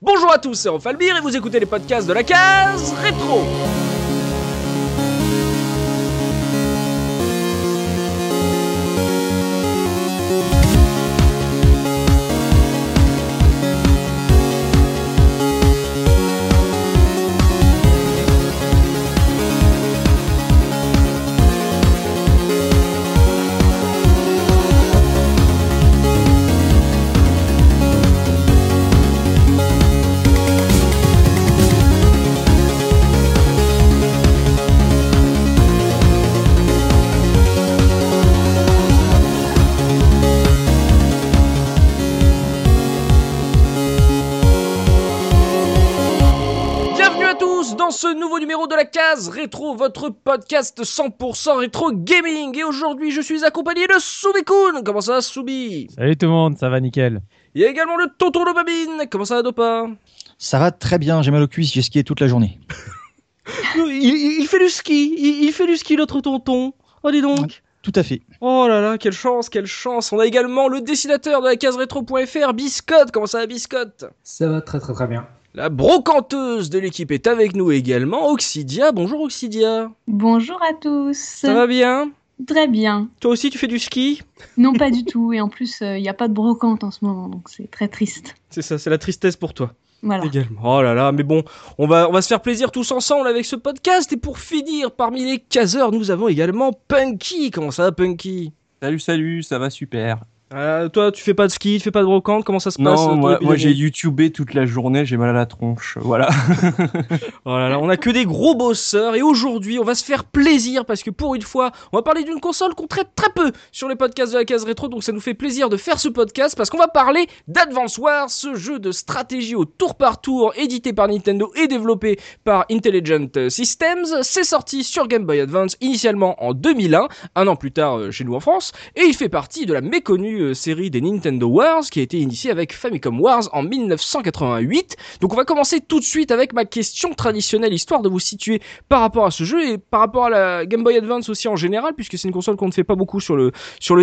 Bonjour à tous, c'est Rofalbir et vous écoutez les podcasts de la case rétro. Rétro, votre podcast 100% rétro gaming. Et aujourd'hui, je suis accompagné de Soubikoun. Comment ça va, Soubi Salut tout le monde, ça va nickel. Il y a également le tonton de Babine. Comment ça va, Dopa Ça va très bien, j'ai mal aux cuisses, j'ai skié toute la journée. il, il- il fait du ski. Il, il fait du ski, notre tonton. Oh, dis donc. Tout à fait. Oh là là, quelle chance, quelle chance. On a également le dessinateur de la case rétro.fr, Biscotte. Comment ça va, Biscotte? Ça va très très très bien. La brocanteuse de l'équipe est avec nous également, Oxidia. Bonjour, Oxidia. Bonjour à tous. Ça va bien? Très bien. Toi aussi, tu fais du ski? Non, pas du tout. Et en plus, il n'y a pas de brocante en ce moment, donc c'est très triste. C'est ça, c'est la tristesse pour toi. Voilà. Également. Oh là là, mais bon, on va, on va se faire plaisir tous ensemble avec ce podcast. Et pour finir, parmi les caseurs, nous avons également Punky. Comment ça va, Punky? Salut, salut, ça va super. Euh, Toi, tu fais pas de ski, tu fais pas de brocante, comment ça se passe euh, Non, ton moi, j'ai YouTubé toute la journée, j'ai mal à la tronche, voilà. Oh là on a que des gros bosseurs et aujourd'hui on va se faire plaisir parce que pour une fois on va parler d'une console qu'on traite très peu sur les podcasts de la case rétro donc ça nous fait plaisir de faire ce podcast parce qu'on va parler d'Advance Wars, ce jeu de stratégie au tour par tour édité par Nintendo et développé par Intelligent Systems. C'est sorti sur Game Boy Advance initialement en 2001, un an plus tard euh, chez nous en France et il fait partie de la méconnue euh, série des Nintendo Wars qui a été initiée avec Famicom Wars en 1988. Donc on va commencer tout de suite avec ma question traditionnelle, histoire de vous situer par rapport à ce jeu et par rapport à la Game Boy Advance aussi en général, puisque c'est une console qu'on ne fait pas beaucoup sur le,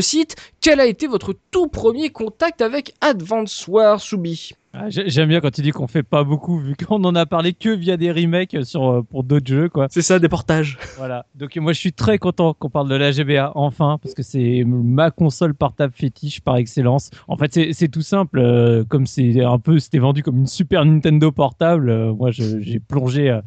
site. Quel a été votre tout premier contact avec Advance Wars, Soubi? Ah, j'ai- J'aime bien quand tu dis qu'on fait pas beaucoup, vu qu'on en a parlé que via des remakes sur, euh, pour d'autres jeux, quoi. C'est ça, des portages. Voilà. Donc moi je suis très content qu'on parle de la GBA enfin, parce que c'est ma console portable fétiche par excellence. En fait c'est- tout simple, euh, comme c'est un peu, c'était vendu comme une Super Nintendo portable. euh, moi j'ai plongé euh,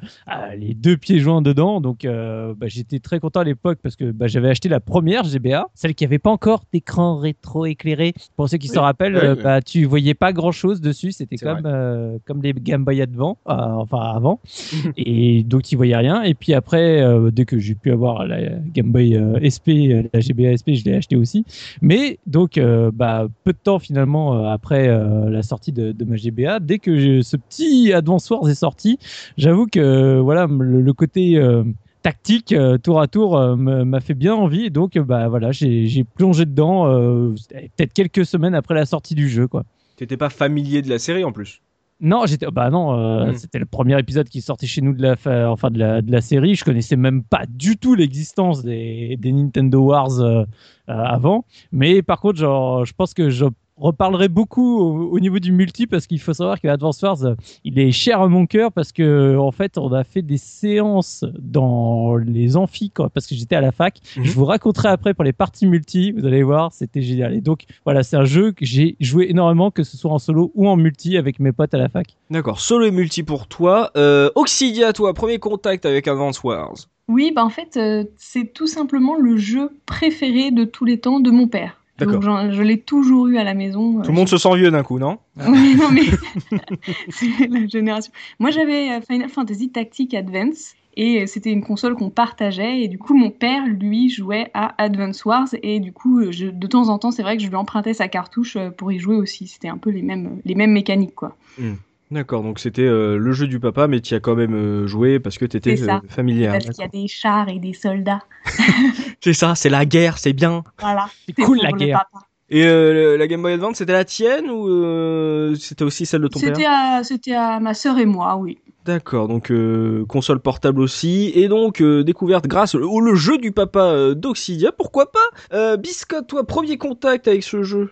les deux pieds joints dedans, donc euh, bah, j'étais très content à l'époque parce que bah, j'avais acheté la première GBA, celle qui avait pas encore d'écran rétro éclairé. Pour ceux qui se Oui. rappellent, Oui, euh, oui. bah, tu voyais pas grand chose dessus, c'était comme euh, comme les Game Boy Advance, euh, enfin avant. Et donc tu voyais rien. Et puis après euh, dès que j'ai pu avoir la Game Boy euh, SP la GBA SP je l'ai acheté aussi. Mais donc bah peu de temps finalement après la sortie de, de ma GBA dès que ce petit Advance Wars est sorti j'avoue que voilà le, le côté tactique euh, tour à tour euh, m'a fait bien envie. Et donc euh, bah voilà j'ai plongé dedans peut-être quelques semaines après la sortie du jeu quoi T'étais pas familier de la série en plus. non, j'étais bah non, euh, Mm. c'était le premier épisode qui sortait chez nous de la fa- enfin de la, de la série. Je connaissais même pas du tout l'existence des, des Nintendo Wars euh, euh, avant. Mais par contre, genre, je pense que je reparlerai beaucoup au, au niveau du multi parce qu'il faut savoir que Advance Wars, il est cher à mon cœur parce que en fait, on a fait des séances dans les amphis quoi, parce que j'étais à la fac. Mhm. Je vous raconterai après pour les parties multi. Vous allez voir, c'était génial. Et donc voilà, c'est un jeu que j'ai joué énormément, que ce soit en solo ou en multi avec mes potes à la fac. D'accord, solo et multi pour toi. Euh, Oxidia, toi, premier contact avec Advance Wars. Oui, bah en fait, euh, c'est tout simplement le jeu préféré de tous les temps de mon père. Donc je l'ai toujours eu à la maison. Tout le monde se sent vieux d'un coup, non? Oui, non mais c'est la génération. Moi j'avais euh, Final Fantasy Tactic Advance et euh, c'était une console qu'on partageait et du coup mon père lui jouait à Advance Wars et du coup euh, je- de temps en temps c'est vrai que je lui empruntais sa cartouche euh, pour y jouer aussi. C'était un peu les mêmes les mêmes mécaniques quoi. D'accord, donc c'était euh, le jeu du papa, mais tu as quand même euh, joué parce que t'étais ça. euh, familière. Parce qu'il y a des chars et des soldats. C'est ça, c'est la guerre, c'est bien. Voilà. C'est cool la guerre. papa. Et euh, la Game Boy Advance, c'était la tienne ou euh, c'était aussi celle de ton père? C'était à, c'était à ma sœur et moi, oui. D'accord, donc euh, console portable aussi, et donc euh, découverte grâce au le jeu du papa euh, d'Oxidia, pourquoi pas? Euh, Biscotte, toi, premier contact avec ce jeu?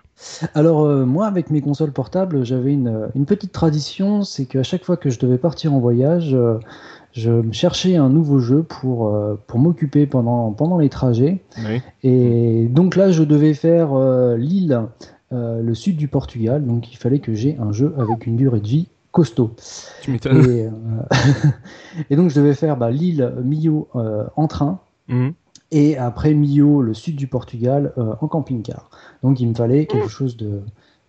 Alors euh, moi, avec mes consoles portables, j'avais une, une petite tradition, c'est qu'à chaque fois que je devais partir en voyage, euh, je me cherchais un nouveau jeu pour, euh, pour m'occuper pendant, pendant les trajets. Oui. Et donc là, je devais faire euh, l'île, euh, le sud du Portugal, donc il fallait que j'ai un jeu avec une durée de vie costaud. Tu m'étonnes. Et, euh, et donc je devais faire bah, l'île Millau euh, en train, Mhm. et après Millau, le sud du Portugal, euh, en camping-car. Donc il me fallait quelque chose de,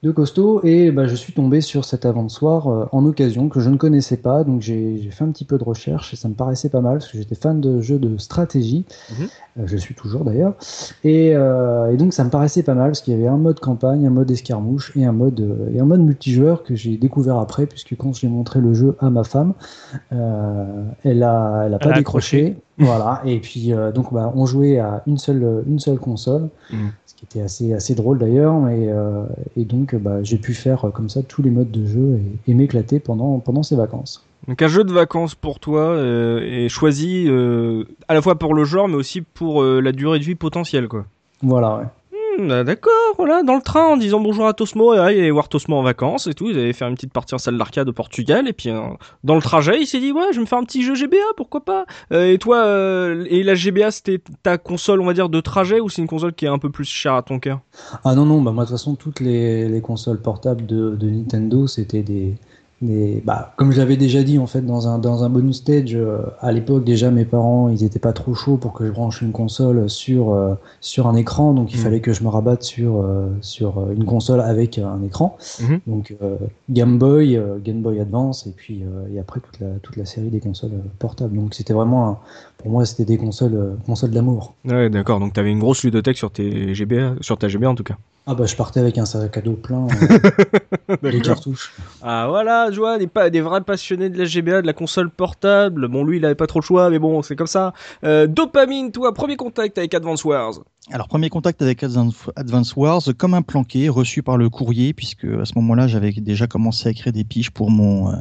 de costaud et bah, je suis tombé sur cet avant-soir euh, en occasion que je ne connaissais pas. Donc j'ai fait un petit peu de recherche et ça me paraissait pas mal parce que j'étais fan de jeux de stratégie. Mhm. Euh, je suis toujours d'ailleurs. Et, euh, et donc ça me paraissait pas mal parce qu'il y avait un mode campagne, un mode escarmouche et un mode, et un mode multijoueur que j'ai découvert après puisque quand j'ai montré le jeu à ma femme, elle a, elle a pas a décroché. Voilà. Et puis donc bah, on jouait à une seule, une seule console, Mhm. Qui était assez, assez drôle d'ailleurs. Et, euh, et donc bah, j'ai pu faire euh, comme ça tous les modes de jeu et, et m'éclater pendant, pendant ces vacances. Donc un jeu de vacances pour toi euh, est choisi euh, à la fois pour le genre, mais aussi pour la durée de vie potentielle, quoi. Voilà. Ouais. Hmm, D'accord, voilà, dans le train, en disant bonjour à Tosmo, et il allait voir Tosmo en vacances et tout, ils allaient faire une petite partie en salle d'arcade au Portugal, et puis euh, dans le trajet, il s'est dit, ouais, je vais me faire un petit jeu GBA, pourquoi pas. Euh, Et toi, euh, et la GBA, c'était ta console, on va dire, de trajet, ou c'est une console qui est un peu plus chère à ton cœur? Ah non, non, bah, moi de toute façon, toutes les, les consoles portables de Nintendo, c'était des, des. Bah, comme je l'avais déjà dit, en fait, dans un, dans un bonus stage, euh, à l'époque, déjà, mes parents, ils étaient pas trop chauds pour que je branche une console sur, euh, sur un écran, donc il Mhm. fallait que je me rabatte sur, euh, sur une console avec un écran. Mhm. Donc Game Boy, Game Boy Advance, et puis et après toute la, toute la série des consoles portables. Donc c'était vraiment, un- pour moi, c'était des consoles, consoles d'amour. Ouais, d'accord, donc t'avais une grosse ludothèque sur tes GBA, sur ta GBA en tout cas. Ah bah je partais avec un sac à dos plein, euh, les cartouches. Ah voilà, tu vois, des, pa- des vrais passionnés de la GBA, de la console portable. Bon, lui, il avait pas trop le choix, mais bon, c'est comme ça. Euh, dopamine, toi, premier contact avec Advance Wars. Alors, premier contact avec Advance Wars, comme un planqué reçu par le courrier, puisque à ce moment-là, j'avais déjà commencé à écrire des piges pour mon, euh,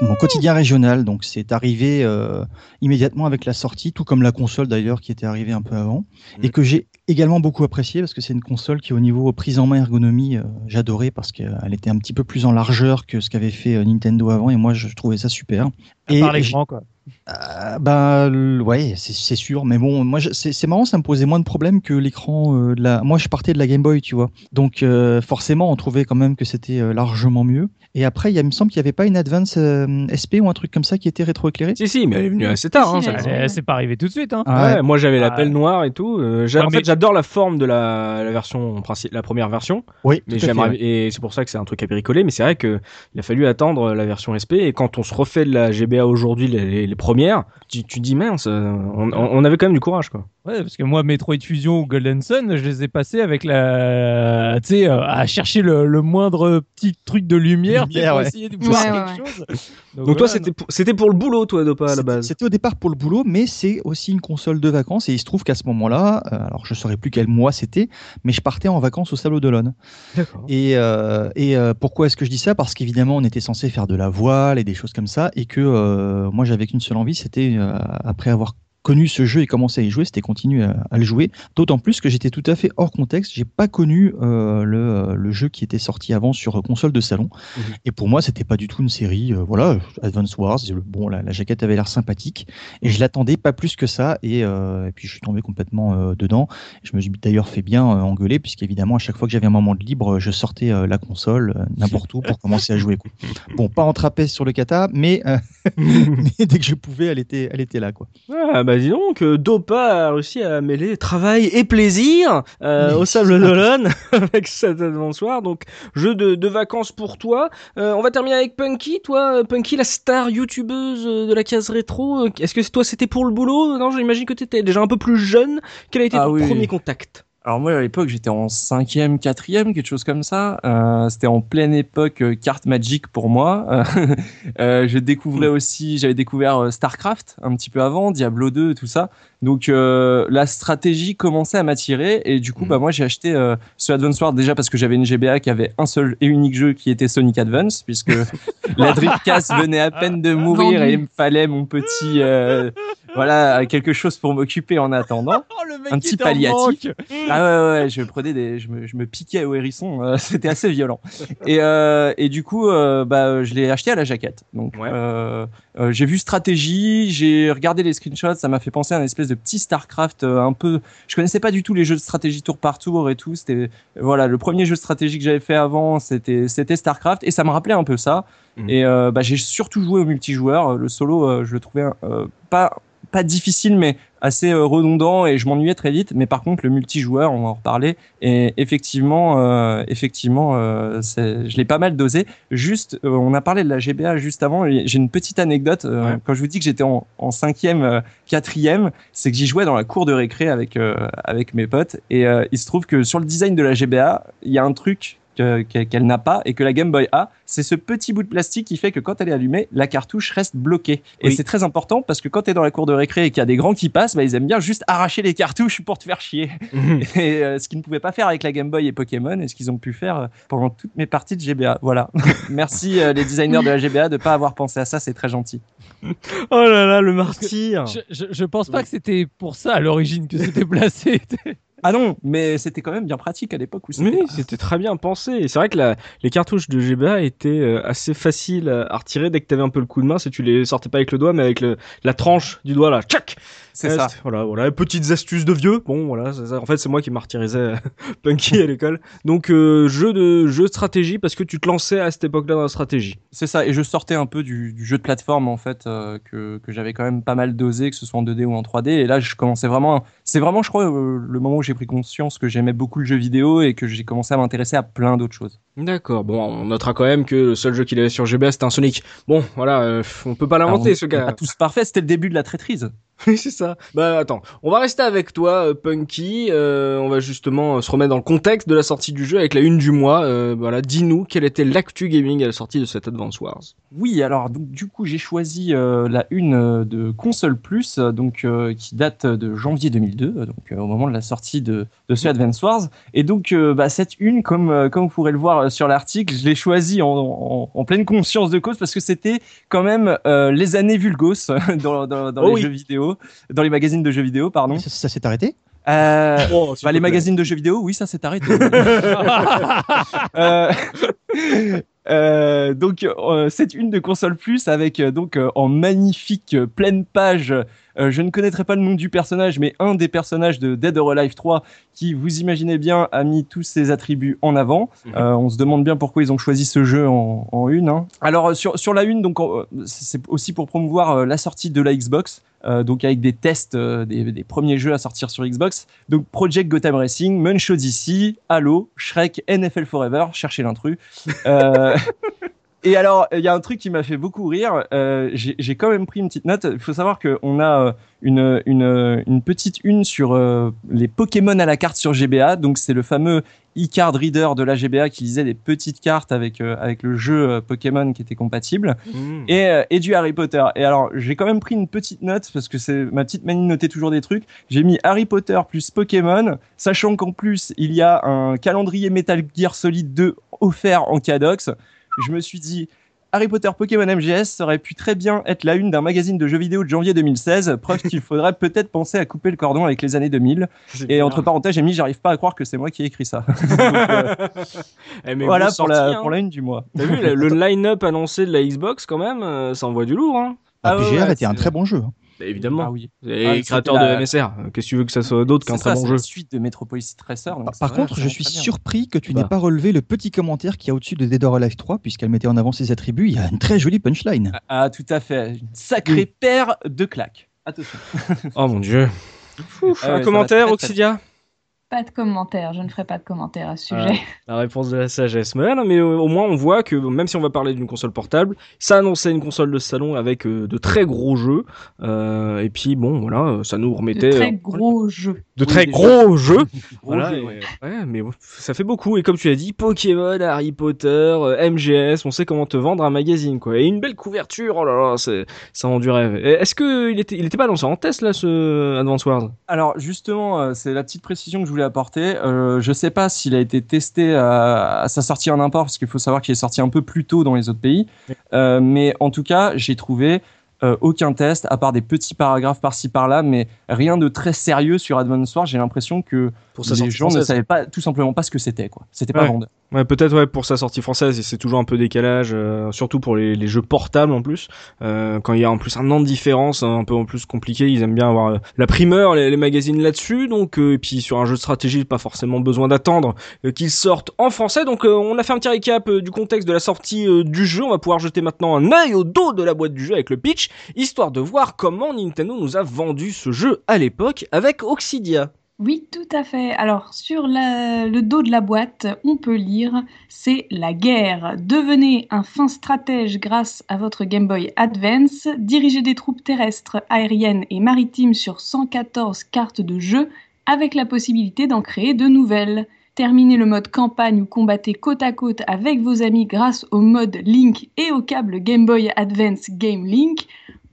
mon quotidien régional. Donc, c'est arrivé euh, immédiatement avec la sortie, tout comme la console d'ailleurs, qui était arrivée un peu avant, et Mhm. que j'ai également beaucoup apprécié, parce que c'est une console qui, au niveau prise en main ergonomie, euh, j'adorais, parce qu'elle était un petit peu plus en largeur que ce qu'avait fait euh, Nintendo avant, et moi, je trouvais ça super. À Et part l'écran, quoi. Euh, bah ouais, c'est sûr, mais bon, moi c'est marrant, ça me posait moins de problèmes que l'écran euh, de la. Moi, je partais de la Game Boy, tu vois. Donc euh, forcément, on trouvait quand même que c'était euh, largement mieux. Et après, il, me semble qu'il n'y avait pas une Advance euh, SP ou un truc comme ça qui était rétroéclairé. Si, si, mais elle est venue assez tard. Hein, Si, ça. elle- C'est pas arrivé tout de suite, hein. Ah Ouais, moi j'avais la Ah, pelle noire et tout. Euh, j'a- Ouais, en mais- fait, j'adore la forme de la, la version la première version, Oui, mais j'aimerais ouais. et c'est pour ça que c'est un truc à bricoler. Mais c'est vrai que il a fallu attendre la version SP et quand on se refait de la GBA aujourd'hui, les, les- les tu, tu dis mince, euh, on, on- on avait quand même du courage quoi. Ouais, parce que moi, Metroid Fusion ou Golden Sun, je les ai passés avec la. Tu sais, euh, à chercher le, le moindre petit truc de lumière, pour ouais. essayer de Ouais, voir ouais, quelque chose. Donc, voilà, toi, c'était pour, c'était pour le boulot, toi, Dopa, à la C'était- base? C'était au départ pour le boulot, mais c'est aussi une console de vacances. Et il se trouve qu'à ce moment-là, euh, alors je ne saurais plus quel mois c'était, mais je partais en vacances au Sable d'Olonne. Et, euh, et euh, pourquoi est-ce que je dis ça? Parce qu'évidemment, on était censé faire de la voile et des choses comme ça, et que euh, moi, j'avais qu'une seule envie, c'était euh, après avoir connu ce jeu et commencé à y jouer, c'était continuer à, à le jouer. D'autant plus que j'étais tout à fait hors contexte. J'ai pas connu euh, le, le jeu qui était sorti avant sur console de salon. Mhm. Et pour moi, c'était pas du tout une série. euh, voilà, Advance Wars. Bon, la, la jaquette avait l'air sympathique et je l'attendais pas plus que ça. Et, euh, et puis je suis tombé complètement euh, dedans. Je me suis d'ailleurs fait bien euh, engueuler puisqu'évidemment à chaque fois que j'avais un moment de libre, je sortais euh, la console euh, n'importe où pour commencer à jouer. quoi. Bon, pas en trapèze sur le kata, mais, euh, mais dès que je pouvais, elle était, elle était là, quoi. Ah bah dis donc, euh, Dopa a réussi à mêler travail et plaisir euh, au Sable d'Olonne avec cet avançoir. Donc jeu de, de vacances pour toi. Euh, on va terminer avec Punky, toi, euh, Punky, la star youtubeuse euh, de la case rétro. Est-ce que toi c'était pour le boulot? Non, j'imagine que t'étais déjà un peu plus jeune. Quel a été Ah ton oui. premier contact? Alors moi à l'époque j'étais en cinquième, quatrième, quelque chose comme ça. Euh, C'était en pleine époque euh, carte Magic pour moi. euh, je découvrais aussi, j'avais découvert euh, Starcraft un petit peu avant, Diablo 2, tout ça. Donc la stratégie commençait à m'attirer et du coup Mm. bah moi j'ai acheté ce Advance Wars déjà parce que j'avais une GBA qui avait un seul et unique jeu qui était Sonic Advance puisque la Dreamcast venait à peine de mourir Vendu. et il me fallait mon petit voilà quelque chose pour m'occuper en attendant. Oh, le mec Un petit palliatif. Ah ouais, ouais, je prenais des, je me, je me piquais au hérisson, euh, c'était assez violent. Et, euh, et du coup, euh, bah, je l'ai acheté à la jaquette. Donc, Ouais. euh, euh, j'ai vu stratégie, j'ai regardé les screenshots, ça m'a fait penser à un espèce de petit Starcraft euh, un peu. Je connaissais pas du tout les jeux de stratégie tour par tour et tout. C'était voilà, le premier jeu de stratégie que j'avais fait avant, c'était c'était Starcraft et ça me rappelait un peu ça. Mhm. Et euh, bah, j'ai surtout joué au multijoueur. Le solo, euh, je le trouvais euh, pas pas difficile, mais assez euh, redondant et je m'ennuyais très vite. Mais par contre, le multijoueur, on va en reparler. Et effectivement, euh, effectivement, euh, je l'ai pas mal dosé. Juste, euh, on a parlé de la GBA juste avant. J'ai une petite anecdote. euh, Ouais. Quand je vous dis que j'étais en, en cinquième, euh, quatrième, c'est que j'y jouais dans la cour de récré avec euh, avec mes potes. Et euh, il se trouve que sur le design de la GBA, il y a un truc que- que- qu'elle n'a pas et que la Game Boy a, c'est ce petit bout de plastique qui fait que quand elle est allumée, la cartouche reste bloquée. Et Oui. c'est très important parce que quand tu es dans la cour de récré et qu'il y a des grands qui passent, bah, ils aiment bien juste arracher les cartouches pour te faire chier. Et euh, ce qu'ils ne pouvaient pas faire avec la Game Boy et Pokémon et ce qu'ils ont pu faire euh, pendant toutes mes parties de GBA. Voilà. Merci euh, les designers de la GBA de pas avoir pensé à ça, c'est très gentil. oh là là, le martyr. Je, je, je pense pas que c'était pour ça à l'origine que c'était placé. Ah non, mais c'était quand même bien pratique à l'époque où c'était. Oui, c'était très bien pensé. Et c'est vrai que la- les cartouches de GBA étaient euh, assez faciles à à retirer dès que t'avais un peu le coup de main. Si tu les sortais pas avec le doigt, mais avec le, la tranche du doigt là, tchac C'est ça. Voilà, voilà, petites astuces de vieux. Bon, voilà, ça. En fait, c'est moi qui martyrisais Punky à l'école. Donc, euh, jeu de jeu de stratégie parce que tu te lançais à cette époque-là dans la stratégie. C'est ça, et je sortais un peu du, du jeu de plateforme en fait euh, que, que j'avais quand même pas mal dosé, que ce soit en 2D ou en 3D. Et là, je commençais vraiment. C'est vraiment, je crois, euh, le moment où j'ai pris conscience que j'aimais beaucoup le jeu vidéo et que j'ai commencé à m'intéresser à plein d'autres choses. D'accord. Bon, on notera quand même que le seul jeu qu'il avait sur GBA c'était un Sonic. Bon, voilà, on peut pas l'inventer Alors, ce gars. Pas tous parfaits, c'était le début de la traîtrise. Oui, c'est ça. Bah attends, on va rester avec toi, euh, Punky. Euh, on va justement euh, se remettre dans le contexte de la sortie du jeu avec la une du mois. Euh, voilà, dis-nous quelle était l'actu gaming à la sortie de cette Advance Wars? Oui, alors donc du coup j'ai choisi euh, la une de console plus, donc qui date de janvier 2002, euh, donc au moment de la sortie de, de ce Advance Wars. Et donc bah, cette une, comme comme vous pourrez le voir sur l'article, je l'ai choisie en, en, en pleine conscience de cause parce que c'était quand même les années vulgos dans, dans, dans Oh les oui. jeux vidéo, dans les magazines de jeux vidéo, pardon. Ça, ça s'est arrêté? Euh, Oh, bah, les plaît. magazines de jeux vidéo, oui, ça s'est arrêté. Euh, euh, donc euh, c'est une de console plus avec euh, donc euh, en magnifique euh, pleine page. euh, je ne connaîtrai pas le nom du personnage, mais un des personnages de Dead or Alive 3 qui, vous imaginez bien, a mis tous ses attributs en avant. Mhm. Euh, on se demande bien pourquoi ils ont choisi ce jeu en, en une. hein. Alors sur sur la une, donc euh, c'est aussi pour promouvoir euh, la sortie de la Xbox. Euh, donc avec des tests euh, des, premiers jeux à sortir sur Xbox. Donc Project Gotham Racing, Munch Odyssey, Halo, Shrek, NFL Forever, cherchez l'intrus. Euh, et alors, il y a un truc qui m'a fait beaucoup rire. euh, J'ai quand même pris une petite note. Il faut savoir qu'on a euh, une, une, une petite une sur euh, les Pokémon à la carte sur GBA. Donc c'est le fameux e-card reader de la GBA qui lisait des petites cartes avec, euh, avec le jeu Pokémon qui était compatible Mmh. et, et du Harry Potter. Et alors, j'ai quand même pris une petite note parce que c'est ma petite manie de noter toujours des trucs. J'ai mis Harry Potter plus Pokémon, sachant qu'en plus, il y a un calendrier Metal Gear Solid 2 offert en Cadox. Je me suis dit, Harry Potter Pokémon MGS ça aurait pu très bien être la une d'un magazine de jeux vidéo de janvier 2016, preuve qu'il faudrait peut-être penser à couper le cordon avec les années 2000. C'est Et bien. entre parenthèses, j'ai mis, j'arrive pas à croire que c'est moi qui ai écrit ça. Donc, euh, Eh, mais voilà grosse pour sortie, la, hein. pour la une du mois. T'as vu le, le line-up annoncé de la Xbox quand même, euh, ça envoie du lourd. Hein. La Ah ouais, PGR ouais, était un très bon jeu. Bah, évidemment. Ah oui. Et Ah, la- de MSR. Qu'est-ce que tu veux que ça soit d'autre qu'un très bon c'est jeu la suite de Metropolis Tracer. donc Par, c'est par vrai, contre, je suis surpris que tu Bah. n'aies pas relevé le petit commentaire qu'il y a au-dessus de Dead or Alive 3, puisqu'elle mettait en avant ses attributs. Il y a une très jolie punchline. Ah, tout à fait. Une sacrée paire de claques. Attention. Oh mon dieu. Ouf, Ah ouais, un commentaire, Oxidia? Pas de commentaire, je ne ferai pas de commentaire à ce Ah, sujet. La réponse de la sagesse. Mais, non, mais euh, au moins on voit que même si on va parler d'une console portable, ça annonçait une console de salon avec euh, de très gros jeux. Euh, et puis bon, voilà, ça nous De remettait. très gros jeux. De Oui, très gros jeux. Gros Voilà, ouais. ouais, mais ça fait beaucoup. Et comme tu l'as dit, Pokémon, Harry Potter, euh, MGS, on sait comment te vendre un magazine, quoi. Et une belle couverture, oh là là, c'est, ça rend du rêve. Est-ce que il était, il était pas lancé en test, là, ce Advance Wars? Alors justement, euh, c'est la petite précision que je voulais apporter. Euh, je sais pas s'il a été testé à, à sa sortie en import, parce qu'il faut savoir qu'il est sorti un peu plus tôt dans les autres pays. Euh, mais en tout cas, j'ai trouvé euh, aucun test, à part des petits paragraphes par-ci par-là, mais rien de très sérieux sur Advance Wars. J'ai l'impression que Pour les gens ne savaient pas, tout simplement pas ce que c'était. quoi. C'était pas Ouais. vendeur. Ouais, peut-être ouais pour sa sortie française c'est toujours un peu décalage, euh, surtout pour les, les jeux portables en plus. Euh, quand il y a en plus un an de différence, un peu en plus compliqué, ils aiment bien avoir euh, la primeur, les, les magazines là-dessus. Donc euh, et puis sur un jeu de stratégie, pas forcément besoin d'attendre euh, qu'il sorte en français. Donc on a fait un petit récap du contexte de la sortie du jeu. On va pouvoir jeter maintenant un œil au dos de la boîte du jeu avec le pitch, histoire de voir comment Nintendo nous a vendu ce jeu à l'époque avec Oxidia. Oui, tout à fait. Alors, sur le dos de la boîte, on peut lire C'est la guerre. Devenez un fin stratège grâce à votre Game Boy Advance. Dirigez des troupes terrestres, aériennes et maritimes sur 114 cartes de jeu avec la possibilité d'en créer de nouvelles. Terminez le mode campagne ou combattez côte à côte avec vos amis grâce au mode Link et au câble Game Boy Advance Game Link,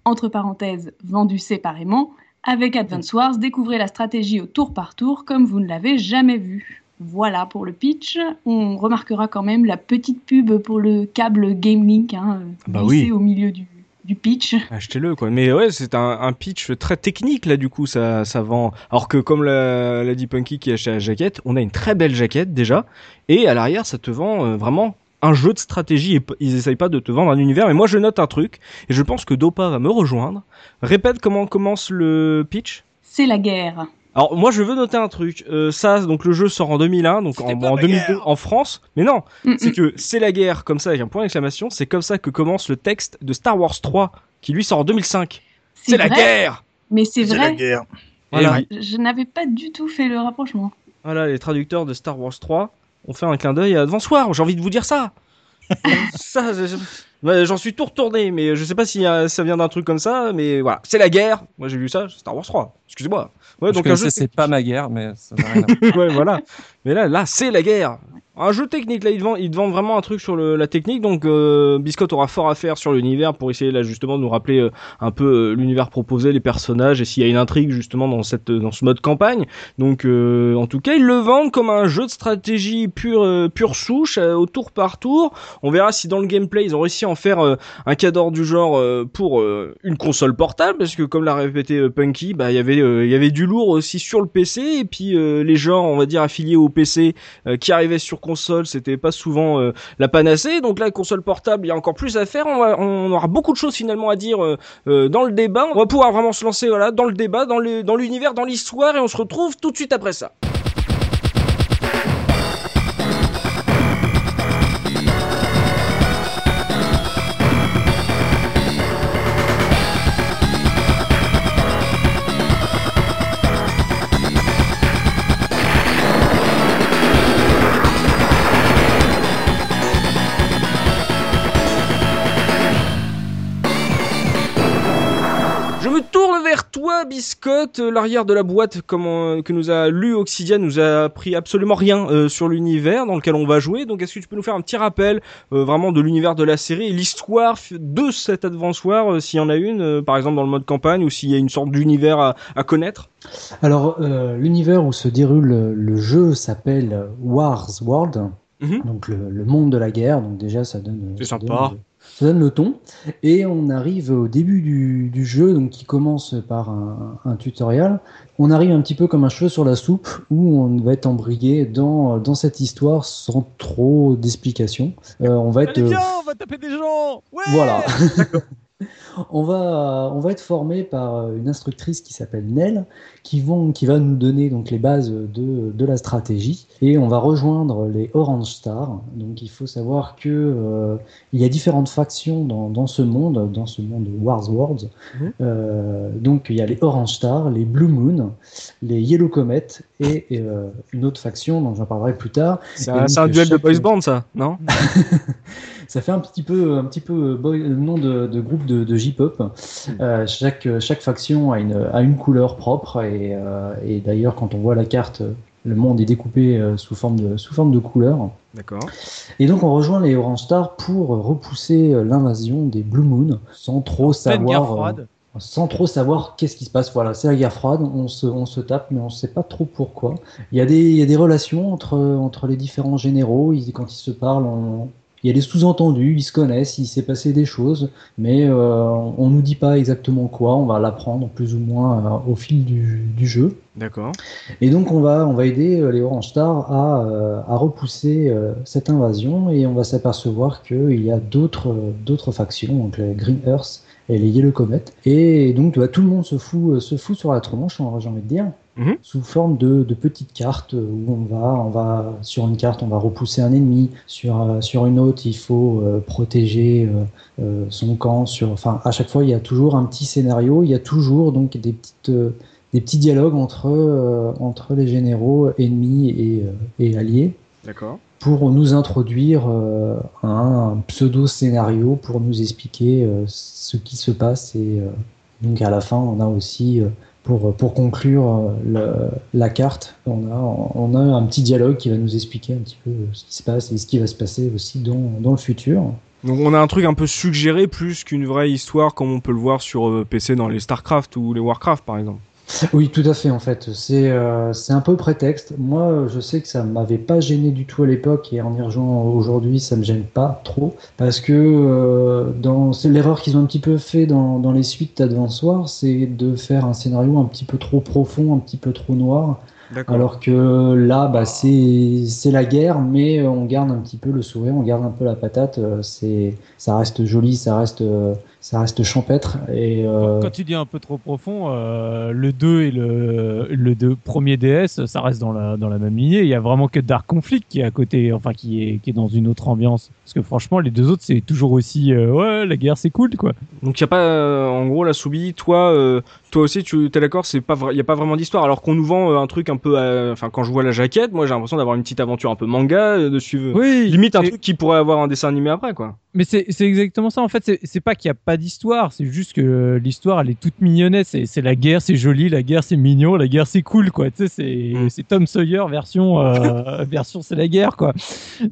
entre parenthèses vendu séparément. Avec Advance Wars, découvrez la stratégie au tour par tour comme vous ne l'avez jamais vu. Voilà pour le pitch. On remarquera quand même la petite pub pour le câble Game Link hein, Bah glissé oui. au milieu du, du pitch. Achetez-le quoi. Mais ouais, c'est un, un pitch très technique là du coup, ça, ça vend. Alors que comme l'a, l'a dit Punky qui a acheté la jaquette, on a une très belle jaquette déjà, et à l'arrière ça te vend euh, vraiment un jeu de stratégie et ils essayent pas de te vendre un univers. Mais moi je note un truc et je pense que Dopa va me rejoindre. Répète comment commence le pitch. C'est la guerre. Alors moi je veux noter un truc. Euh, ça donc le jeu sort en 2001 donc en, en 2002 en France. Mais non, Mm, c'est mm. que c'est la guerre comme ça avec un point d'exclamation. C'est comme ça que commence le texte de Star Wars 3 qui lui sort en 2005. C'est la guerre. Mais c'est vrai, guerre. Voilà. je, je n'avais pas du tout fait le rapprochement. Voilà, les traducteurs de Star Wars 3 ont fait un clin d'œil à Advance Wars. J'ai envie de vous dire ça. ça, ouais, j'en suis tout retourné, mais je sais pas si euh, ça vient d'un truc comme ça, mais voilà, c'est la guerre. Moi, j'ai vu ça, Star Wars 3. Excusez-moi. Ouais, je donc un connaissais, jeu. c'est pas ma guerre, mais ça n'a rien à voir. ouais, voilà. Mais là, là, c'est la guerre. Un jeu technique, là, vendent, ils te vendent vraiment un truc sur le, la technique, donc euh, Biscotte aura fort à faire sur l'univers pour essayer là justement de nous rappeler euh, un peu euh, l'univers proposé, les personnages et s'il y a une intrigue justement dans cette dans ce mode campagne. Donc euh, en tout cas, ils le vendent comme un jeu de stratégie pure euh, pure souche euh, au tour par tour. On verra si dans le gameplay ils ont réussi à en faire un cadre du genre pour une console portable parce que comme l'a répété Punky, bah il y avait il y avait du lourd aussi sur le PC et puis les genres on va dire affiliés au PC qui arrivaient sur console, c'était pas souvent euh, la panacée. Donc là console portable, il y a encore plus à faire. On, aura beaucoup de choses finalement à dire euh, euh, dans le débat. On va pouvoir vraiment se lancer dans le débat, dans l'univers, dans l'histoire et on se retrouve tout de suite après ça. Toi, Biscotte. Euh, L'arrière de la boîte, comme on- que nous a lu Oxidia, nous a appris absolument rien euh, sur l'univers dans lequel on va jouer. Donc, est-ce que tu peux nous faire un petit rappel euh, vraiment de l'univers de la série et l'histoire de cette Advance War, euh, s'il y en a une, euh, par exemple dans le mode campagne, ou s'il y a une sorte d'univers à, à connaître? Alors, euh, l'univers où se déroule le, jeu s'appelle Wars World, Mhm. donc le, le monde de la guerre. Donc déjà, ça donne, C'est ça sympa. donne, ça donne le ton. Et on arrive au début du, du jeu, donc qui commence par un, un tutoriel. On arrive un petit peu comme un cheveu sur la soupe, où on va être embrayé dans, dans cette histoire sans trop d'explications. Euh, on va être Allez, viens, on va taper des gens Ouais voilà. on, va, on va être formé par euh, une instructrice qui s'appelle Nell, qui, vont, qui va nous donner donc, les bases de, de la stratégie. Et on va rejoindre les Orange Stars. Donc il faut savoir que euh, il y a différentes factions dans, dans ce monde, dans ce monde de Wars Worlds. Mhm. Euh, donc il y a les Orange Stars, les Blue Moon, les Yellow Comet et euh, une autre faction dont j'en parlerai plus tard. C'est un, duel de boys band, ça, non? ça fait un petit peu, un petit peu boy- nom de, de groupe de, de J-pop. Euh, chaque, chaque faction a une, a une couleur propre et, euh, et d'ailleurs quand on voit la carte, le monde est découpé euh, sous forme de, sous forme de couleurs. D'accord. Et donc on rejoint les Orange Stars pour repousser euh, l'invasion des Blue Moon sans trop savoir. euh, froide. sans trop savoir qu'est-ce qui se passe. Voilà, c'est la guerre froide, on se, on se tape, mais on ne sait pas trop pourquoi. Il y a des, il y a des relations entre, entre les différents généraux, ils- quand ils se parlent, on- il y a des sous-entendus, ils se connaissent, il s'est passé des choses, mais euh, on nous dit pas exactement quoi, on va l'apprendre plus ou moins euh, au fil du, du jeu. D'accord. Et donc on va, on va aider euh, les Orange Stars à, à repousser cette invasion et on va s'apercevoir qu'il y a d'autres d'autres factions, donc les Green Earth et les Yellow Comet. Et donc bah, tout le monde se fout, se fout sur la tronche, hein, j'ai envie de dire, Mhm. sous forme de, de petites cartes où on va, on va sur une carte on va repousser un ennemi, sur, euh, sur une autre il faut euh, protéger euh, euh, son camp. Sur, enfin à chaque fois il y a toujours un petit scénario, il y a toujours donc des petites des petits dialogues entre, entre les généraux ennemis et, et alliés D'accord. pour nous introduire un, pseudo-scénario pour nous expliquer ce qui se passe. Et donc à la fin, on a aussi, pour, pour conclure euh, la carte, on a, on a un petit dialogue qui va nous expliquer un petit peu ce qui se passe et ce qui va se passer aussi dans, dans le futur. Donc on a un truc un peu suggéré plus qu'une vraie histoire comme on peut le voir sur euh, PC dans les StarCraft ou les Warcraft par exemple. Oui, tout à fait, en fait. C'est euh, c'est un peu prétexte. Moi, je sais que ça m'avait pas gêné du tout à l'époque et en y rejoignant aujourd'hui, ça me gêne pas trop. Parce que euh, dans c'est l'erreur qu'ils ont un petit peu fait dans, dans les suites d'Advance Wars, c'est de faire un scénario un petit peu trop profond, un petit peu trop noir. D'accord. Alors que là, bah, c'est c'est la guerre, mais on garde un petit peu le sourire, on garde un peu la patate. euh, C'est ça reste joli, ça reste euh, ça reste champêtre euh, Quand tu dis un peu trop profond, euh, le 2 et le, le 2 premier DS, ça reste dans la, dans la même lignée. Il y a vraiment que Dark Conflict qui est à côté, enfin qui est, qui est dans une autre ambiance. Parce que franchement, les deux autres, c'est toujours aussi, euh, ouais, la guerre c'est cool quoi. Donc il y a pas, euh, en gros, la Soubi, toi, euh, toi aussi, tu es d'accord, c'est pas, il y a pas vraiment d'histoire. Alors qu'on nous vend un truc un peu, enfin, quand je vois la jaquette, moi j'ai l'impression d'avoir une petite aventure un peu manga, de suivre, Oui, limite un truc qui pourrait avoir un dessin animé après, quoi. Mais c'est exactement ça. En fait, c'est- pas qu'il n'y a pas d'histoire, c'est juste que l'histoire, elle est toute mignonnette. C'est c'est la guerre, c'est joli, la guerre, c'est mignon, la guerre, c'est cool, quoi. Tu sais, c'est Mm. c'est Tom Sawyer version version c'est la guerre, quoi.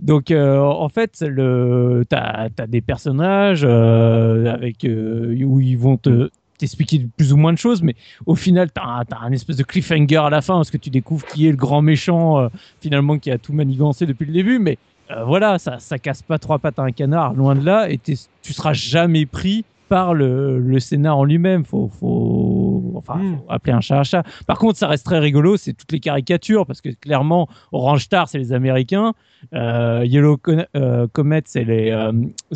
Donc, en fait, le t'as as des personnages euh, avec euh, où ils vont te t'expliquer plus ou moins de choses, mais au final, t'as un, t'as espèce de cliffhanger à la fin parce que tu découvres qui est le grand méchant euh, finalement qui a tout manigancé depuis le début, mais euh, voilà, ça, ça casse pas trois pattes à un canard, loin de là, et tu seras jamais pris par le, le scénar en lui-même. Faut, faut, enfin, Mm. faut appeler un chat un chat. Par contre, ça reste très rigolo, c'est toutes les caricatures, parce que clairement, Orange Star, c'est les Américains, euh, Yellow euh, Comet, c'est les, euh,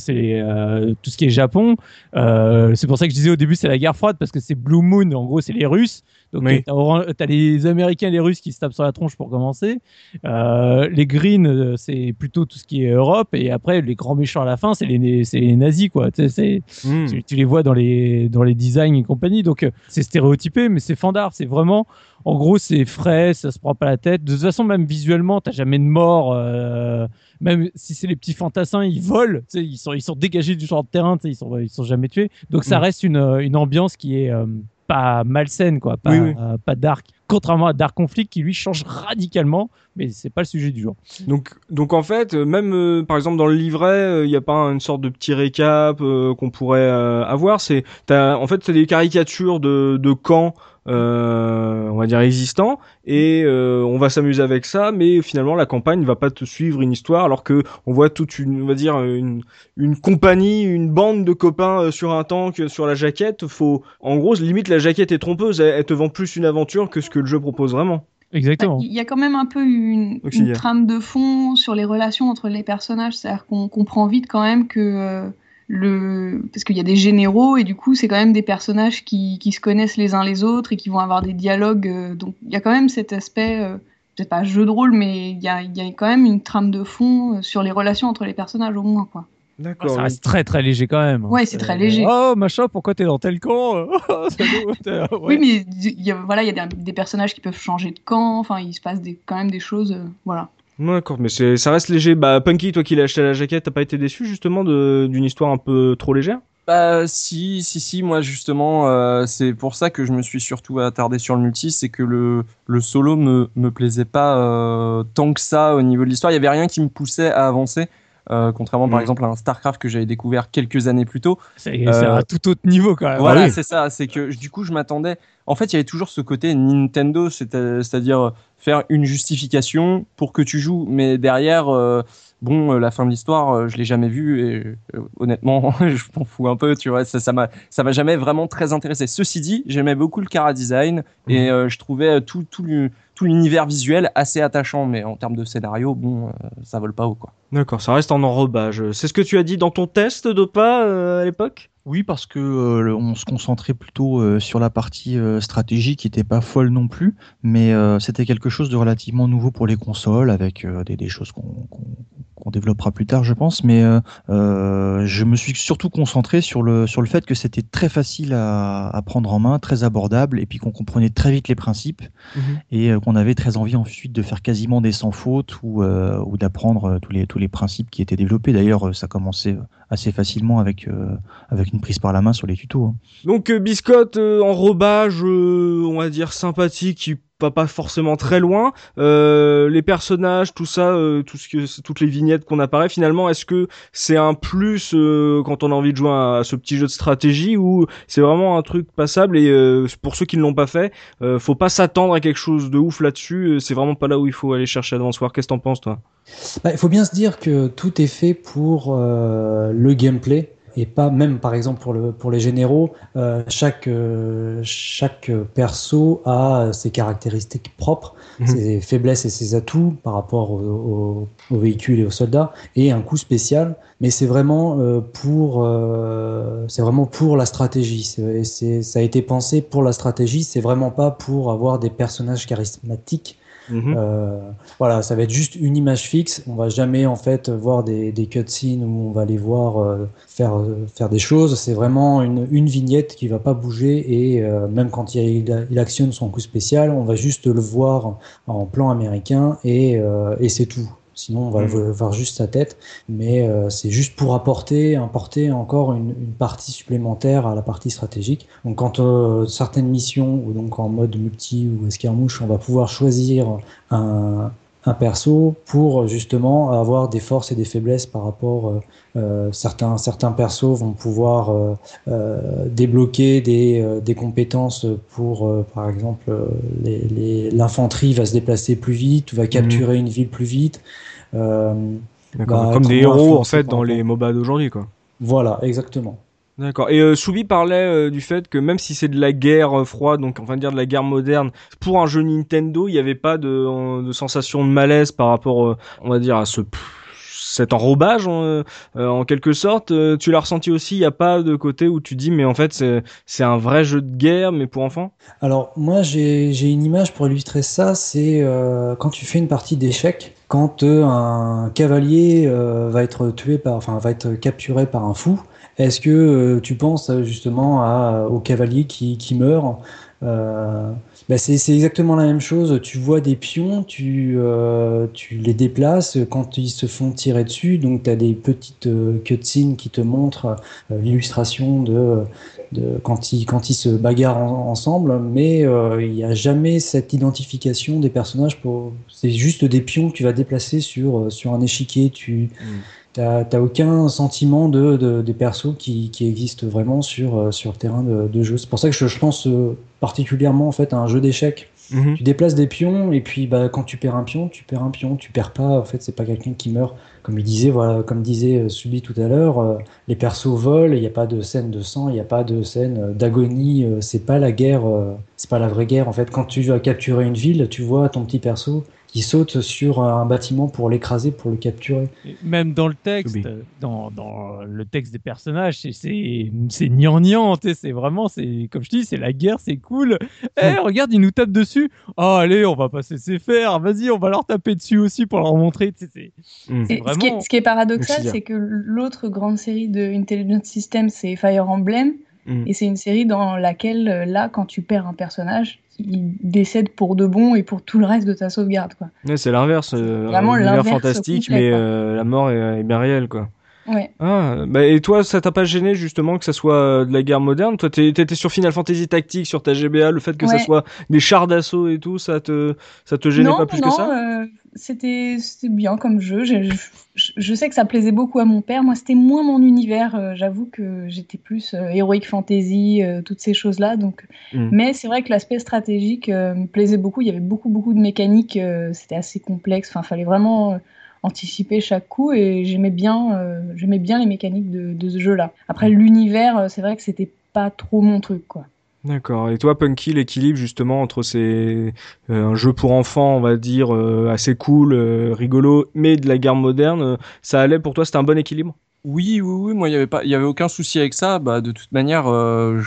les, tout ce qui est Japon. C'est pour ça que je disais au début, c'est la guerre froide, parce que c'est Blue Moon, en gros, c'est les Russes. Donc, Oui. Oran- t'as les Américains et les Russes qui se tapent sur la tronche pour commencer. Euh, les Greens, euh, c'est plutôt tout ce qui est Europe. Et après, les grands méchants à la fin, c'est les, les nazis, quoi. Tu c'est- Hmm. tu, tu les vois dans les, dans les designs et compagnie. Donc, euh, c'est stéréotypé, mais c'est fandard. C'est vraiment, en gros, c'est frais, ça se prend pas la tête. De toute façon, même visuellement, t'as jamais de mort. euh, même si c'est les petits fantassins, ils volent. tu Ils sont, ils sont dégagés du champ de terrain. tu Ils sont, ils sont jamais tués. Donc, ça Mm. reste une, une ambiance qui est euh, pas malsaine, quoi. Pas, Oui, oui. euh, pas dark. Contrairement à Dark Conflict qui lui change radicalement, mais c'est pas le sujet du jour. Donc, donc en fait, euh, même euh, par exemple dans le livret, il n'y a pas une sorte de petit récap euh, qu'on pourrait euh, avoir. C'est, t'as- en fait, c'est des caricatures de, de camps, euh, on va dire existants, et euh, on va s'amuser avec ça. Mais finalement, la campagne ne va pas te suivre une histoire, alors que on voit toute une, on va dire une, une compagnie, une bande de copains euh, sur un tank, euh, sur la jaquette. Faut, en gros, limite la jaquette est trompeuse. Elle te vend plus une aventure que ce que le jeu propose vraiment. Exactement. Il y a quand même un peu une, Donc, trame de fond sur les relations entre les personnages. C'est-à-dire qu'on comprend vite quand même que euh, le. Parce qu'il y a des généraux et du coup, c'est quand même des personnages qui, qui se connaissent les uns les autres et qui vont avoir des dialogues. euh, donc il y a quand même cet aspect. euh, peut-être pas jeu de rôle, mais il y a, il y a quand même une trame de fond sur les relations entre les personnages au moins. Quoi. D'accord. Ça reste très très léger quand même. hein. Ouais, c'est très léger. Oh machin, pourquoi t'es dans tel camp Oh, salaud, t'es- ouais. Oui, mais il y a, voilà, il y a des, des personnages qui peuvent changer de camp. Enfin, il se passe des, quand même des choses. euh, voilà. D'accord, mais c'est, ça reste léger. Bah, Punky, toi qui l'as acheté à la jaquette, t'as pas été déçu justement d'une histoire un peu trop légère? Bah si, si, si, moi justement, euh, c'est pour ça que je me suis surtout attardé sur le multi, c'est que le, le solo me, me plaisait pas euh, tant que ça au niveau de l'histoire. Il y avait rien qui me poussait à avancer. Euh, contrairement par Mm. exemple à un StarCraft que j'avais découvert quelques années plus tôt. C'est c'est Euh, à tout autre niveau quand même. Voilà, oui. c'est ça. C'est que du coup, je m'attendais. En fait, il y avait toujours ce côté Nintendo, c'est- c'est-à-dire faire une justification pour que tu joues, mais derrière, euh, bon, euh, la fin de l'histoire, euh, je l'ai jamais vue et euh, honnêtement, je m'en fous un peu. Tu vois, ça, ça m'a, ça m'a jamais vraiment très intéressé. Ceci dit, j'aimais beaucoup le cara design et euh, je trouvais euh, tout, tout, tout l'univers visuel assez attachant, mais en termes de scénario, bon, euh, ça vole pas haut quoi. D'accord, ça reste en enrobage. C'est ce que tu as dit dans ton test d'Opa euh, à l'époque? Oui, parce que euh, on se concentrait plutôt euh, sur la partie euh, stratégie qui n'était pas folle non plus, mais euh, c'était quelque chose de relativement nouveau pour les consoles, avec euh, des, des choses qu'on qu'on- qu'on développera plus tard, je pense. Mais euh, euh, je me suis surtout concentré sur le sur le fait que c'était très facile à, à prendre en main, très abordable, et puis qu'on comprenait très vite les principes et euh, qu'on avait très envie ensuite de faire quasiment des sans faute ou, euh, ou d'apprendre euh, tous les tous les principes qui étaient développés. D'ailleurs, euh, ça commençait assez facilement avec euh, avec une prise par la main sur les tutos. hein. Donc euh, Biscotte, euh, enrobage, euh, on va dire sympathique, qui va pas forcément très loin. Euh, les personnages, tout ça, euh, tout ce que, toutes les vignettes qu'on apparaît, finalement, est-ce que c'est un plus euh, quand on a envie de jouer à, à ce petit jeu de stratégie ou c'est vraiment un truc passable et euh, pour ceux qui ne l'ont pas fait, euh, faut pas s'attendre à quelque chose de ouf là-dessus. euh, C'est vraiment pas là où il faut aller chercher Advance War. Qu'est-ce que t'en penses, toi? Bah, il faut bien se dire que tout est fait pour euh, le gameplay et pas même par exemple pour le pour les généraux euh, chaque euh, chaque perso a ses caractéristiques propres Mhm. ses faiblesses et ses atouts par rapport au, au- aux véhicules et aux soldats et un coup spécial. Mais c'est vraiment euh, pour c'est vraiment pour la stratégie. C'est ça a été pensé pour la stratégie. C'est vraiment pas pour avoir des personnages charismatiques Mhm. euh, voilà, ça va être juste une image fixe. On va jamais en fait voir des, des cutscenes où on va les voir euh, faire euh, faire des choses. C'est vraiment une, une vignette qui va pas bouger et euh, même quand il, il, actionne son coup spécial, on va juste le voir en plan américain et, euh, et c'est tout. Sinon, on va Mhm. voir juste sa tête, mais euh, c'est juste pour apporter, apporter encore une, une partie supplémentaire à la partie stratégique. Donc, quand euh, certaines missions ou donc en mode multi ou escarmouche, on va pouvoir choisir un, un perso pour justement avoir des forces et des faiblesses par rapport. Euh, euh, certains certains persos vont pouvoir euh, euh, débloquer des, euh, des compétences pour, euh, par exemple, euh, les- les- l'infanterie va se déplacer plus vite, va capturer une ville plus vite. Euh, bah, Comme des héros en fait dans les MOBA d'aujourd'hui, quoi. voilà, exactement. D'accord. Et euh, Soubi parlait euh, du fait que même si c'est de la guerre euh, froide, donc on va dire de la guerre moderne, pour un jeu Nintendo, il n'y avait pas de, de sensation de malaise par rapport, euh, on va dire, à ce cet enrobage en, euh, en quelque sorte. Tu l'as ressenti aussi. Il n'y a pas de côté où tu dis, mais en fait, c'est c'est un vrai jeu de guerre, mais pour enfants? Alors moi j'ai j'ai une image pour illustrer ça, c'est quand tu fais une partie d'échecs, quand un cavalier euh, va être tué par, enfin va être capturé par un fou. Est-ce que euh, tu penses euh, justement à, au cavalier qui, qui meurt euh, bah c'est exactement la même chose. Tu vois des pions, tu, euh, tu les déplaces quand ils se font tirer dessus. Donc tu as des petites euh, cutscenes qui te montrent euh, l'illustration de, de quand ils quand ils se bagarrent en- ensemble. Mais euh, il n'y a jamais cette identification des personnages. Pour c'est juste des pions que tu vas déplacer sur euh, sur un échiquier. Tu T'as t'as aucun sentiment de, de- des persos qui, qui existent vraiment sur, euh, sur le terrain de, de jeu. C'est pour ça que je, je pense euh, particulièrement en fait à un jeu d'échecs. Tu déplaces des pions et puis bah, quand tu perds un pion, tu perds un pion. Tu perds pas. En fait, c'est pas quelqu'un qui meurt. Comme il disait, voilà, comme disait euh, Subi tout à l'heure, euh, les persos volent. Il n'y a pas de scène de sang. Il n'y a pas de scène d'agonie. euh, c'est pas la guerre. euh, c'est pas la vraie guerre. En fait, quand tu vas capturer une ville, tu vois ton petit perso qui saute sur un bâtiment pour l'écraser, pour le capturer. Et Même dans le texte, dans, dans le texte des personnages, c'est- gnangnan, c'est vraiment, c'est comme je dis, c'est la guerre, c'est cool. Eh, regarde, ils nous tapent dessus. Oh, allez, on va pas se laisser faire. Vas-y, on va leur taper dessus aussi pour leur montrer. c'est- Mm. Ce, qui est, vraiment- ce qui est paradoxal, c'est que l'autre grande série de Intelligent System, c'est Fire Emblem. Mm. Et c'est une série dans laquelle, euh, là, quand tu perds un personnage, il décède pour de bon et pour tout le reste de ta sauvegarde. Quoi. Ouais, c'est l'inverse. euh, Vraiment un univers l'inverse fantastique, complet, mais euh, la mort est, est bien réelle, quoi. Ouais. Ah, bah, et toi, ça t'a pas gêné justement que ça soit euh, de la guerre moderne? Toi, t'étais sur Final Fantasy Tactics, sur ta GBA, le fait que ça Ouais. soit des chars d'assaut et tout, ça te, ça te gênait non, pas plus non, que ça? euh, c'était bien comme jeu. Je, je, je sais que ça plaisait beaucoup à mon père. Moi, c'était moins mon univers. euh, J'avoue que j'étais plus euh, heroic fantasy, euh, toutes ces choses-là. Donc, Mm. mais c'est vrai que l'aspect stratégique me plaisait beaucoup. Il y avait beaucoup, beaucoup de mécaniques. c'était assez complexe. Enfin, fallait vraiment anticiper chaque coup et j'aimais bien, euh, j'aimais bien les mécaniques de, de ce jeu-là. Après, l'univers, euh, c'est vrai que c'était pas trop mon truc, quoi. D'accord. Et toi, Punky, l'équilibre justement entre ces euh, un jeu pour enfants, on va dire euh, assez cool, euh, rigolo, mais de la guerre moderne, ça allait pour toi C'était un bon équilibre? Oui, oui, oui, moi, il n'y avait, pas- il y avait aucun souci avec ça. Bah, de toute manière, euh,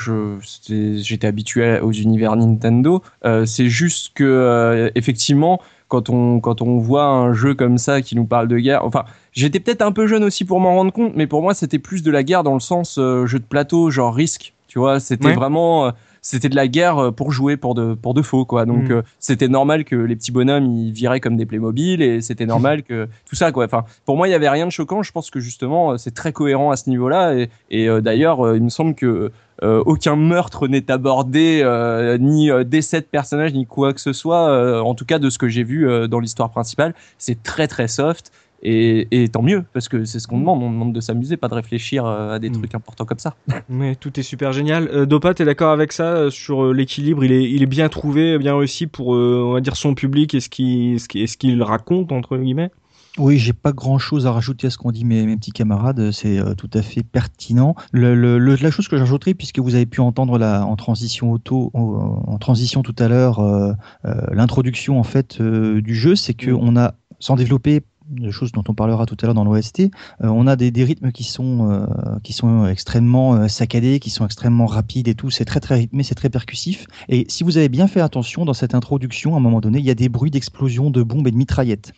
j'étais habitué aux univers Nintendo. Euh, c'est juste que, euh, effectivement, quand on, quand on voit un jeu comme ça qui nous parle de guerre, enfin, j'étais peut-être un peu jeune aussi pour m'en rendre compte, mais pour moi, c'était plus de la guerre dans le sens euh, jeu de plateau, genre risque. Tu vois, c'était Ouais. vraiment. euh, c'était de la guerre euh, pour jouer pour de, pour de faux, quoi. Donc, Mm. euh, c'était normal que les petits bonhommes, ils viraient comme des Playmobil et c'était normal que tout ça, quoi. Enfin, pour moi, il y avait rien de choquant. Je pense que justement, c'est très cohérent à ce niveau-là. Et, et, d'ailleurs, il me semble que aucun meurtre n'est abordé, euh, ni euh, décès de personnage, ni quoi que ce soit. euh, en tout cas, de ce que j'ai vu euh, dans l'histoire principale, c'est très très soft. Et, et tant mieux, parce que c'est ce qu'on demande. On demande de s'amuser, pas de réfléchir euh, à des Mm. trucs importants comme ça. Mais tout est super génial. Euh, Dopa, t'es d'accord avec ça euh, sur euh, l'équilibre? Il est, il est bien trouvé, bien réussi pour, euh, on va dire, son public et ce qu'il, ce qu'il, ce qu'il raconte entre guillemets? Oui, j'ai pas grand chose à rajouter à ce qu'ont dit mes, mes petits camarades, c'est euh, tout à fait pertinent. Le, le- le- la chose que j'ajouterais, puisque vous avez pu entendre la, en transition auto, en, en transition tout à l'heure, euh, euh, l'introduction en fait du jeu, c'est que Mm. on a, sans développer de choses dont on parlera tout à l'heure dans l'OST, euh, on a des, des rythmes qui sont euh, qui sont extrêmement euh, saccadés, qui sont extrêmement rapides et tout. C'est très très rythmé, c'est très percussif. Et si vous avez bien fait attention dans cette introduction, à un moment donné, il y a des bruits d'explosion de bombes et de mitraillettes.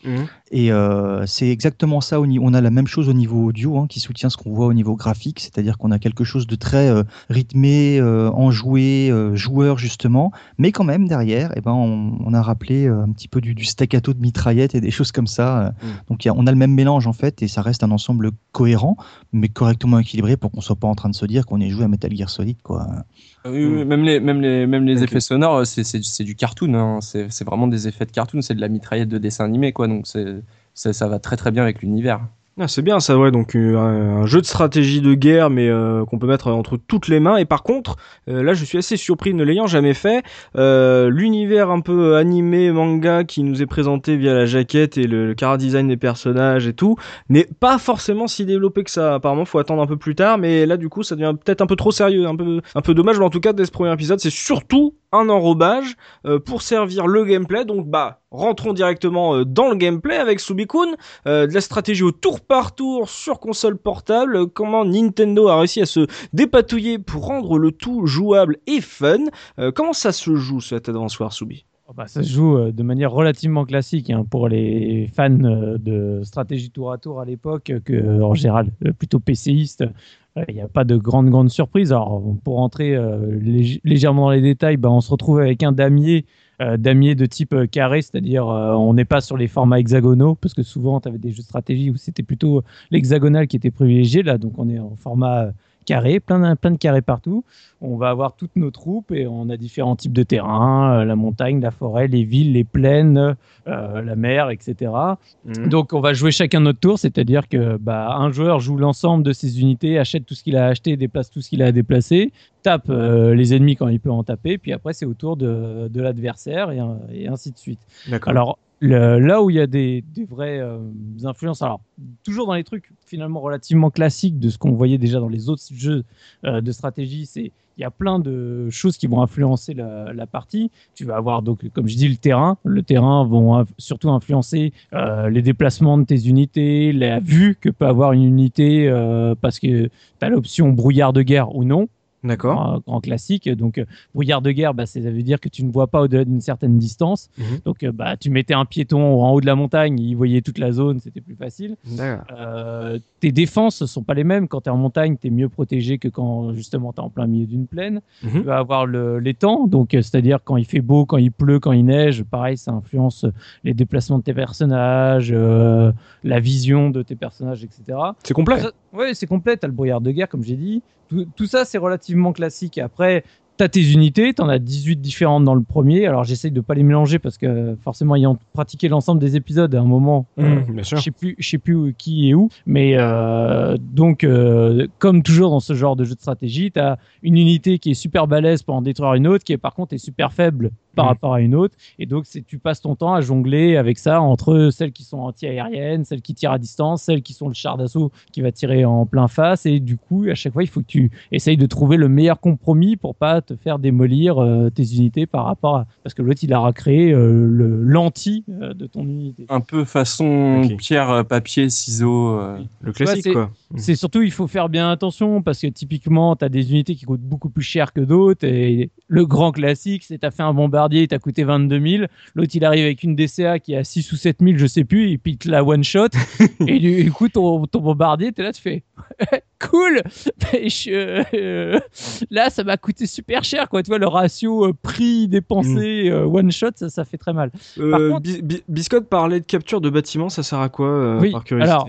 Et euh, c'est exactement ça. On a la même chose au niveau audio hein, qui soutient ce qu'on voit au niveau graphique, c'est-à-dire qu'on a quelque chose de très rythmé, enjoué, joueur justement, mais quand même derrière, eh ben, on, on a rappelé un petit peu du, du staccato de mitraillette et des choses comme ça. euh. Donc il y a- on a le même mélange en fait, et ça reste un ensemble cohérent, mais correctement équilibré pour qu'on soit pas en train de se dire qu'on est joué à Metal Gear Solid quoi. Oui, oui, même les, même les, même les Ok. effets sonores, c'est, du cartoon. Hein. C'est, vraiment des effets de cartoon. C'est de la mitraillette de dessin animé, quoi. Donc ça va très très bien avec l'univers. Ah, c'est bien ça, ouais. Donc euh, un, jeu de stratégie de guerre, mais euh, qu'on peut mettre entre toutes les mains. Et par contre, euh, là, je suis assez surpris ne l'ayant jamais fait. Euh, L'univers un peu animé manga qui nous est présenté via la jaquette et le, le chara design des personnages et tout n'est pas forcément si développé que ça. Apparemment, faut attendre un peu plus tard. Mais là, du coup, ça devient peut-être un peu trop sérieux, un peu un peu dommage. Mais en tout cas, dès ce premier épisode, c'est surtout un enrobage pour servir le gameplay. Donc, bah, rentrons directement euh, dans le gameplay avec Subikun. Euh, de la stratégie au tour par tour sur console portable, comment Nintendo a réussi à se dépatouiller pour rendre le tout jouable et fun. Euh, comment ça se joue cet Advance Wars Subi Oh bah, ça se joue euh, de manière relativement classique hein, pour les fans de stratégie tour à tour à l'époque, que en général plutôt PCiste. Il n'y a pas de grande grande surprise. Alors pour rentrer lég- légèrement dans les détails, bah, on se retrouve avec un damier, damier de type euh, carré, c'est-à-dire euh, on n'est pas sur les formats hexagonaux parce que souvent tu avais des jeux de stratégie où c'était plutôt l'hexagonal qui était privilégié. Là, donc on est en format euh, carré, plein de, plein de carrés partout. On va avoir toutes nos troupes et on a différents types de terrains, euh, la montagne, la forêt, les villes, les plaines, euh, la mer, etc. Donc on va jouer chacun notre tour, c'est-à-dire que bah, un joueur joue l'ensemble de ses unités, achète tout ce qu'il a acheté, déplace tout ce qu'il a à déplacer, tape euh, les ennemis quand il peut en taper, puis après c'est au tour de, de l'adversaire et, ainsi de suite. D'accord. Alors là où il y a des, vraies euh, influences, alors toujours dans les trucs finalement relativement classiques de ce qu'on voyait déjà dans les autres jeux euh, de stratégie, c'est il y a plein de choses qui vont influencer la, partie. Tu vas avoir donc, comme je dis, le terrain. Le terrain vont surtout influencer euh, les déplacements de tes unités, la vue que peut avoir une unité parce que tu as l'option brouillard de guerre ou non. D'accord. grand classique. Donc, euh, brouillard de guerre, bah, ça veut dire que tu ne vois pas au-delà d'une certaine distance. Mhm. Donc, euh, bah, tu mettais un piéton en haut de la montagne, il voyait toute la zone, c'était plus facile. Euh, tes défenses ne sont pas les mêmes. Quand tu es en montagne, tu es mieux protégé que quand justement tu es en plein milieu d'une plaine. Mhm. Tu vas avoir le, les temps, donc euh, c'est-à-dire quand il fait beau, quand il pleut, quand il neige. Pareil, ça influence les déplacements de tes personnages, euh, la vision de tes personnages, etc. C'est complet. Ouais, c'est complet. T'as le brouillard de guerre, comme j'ai dit. Tout, ça, c'est relativement classique. Après, t'as tes unités. T'en as 18 différentes dans le premier. Alors, j'essaye de pas les mélanger parce que forcément, ayant pratiqué l'ensemble des épisodes à un moment, euh, bien sûr. je sais plus, je sais plus qui est où. Mais euh, donc, euh, comme toujours dans ce genre de jeu de stratégie, t'as une unité qui est super balèze pour en détruire une autre, qui est par contre est super faible par Mhm. rapport à une autre. Et donc, tu passes ton temps à jongler avec ça entre celles qui sont anti-aériennes, celles qui tirent à distance, celles qui sont le char d'assaut qui va tirer en plein face. Et du coup, à chaque fois, il faut que tu essayes de trouver le meilleur compromis pour pas te faire démolir euh, tes unités par rapport à parce que l'autre il aura créé euh, le l'anti euh, de ton unité. Un peu façon pierre, papier, ciseaux. euh. Le classique, c'est- quoi. C'est surtout, il faut faire bien attention parce que typiquement, tu as des unités qui coûtent beaucoup plus cher que d'autres. Et le grand classique, c'est tu as fait un bombardier, il t'a coûté 22 000. L'autre, il arrive avec une DCA qui est à 6 ou 7 000, je sais plus, et puis il te la one shot. et du, du coup, ton, ton bombardier, tu es là, tu fais cool. Mais je- euh, là, ça m'a coûté super cher. Quoi. Tu vois, le ratio euh, prix dépensé euh, one shot, ça, ça fait très mal. Euh, contre- Bis- Bis- Biscotte parlait de capture de bâtiments, ça sert à quoi Oui, par curiosité alors,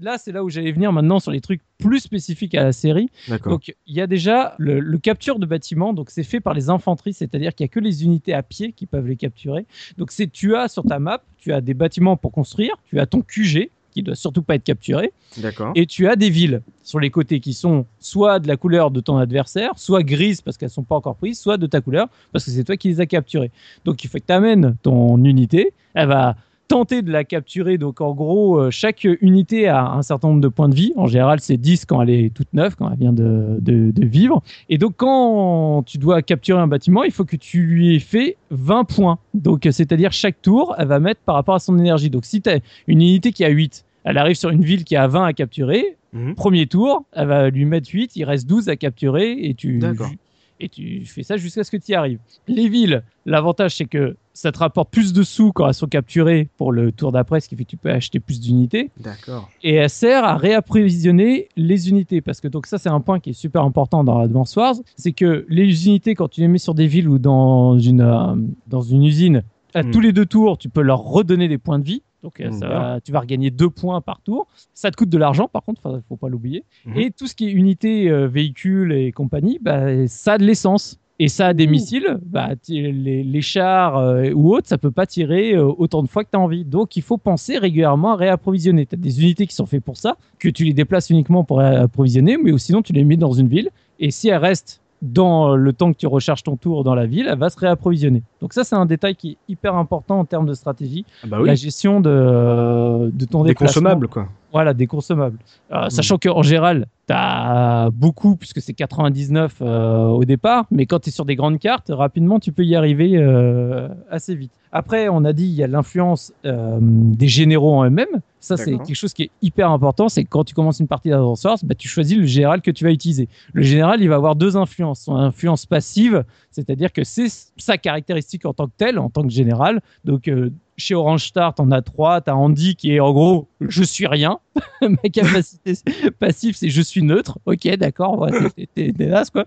là, c'est là où j'allais venir maintenant sur les trucs plus spécifiques à la série. Donc il y a déjà le, le capture de bâtiments, donc c'est fait par les infanteries, c'est-à-dire qu'il y a que les unités à pied qui peuvent les capturer. Donc c'est tu as sur ta map, tu as des bâtiments pour construire, tu as ton QG qui doit surtout pas être capturé, D'accord. et tu as des villes sur les côtés qui sont soit de la couleur de ton adversaire, soit grises parce qu'elles sont pas encore prises, soit de ta couleur parce que c'est toi qui les as capturées. Donc il faut que tu amènes ton unité, elle va tenter de la capturer. Donc en gros, euh, chaque unité a un certain nombre de points de vie. En général, c'est 10 quand elle est toute neuve, quand elle vient de, de- de vivre. Et donc quand tu dois capturer un bâtiment, il faut que tu lui aies fait 20 points. Donc euh, c'est-à-dire chaque tour, elle va mettre par rapport à son énergie. Donc si tu as une unité qui a 8, elle arrive sur une ville qui a 20 à capturer, Mhm. premier tour, elle va lui mettre 8, il reste 12 à capturer et tu, et tu fais ça jusqu'à ce que tu y arrives. Les villes, l'avantage c'est que ça te rapporte plus de sous quand elles sont capturées pour le tour d'après, ce qui fait que tu peux acheter plus d'unités. D'accord. Et elle sert à réapprovisionner les unités. Parce que donc ça c'est un point qui est super important dans Advance Wars, c'est que les unités quand tu les mets sur des villes ou dans une, euh, dans une usine, à Mm. tous les deux tours, tu peux leur redonner des points de vie. Donc euh, Mm, ça va- tu vas regagner deux points par tour. Ça te coûte de l'argent par contre, il faut pas l'oublier. Mhm. Et tout ce qui est unité, euh, véhicule et compagnie, bah, ça a de l'essence. Et ça a des missiles, bah, ti- les, les chars euh, ou autres, ça peut pas tirer euh, autant de fois que tu as envie. Donc il faut penser régulièrement à réapprovisionner. Tu as des unités qui sont faites pour ça, que tu les déplaces uniquement pour réapprovisionner, mais ou sinon tu les mets dans une ville. Et si elles restent dans le temps que tu recharges ton tour dans la ville, elle va se réapprovisionner. Donc ça c'est un détail qui est hyper important en termes de stratégie. Ah bah oui. La gestion de, de ton Des déplacement. consommables, quoi. Voilà, des consommables. Euh, Mm. Sachant qu'en général, tu as beaucoup, puisque c'est 99 euh, au départ, mais quand tu es sur des grandes cartes, rapidement, tu peux y arriver euh, assez vite. Après, on a dit, il y a l'influence euh, des généraux en eux-mêmes. Ça, c'est quelque chose qui est hyper important. C'est que quand tu commences une partie d'Advance Wars, bah, tu choisis le général que tu vas utiliser. Le général, il va avoir deux influences. Son influence passive, c'est-à-dire que c'est sa caractéristique en tant que telle, en tant que général. Donc, chez Orange Star, t'en as trois. T'as Andy qui est en gros, je suis rien. Ma capacité passive, c'est je suis neutre. Ok, d'accord, ouais, t'es- dégueulasse, quoi.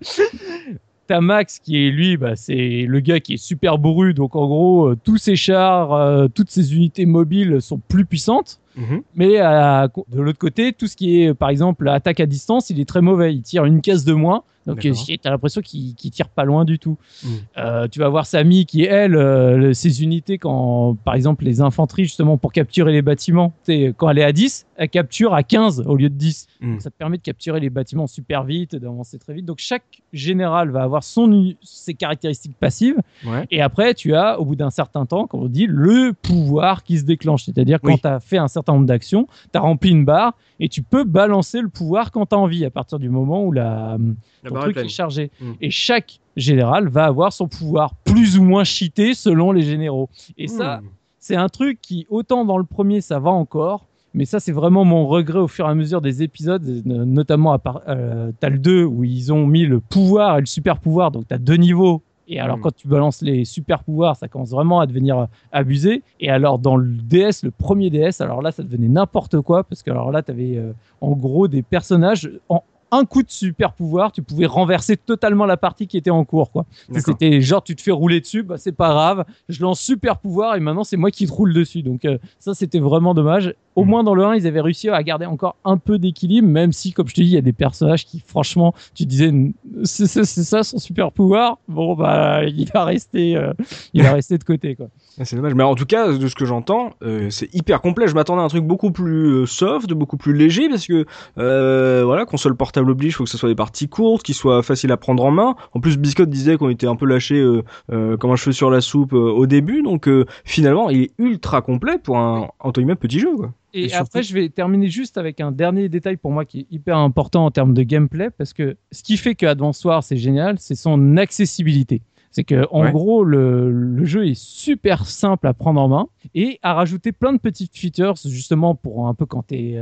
T'as Max qui est lui, bah, c'est le gars qui est super bourru. Donc, en gros, euh, tous ses chars, euh, toutes ses unités mobiles sont plus puissantes. Mhm. Mais à- de l'autre côté, tout ce qui est, par exemple, attaque à distance, il est très mauvais. Il tire une case de moins. Donc, tu as l'impression qu'il qu'il tire pas loin du tout. Mm. Euh, tu vas voir Samy qui, elle, euh, ses unités, quand, par exemple, les infanteries, justement, pour capturer les bâtiments, quand elle est à 10, elle capture à 15 au lieu de 10. Mm. Donc, ça te permet de capturer les bâtiments super vite, d'avancer très vite. Donc, chaque général va avoir son, ses caractéristiques passives. Ouais. Et après, tu as, au bout d'un certain temps, comme on dit, le pouvoir qui se déclenche. C'est-à-dire, quand tu as fait un certain nombre d'actions, tu as rempli une barre et tu peux balancer le pouvoir quand tu as envie, à partir du moment où la, La ton truc est chargé. Mm. Et chaque général va avoir son pouvoir plus ou moins cheaté selon les généraux. Et ça, Hmm. c'est un truc qui, autant dans le premier, ça va encore, Mais ça, c'est vraiment mon regret au fur et à mesure des épisodes, notamment à part, euh, t'as le 2 où ils ont mis le pouvoir et le super pouvoir, donc t'as deux niveaux. Et alors, Mm. quand tu balances les super pouvoirs, ça commence vraiment à devenir euh, abusé. Et alors, dans le DS, le premier DS, alors là, ça devenait n'importe quoi, parce que alors là, t'avais euh, en gros des personnages. En un coup de super pouvoir, tu pouvais renverser totalement la partie qui était en cours, quoi. C'était genre, tu te fais rouler dessus, bah, c'est pas grave, je lance super pouvoir et maintenant c'est moi qui te roule dessus. Donc euh, ça, c'était vraiment dommage. Au Mm. moins dans le 1, ils avaient réussi à garder encore un peu d'équilibre, même si, comme je te dis, il y a des personnages qui, franchement, tu disais, c'est ça son super pouvoir. Bon, bah, il va rester, euh, il va rester de côté, quoi. Ah, C'est dommage, mais en tout cas, de ce que j'entends, euh, c'est hyper complet. Je m'attendais à un truc beaucoup plus euh, soft, beaucoup plus léger, parce que euh, voilà, console portable oblige, faut que ce soit des parties courtes, qui soient faciles à prendre en main. En plus, Biscotte disait qu'on était un peu lâché comme un cheveu sur la soupe au début, donc finalement, il est ultra complet pour un entre guillemets petit jeu. Quoi. Et, Et surtout- après, je vais terminer juste avec un dernier détail pour moi qui est hyper important en termes de gameplay, parce que ce qui fait que Advance Wars c'est génial, c'est son accessibilité. C'est que en Ouais. gros, le, le jeu est super simple à prendre en main et à rajouter plein de petites features justement pour un peu quand tu es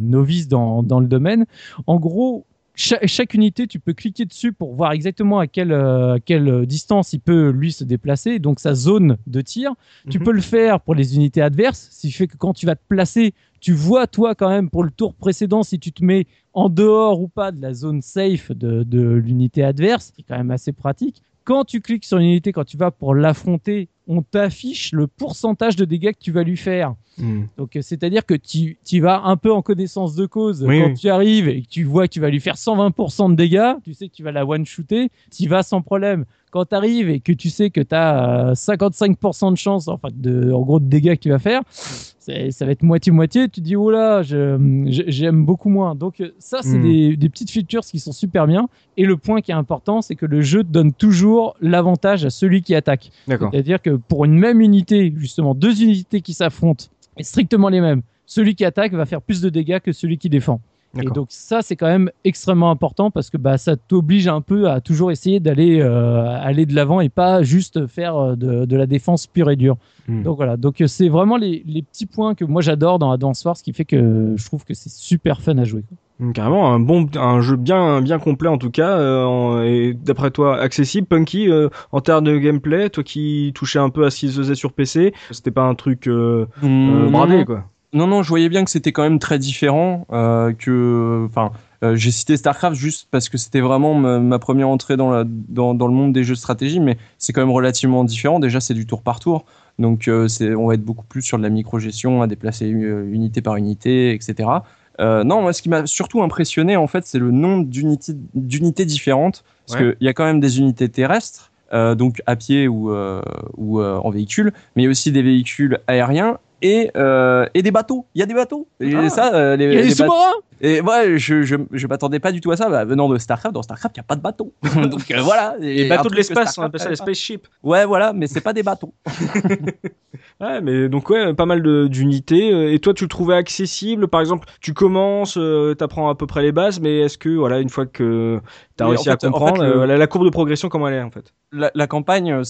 novice dans, dans le domaine. En gros, cha- chaque unité, tu peux cliquer dessus pour voir exactement à quelle, euh, quelle distance il peut lui se déplacer, donc sa zone de tir. Tu Mhm. peux le faire pour les unités adverses, ce qui fait que quand tu vas te placer, tu vois toi quand même pour le tour précédent si tu te mets en dehors ou pas de la zone safe de, de l'unité adverse, c'est quand même assez pratique. Quand tu cliques sur une unité, quand tu vas pour l'affronter, on t'affiche le pourcentage de dégâts que tu vas lui faire. Hmm. Donc, euh, c'est-à-dire que tu, tu vas un peu en connaissance de cause. Oui, Quand oui. tu arrives et que tu vois que tu vas lui faire 120% de dégâts, tu sais que tu vas la one-shooter, tu vas sans problème. Quand tu arrives et que tu sais que tu as 55% de chance, enfin, de, en gros, de dégâts que tu vas faire, ça va être moitié-moitié. Tu te dis, oh là, j'aime beaucoup moins. Donc, euh, ça, c'est Hmm. des, des petites features qui sont super bien. Et le point qui est important, c'est que le jeu te donne toujours l'avantage à celui qui attaque. C'est-à-dire que pour une même unité, justement, deux unités qui s'affrontent, et strictement les mêmes, celui qui attaque va faire plus de dégâts que celui qui défend. Et donc ça, c'est quand même extrêmement important parce que bah, ça t'oblige un peu à toujours essayer d'aller euh, aller de l'avant et pas juste faire euh, de, de la défense pure et dure. Hmm. Donc voilà, donc euh, c'est vraiment les, les petits points que moi j'adore dans Advance Wars, ce qui fait que je trouve que c'est super fun à jouer. Carrément un bon un jeu bien bien complet en tout cas euh, en- et d'après toi accessible punky euh, en termes de gameplay toi qui touchais un peu à ce qui se faisait sur PC c'était pas un truc euh, euh, non, bradé non. quoi Non, non, je voyais bien que c'était quand même très différent. que, enfin, euh, j'ai cité Starcraft juste parce que c'était vraiment ma, ma première entrée dans, la, dans, dans le monde des jeux de stratégie, mais c'est quand même relativement différent. Déjà, c'est du tour par tour, donc euh, c'est, on va être beaucoup plus sur de la micro-gestion, à déplacer euh, unité par unité, etc. Euh, non, moi, ce qui m'a surtout impressionné, en fait, c'est le nombre d'unités, différentes, parce Ouais. qu'il y a quand même des unités terrestres. euh, donc à pied ou, euh, ou en véhicule, mais il y a aussi des véhicules aériens et, et des bateaux. Il y a des bateaux. Et Ah. ça, les, Il y a les des bateaux- sous-marins Et ouais, je, je, je m'attendais pas du tout à ça. Bah, venant de Starcraft, dans Starcraft, il n'y a pas de bateau. Donc euh, voilà. les bateaux de l'espace on appelle ça les spaceships Ouais, voilà, mais c'est pas des bateaux. Ouais, mais donc ouais, pas mal d'unités. euh, Et toi, tu le trouvais accessible? Par exemple, tu commences, euh, t'apprends à peu près les bases, mais est-ce que voilà, une fois que t'as Oui, réussi en à en comprendre, fait, le- euh, la, la courbe de progression, comment elle est en fait? La, la campagne, euh,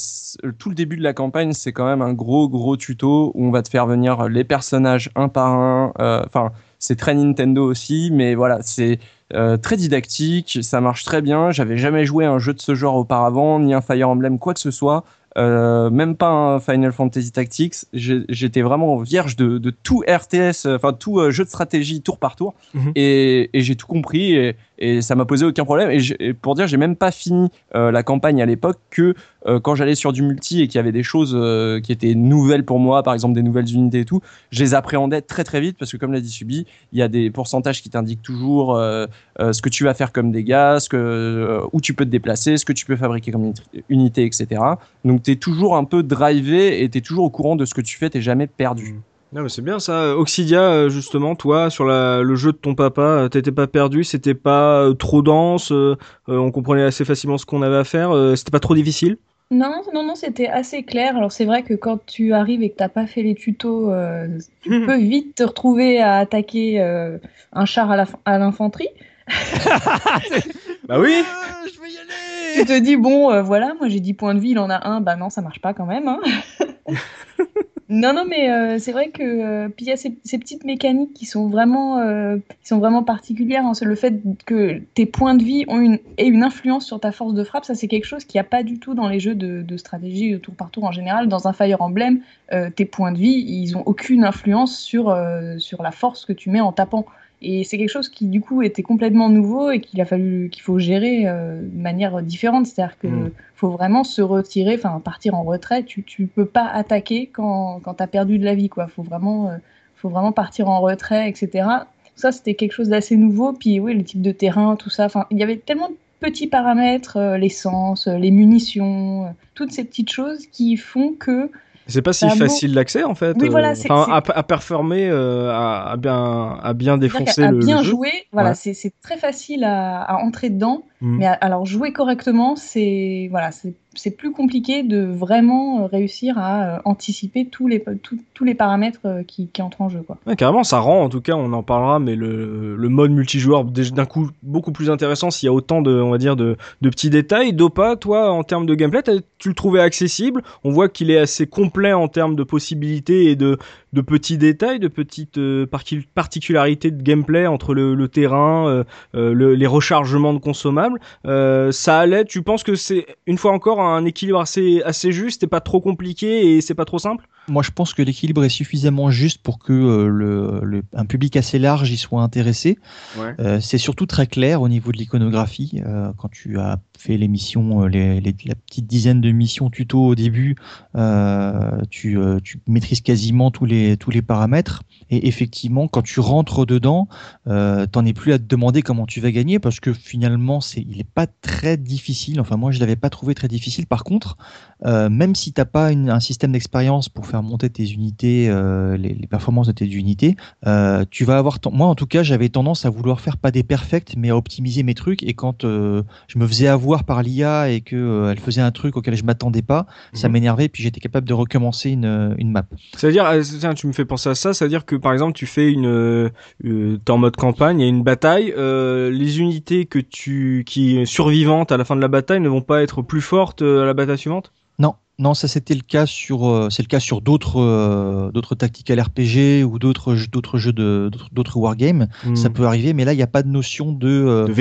tout le début de la campagne, c'est quand même un gros, gros tuto où on va te faire venir les personnages un par un. euh, Enfin, c'est très Nintendo aussi, mais voilà, c'est euh, très didactique, ça marche très bien. J'avais jamais joué à un jeu de ce genre auparavant, ni un Fire Emblem, quoi que ce soit. Euh, même pas un Final Fantasy Tactics. J'étais vraiment vierge de, de tout RTS, euh, enfin tout jeu de stratégie tour par tour, Mhm. et, et j'ai tout compris et, et ça m'a posé aucun problème. Et, pour dire, j'ai même pas fini euh, la campagne à l'époque que euh, quand j'allais sur du multi et qu'il y avait des choses euh, qui étaient nouvelles pour moi, par exemple des nouvelles unités et tout, je les appréhendais très très vite parce que comme l'a dit Subi, il y a des pourcentages qui t'indiquent toujours ce que tu vas faire comme dégâts, ce que, où tu peux te déplacer, ce que tu peux fabriquer comme uni- unité, etc. Donc tu es toujours un peu drivé et tu es toujours au courant de ce que tu fais, t'es jamais perdu. Non, mais c'est bien ça. Oxidia, euh, justement, toi, sur la, le jeu de ton papa, euh, t'étais pas perdu, c'était pas euh, trop dense, euh, on comprenait assez facilement ce qu'on avait à faire, euh, c'était pas trop difficile? Non, non, non, c'était assez clair. Alors c'est vrai que quand tu arrives et que t'as pas fait les tutos, euh, tu peux vite te retrouver à attaquer euh, un char à l'infanterie. Bah oui. je vais y Tu te dis bon, euh, voilà, moi j'ai 10 points de vie, il en a un, bah non, ça marche pas quand même. hein. Non, non, mais euh, c'est vrai que euh, puis il y a ces, petites mécaniques qui sont vraiment, euh, qui sont vraiment particulières. hein. Le fait que tes points de vie ont une, aient une influence sur ta force de frappe. Ça, c'est quelque chose qu'il n'y a pas du tout dans les jeux de, de stratégie tour par tour en général. Dans un Fire Emblem, tes points de vie, ils ont aucune influence sur, sur la force que tu mets en tapant. Et c'est quelque chose qui, du coup, était complètement nouveau et qu'il a fallu, qu'il faut gérer euh, de manière différente. C'est-à-dire qu'il Mm. faut vraiment se retirer, enfin, partir en retrait. Tu, tu peux pas attaquer quand, quand tu as perdu de la vie, quoi. Faut vraiment, euh, faut vraiment partir en retrait, etc. Ça, c'était quelque chose d'assez nouveau. Puis, oui, le type de terrain, tout ça. Enfin, il y avait tellement de petits paramètres, euh, l'essence, les munitions, toutes ces petites choses qui font que C'est pas si facile d'accès en fait. Oui, euh, voilà, c'est- enfin, à, à performer, euh, à, à bien, à bien défoncer qu'à le, bien le jeu. jouer, voilà, Ouais. c'est c'est très facile à, à entrer dedans. Mm. Mais alors jouer correctement, c'est voilà, c'est plus compliqué de vraiment euh, réussir à euh, anticiper tous les tous tous les paramètres euh, qui, qui entrent en jeu quoi. Ouais, carrément, ça rend, en tout cas, on en parlera, mais le, le mode multijoueur, d'un coup, beaucoup plus intéressant s'il y a autant de, on va dire, de, de petits détails. Dopa, toi, en termes de gameplay, tu le trouvais accessible? On voit qu'il est assez complet en termes de possibilités et de, de petits détails, de petites euh, parti- particularités de gameplay entre le, le terrain, euh, euh, le- les rechargements de consommables. Euh, ça allait, tu penses que c'est, une fois encore, un équilibre assez, assez juste et pas trop compliqué et c'est pas trop simple? Moi, je pense que l'équilibre est suffisamment juste pour que euh, le, le- un public assez large y soit intéressé. Ouais. Euh, c'est surtout très clair au niveau de l'iconographie. Euh, quand tu as fait les missions, euh, les, les- la petite dizaine de missions tuto au début, euh, tu, euh, tu maîtrises quasiment tous les, tous les paramètres. Et effectivement, quand tu rentres dedans, euh, t'en es plus à te demander comment tu vas gagner parce que finalement, c'est, il est pas très difficile. Enfin, moi, je l'avais pas trouvé très difficile. Par contre, euh, même si t'as pas une- un système d'expérience pour faire monter tes unités, euh, les, les performances de tes unités, euh, tu vas avoir. Moi, en tout cas, j'avais tendance à vouloir faire pas des perfects, mais à optimiser mes trucs. Et quand je me faisais avoir par l'IA et que euh, elle faisait un truc auquel je m'attendais pas, ça Mhm. m'énervait. Puis j'étais capable de recommencer une, une map. C'est-à-dire, tiens, tu me fais penser à ça, c'est-à-dire que par exemple, tu fais une, t'es en mode campagne, il y a une bataille, les unités que tu, qui survivantes à la fin de la bataille ne vont pas être plus fortes euh, à la bataille suivante? Non, non, ça c'était le cas sur, euh, c'est le cas sur d'autres, euh, d'autres tactical RPG ou d'autres, jeux- d'autres jeux de, d'autres, wargames. Ça Hmm. peut arriver, mais là il n'y a pas de notion de, de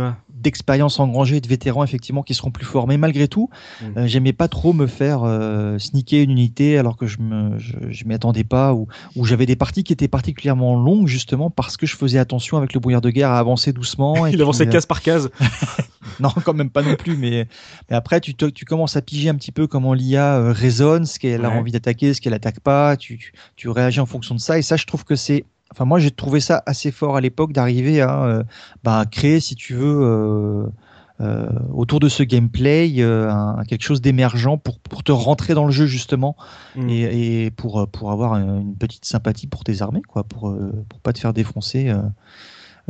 vois. D'expérience engrangée et de vétérans effectivement qui seront plus forts. Mais malgré tout, Mm. euh, j'aimais pas trop me faire euh, sneaker une unité alors que je me, je, je m'y attendais pas ou, ou j'avais des parties qui étaient particulièrement longues justement parce que je faisais attention avec le brouillard de guerre à avancer doucement. et Il avançait euh, case par case. non, quand même pas non plus, mais, mais après, tu, te- tu commences à piger un petit peu comment l'IA euh, raisonne, ce qu'elle a envie d'attaquer, ce qu'elle attaque pas, tu, tu, tu réagis en fonction de ça, et ça, je trouve que c'est. Enfin, moi, j'ai trouvé ça assez fort à l'époque d'arriver à euh, bah, créer, si tu veux, euh, euh, autour de ce gameplay, un- quelque chose d'émergent pour, pour te rentrer dans le jeu, justement, Mm. et, et pour, pour avoir une petite sympathie pour tes armées, quoi, pour, pour pas te faire défoncer.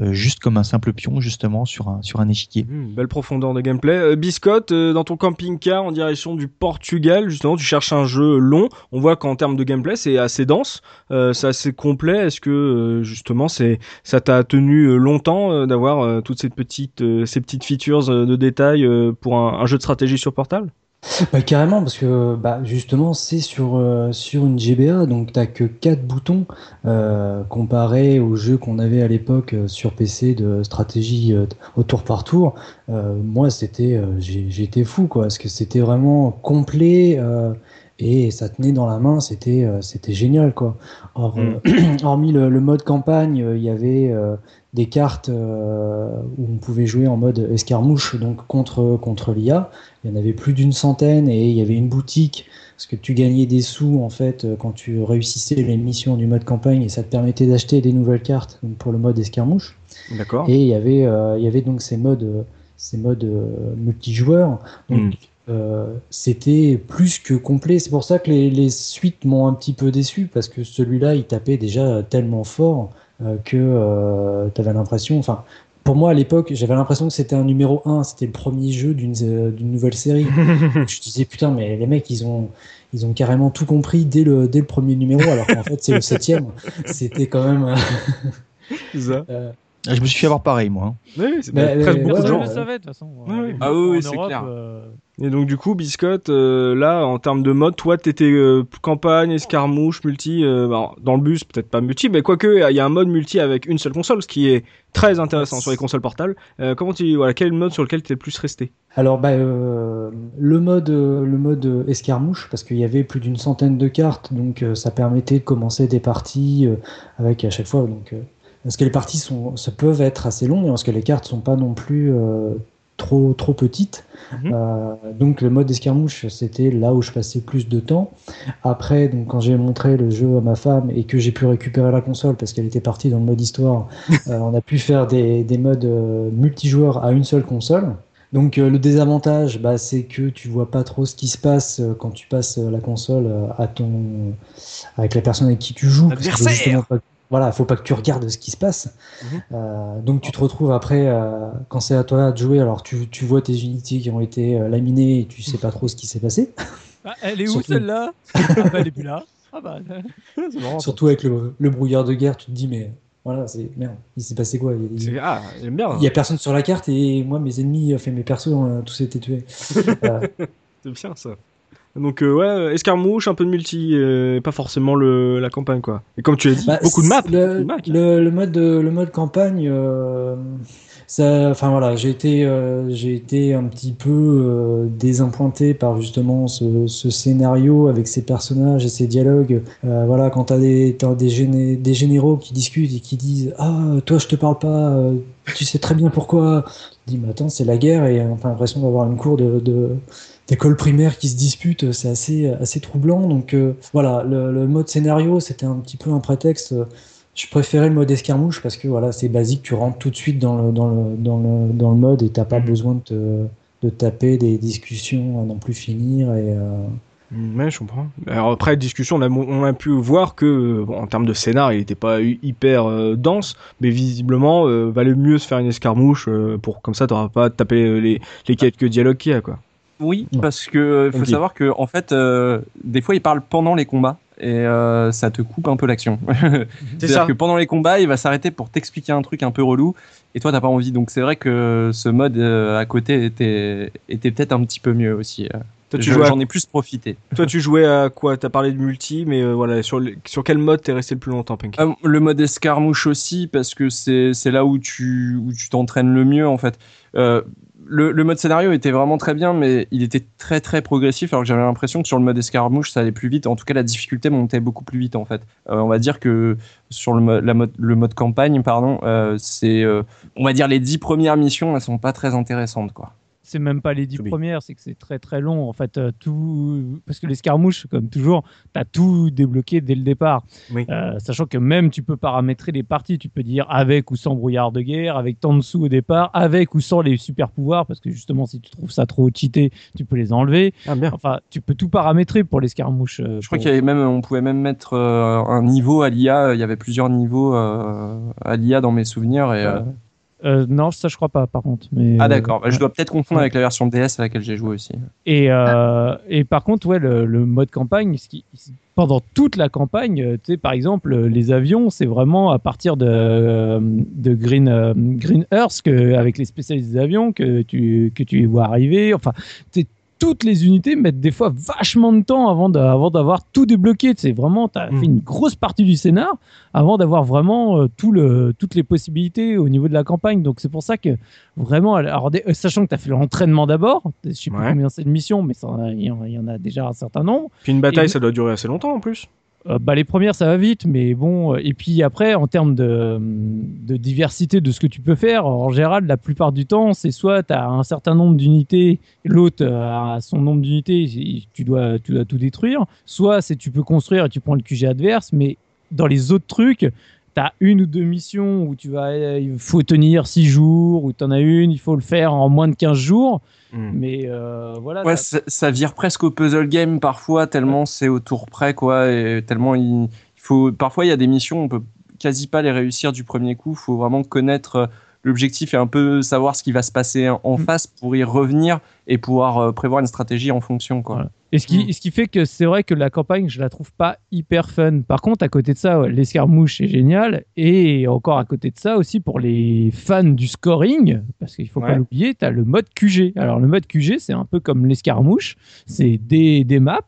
Euh, juste comme un simple pion justement sur un, sur un échiquier. Hmm, belle profondeur de gameplay. Euh, Biscotte, euh, dans ton camping-car en direction du Portugal, justement, tu cherches un jeu long. On voit qu'en termes de gameplay, c'est assez dense, c'est assez complet. Est-ce que justement, c'est ça t'a tenu longtemps d'avoir toutes ces petites ces petites features de détail pour un, un jeu de stratégie sur portable Bah, carrément, parce que bah, justement, c'est sur, euh, sur une GBA, donc t'as que 4 boutons euh, comparé aux jeux qu'on avait à l'époque euh, sur PC de stratégie euh, au tour par tour. Euh, moi, c'était, euh, j'étais fou, quoi, parce que c'était vraiment complet euh, et ça tenait dans la main, c'était, euh, c'était génial, quoi. Or, euh, hormis le, le mode campagne, euh, il y avait euh, des cartes euh, où on pouvait jouer en mode escarmouche, donc contre, contre l'IA. Il y en avait plus d'une centaine et il y avait une boutique parce que tu gagnais des sous en fait euh, quand tu réussissais les missions du mode campagne et ça te permettait d'acheter des nouvelles cartes donc pour le mode escarmouche. D'accord. Et il y avait, euh, il y avait donc ces modes, ces modes euh, multijoueurs. Donc Mm. euh, c'était plus que complet. C'est pour ça que les, les suites m'ont un petit peu déçu parce que celui-là il tapait déjà tellement fort que tu avais l'impression. Enfin, pour moi à l'époque, j'avais l'impression que c'était un numéro 1, c'était le premier jeu d'une euh, nouvelle série. Je disais putain, mais les mecs ils ont ils ont carrément tout compris dès le dès le premier numéro, alors qu'en fait c'est le septième. C'était quand même. euh, C'est ça. euh, Je me suis fait avoir pareil, moi. hein. Oui, c'est bah, beaucoup ouais, de gens. je le savais de toute façon. Ouais, ouais. Ah oui, c'est clair. euh, Et donc du coup, Biscotte, euh, là, en termes de mode, toi, t'étais euh, campagne, escarmouche, multi, euh, bah, dans le bus, peut-être pas multi, mais quoique, il y a un mode multi avec une seule console, ce qui est très intéressant sur les consoles portables. Euh, comment tu, voilà, quel mode sur lequel t'es le plus resté? Alors, bah, le mode, le mode escarmouche, parce qu'il y avait plus d'une centaine de cartes, donc ça permettait de commencer des parties avec à chaque fois. Donc, parce que les parties ça peuvent être assez longues, parce que les cartes sont pas non plus trop trop petites. Mhm. Euh, donc le mode escarmouche, c'était là où je passais plus de temps. Après, donc quand j'ai montré le jeu à ma femme et que j'ai pu récupérer la console parce qu'elle était partie dans le mode histoire, euh, on a pu faire des, des modes euh, multijoueurs à une seule console. Donc le désavantage, bah, c'est que tu vois pas trop ce qui se passe quand tu passes la console à ton avec la personne avec qui tu joues. parce que Adversaire. justement, pas- voilà, faut pas que tu regardes ce qui se passe. Mhm. Euh, donc tu te retrouves après euh, quand c'est à toi de jouer. Alors tu, tu vois tes unités qui ont été euh, laminées et tu sais pas trop ce qui s'est passé. Ah, elle est où Surtout- celle-là? Ah bah, elle est plus là. Ah bah, marrant. Surtout avec le, le brouillard de guerre, tu te dis mais voilà, c'est merde. Il s'est passé quoi? Il, C'est- Ah, a personne sur la carte et moi mes ennemis, enfin mes persos, ont tous été tués. Euh, C'est bien ça. Donc euh, ouais, euh, escarmouche, un peu de multi, euh, pas forcément le, la campagne quoi. Et comme tu l'as dit, Bah, beaucoup de maps. Le, beaucoup de maps. le- le mode, le mode campagne, euh, ça, enfin voilà, j'ai été, euh, j'ai été un petit peu euh, désappointé par justement ce, ce scénario avec ces personnages et ces dialogues. Euh, voilà, quand t'as des, t'as des, géné- des généraux qui discutent et qui disent Ah, toi je te parle pas, euh, tu sais très bien pourquoi. Dis, mais attends, c'est la guerre et on a l'impression d'avoir une cour de, de d'école primaire qui se disputent, c'est assez, assez troublant. Donc euh, voilà, le, le mode scénario, c'était un petit peu un prétexte. Je préférais le mode escarmouche parce que voilà, c'est basique, tu rentres tout de suite dans le, dans le, dans le, dans le mode et t'as pas Mhm. besoin de, te, de taper des discussions à non plus finir. Et, euh, Mm, Ouais, je comprends. Alors après discussion, on a, on a pu voir que bon, en termes de scénar, il était pas hy- hyper euh, dense, mais visiblement, euh, valait mieux se faire une escarmouche euh, pour comme ça, t'auras pas à taper les, les quelques dialogues qu'il y a quoi. Oui, parce que euh, faut savoir que en fait, euh, des fois, il parle pendant les combats et euh, ça te coupe un peu l'action. C'est C'est-à-dire ça. que pendant les combats, il va s'arrêter pour t'expliquer un truc un peu relou et toi, t'as pas envie. Donc c'est vrai que ce mode euh, à côté était était peut-être un petit peu mieux aussi. Toi, tu à, J'en ai plus profité. toi, tu jouais à quoi? T'as parlé de multi, mais euh, voilà, sur, le- sur quel mode t'es resté le plus longtemps, Pink? Euh, le mode escarmouche aussi parce que c'est c'est là où tu où tu t'entraînes le mieux en fait. Euh, le, mode scénario était vraiment très bien, mais il était très très progressif. Alors que j'avais l'impression que sur le mode escarmouche, ça allait plus vite. En tout cas, la difficulté montait beaucoup plus vite en fait. Euh, on va dire que sur le mode campagne, pardon, euh, c'est euh, on va dire les dix premières missions, elles sont pas très intéressantes quoi. C'est même pas les dix Oui. premières, c'est que c'est très très long. En fait, euh, tout parce que l'escarmouche, comme toujours, t'as tout débloqué dès le départ. Oui. Euh, sachant que même tu peux paramétrer les parties, tu peux dire avec ou sans brouillard de guerre, avec tant de sous au départ, avec ou sans les super pouvoirs, parce que justement, si tu trouves ça trop cheaté, tu peux les enlever. Ah bien. Enfin, tu peux tout paramétrer pour l'escarmouche. euh, Je crois qu'il y avait même, on pouvait même mettre euh, un niveau à l'IA. Il y avait plusieurs niveaux euh, à l'IA dans mes souvenirs et. euh, Euh, non, ça je crois pas, par contre. Mais, Ah euh, d'accord, Bah, je dois peut-être confondre Ouais. avec la version DS à laquelle j'ai joué aussi. Et, euh, et par contre, ouais, le, le mode campagne, ce qui, pendant toute la campagne, tu sais, par exemple, les avions, c'est vraiment à partir de, de Green, Green Earth, que, avec les spécialistes des avions, que tu, que tu vois arriver. Enfin, tu toutes les unités mettent des fois vachement de temps avant d'avoir tout débloqué. C'est vraiment, tu as Mm. fait une grosse partie du scénar avant d'avoir vraiment euh, tout le, toutes les possibilités au niveau de la campagne. Donc c'est pour ça que vraiment, alors, euh, sachant que tu as fait l'entraînement d'abord, je sais plus Ouais. combien c'est de missions, mais il y, y en a déjà un certain nombre. Puis une bataille, Et- ça doit durer assez longtemps en plus. Euh, bah, les premières, ça va vite, mais bon. euh, Et puis après, en termes de, de diversité de ce que tu peux faire, en général, la plupart du temps, c'est soit tu as un certain nombre d'unités, l'autre euh, a son nombre d'unités, tu dois, tu dois tout détruire, soit c'est tu peux construire et tu prends le QG adverse, mais dans les autres trucs, tu as une ou deux missions où tu vas, euh, il faut tenir six jours, ou tu en as une, il faut le faire en moins de 15 jours, Hmm. mais euh, voilà. Ouais, ça, ça vire presque au puzzle game parfois, tellement c'est au tour près, quoi, et tellement il, il faut. Parfois, il y a des missions, on peut quasi pas les réussir du premier coup. Il faut vraiment connaître, l'objectif est un peu savoir ce qui va se passer en Mm. face pour y revenir et pouvoir euh, prévoir une stratégie en fonction. Quoi. Voilà. Et ce qui, ce qui fait que c'est vrai que la campagne, je la trouve pas hyper fun. Par contre, à côté de ça, ouais, l'escarmouche est génial. Et encore à côté de ça aussi, pour les fans du scoring, parce qu'il faut pas l'oublier, tu as le mode QG. Alors, le mode QG, c'est un peu comme l'escarmouche. C'est des, des maps.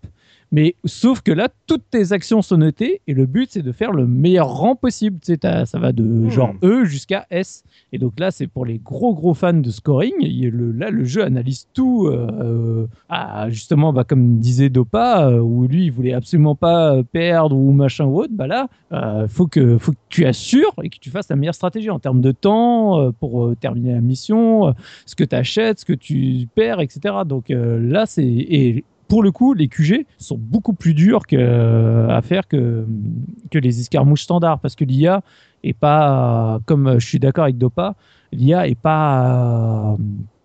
Mais sauf que là, toutes tes actions sont notées et le but, c'est de faire le meilleur rang possible. Tu sais, ça va de genre E jusqu'à S. Et donc là, c'est pour les gros gros fans de scoring. Il- le- là, le jeu analyse tout. euh, à, justement, bah, comme disait Dopa, euh, où lui, il voulait absolument pas perdre ou machin ou autre. Bah là, euh, faut que faut que tu assures et que tu fasses la meilleure stratégie en termes de temps euh, pour euh, terminer la mission, ce que tu achètes, ce que tu perds, etc. Donc là, c'est et pour le coup, les QG sont beaucoup plus durs à faire que, les escarmouches standards parce que l'IA est pas, comme je suis d'accord avec Dopa, l'IA est pas,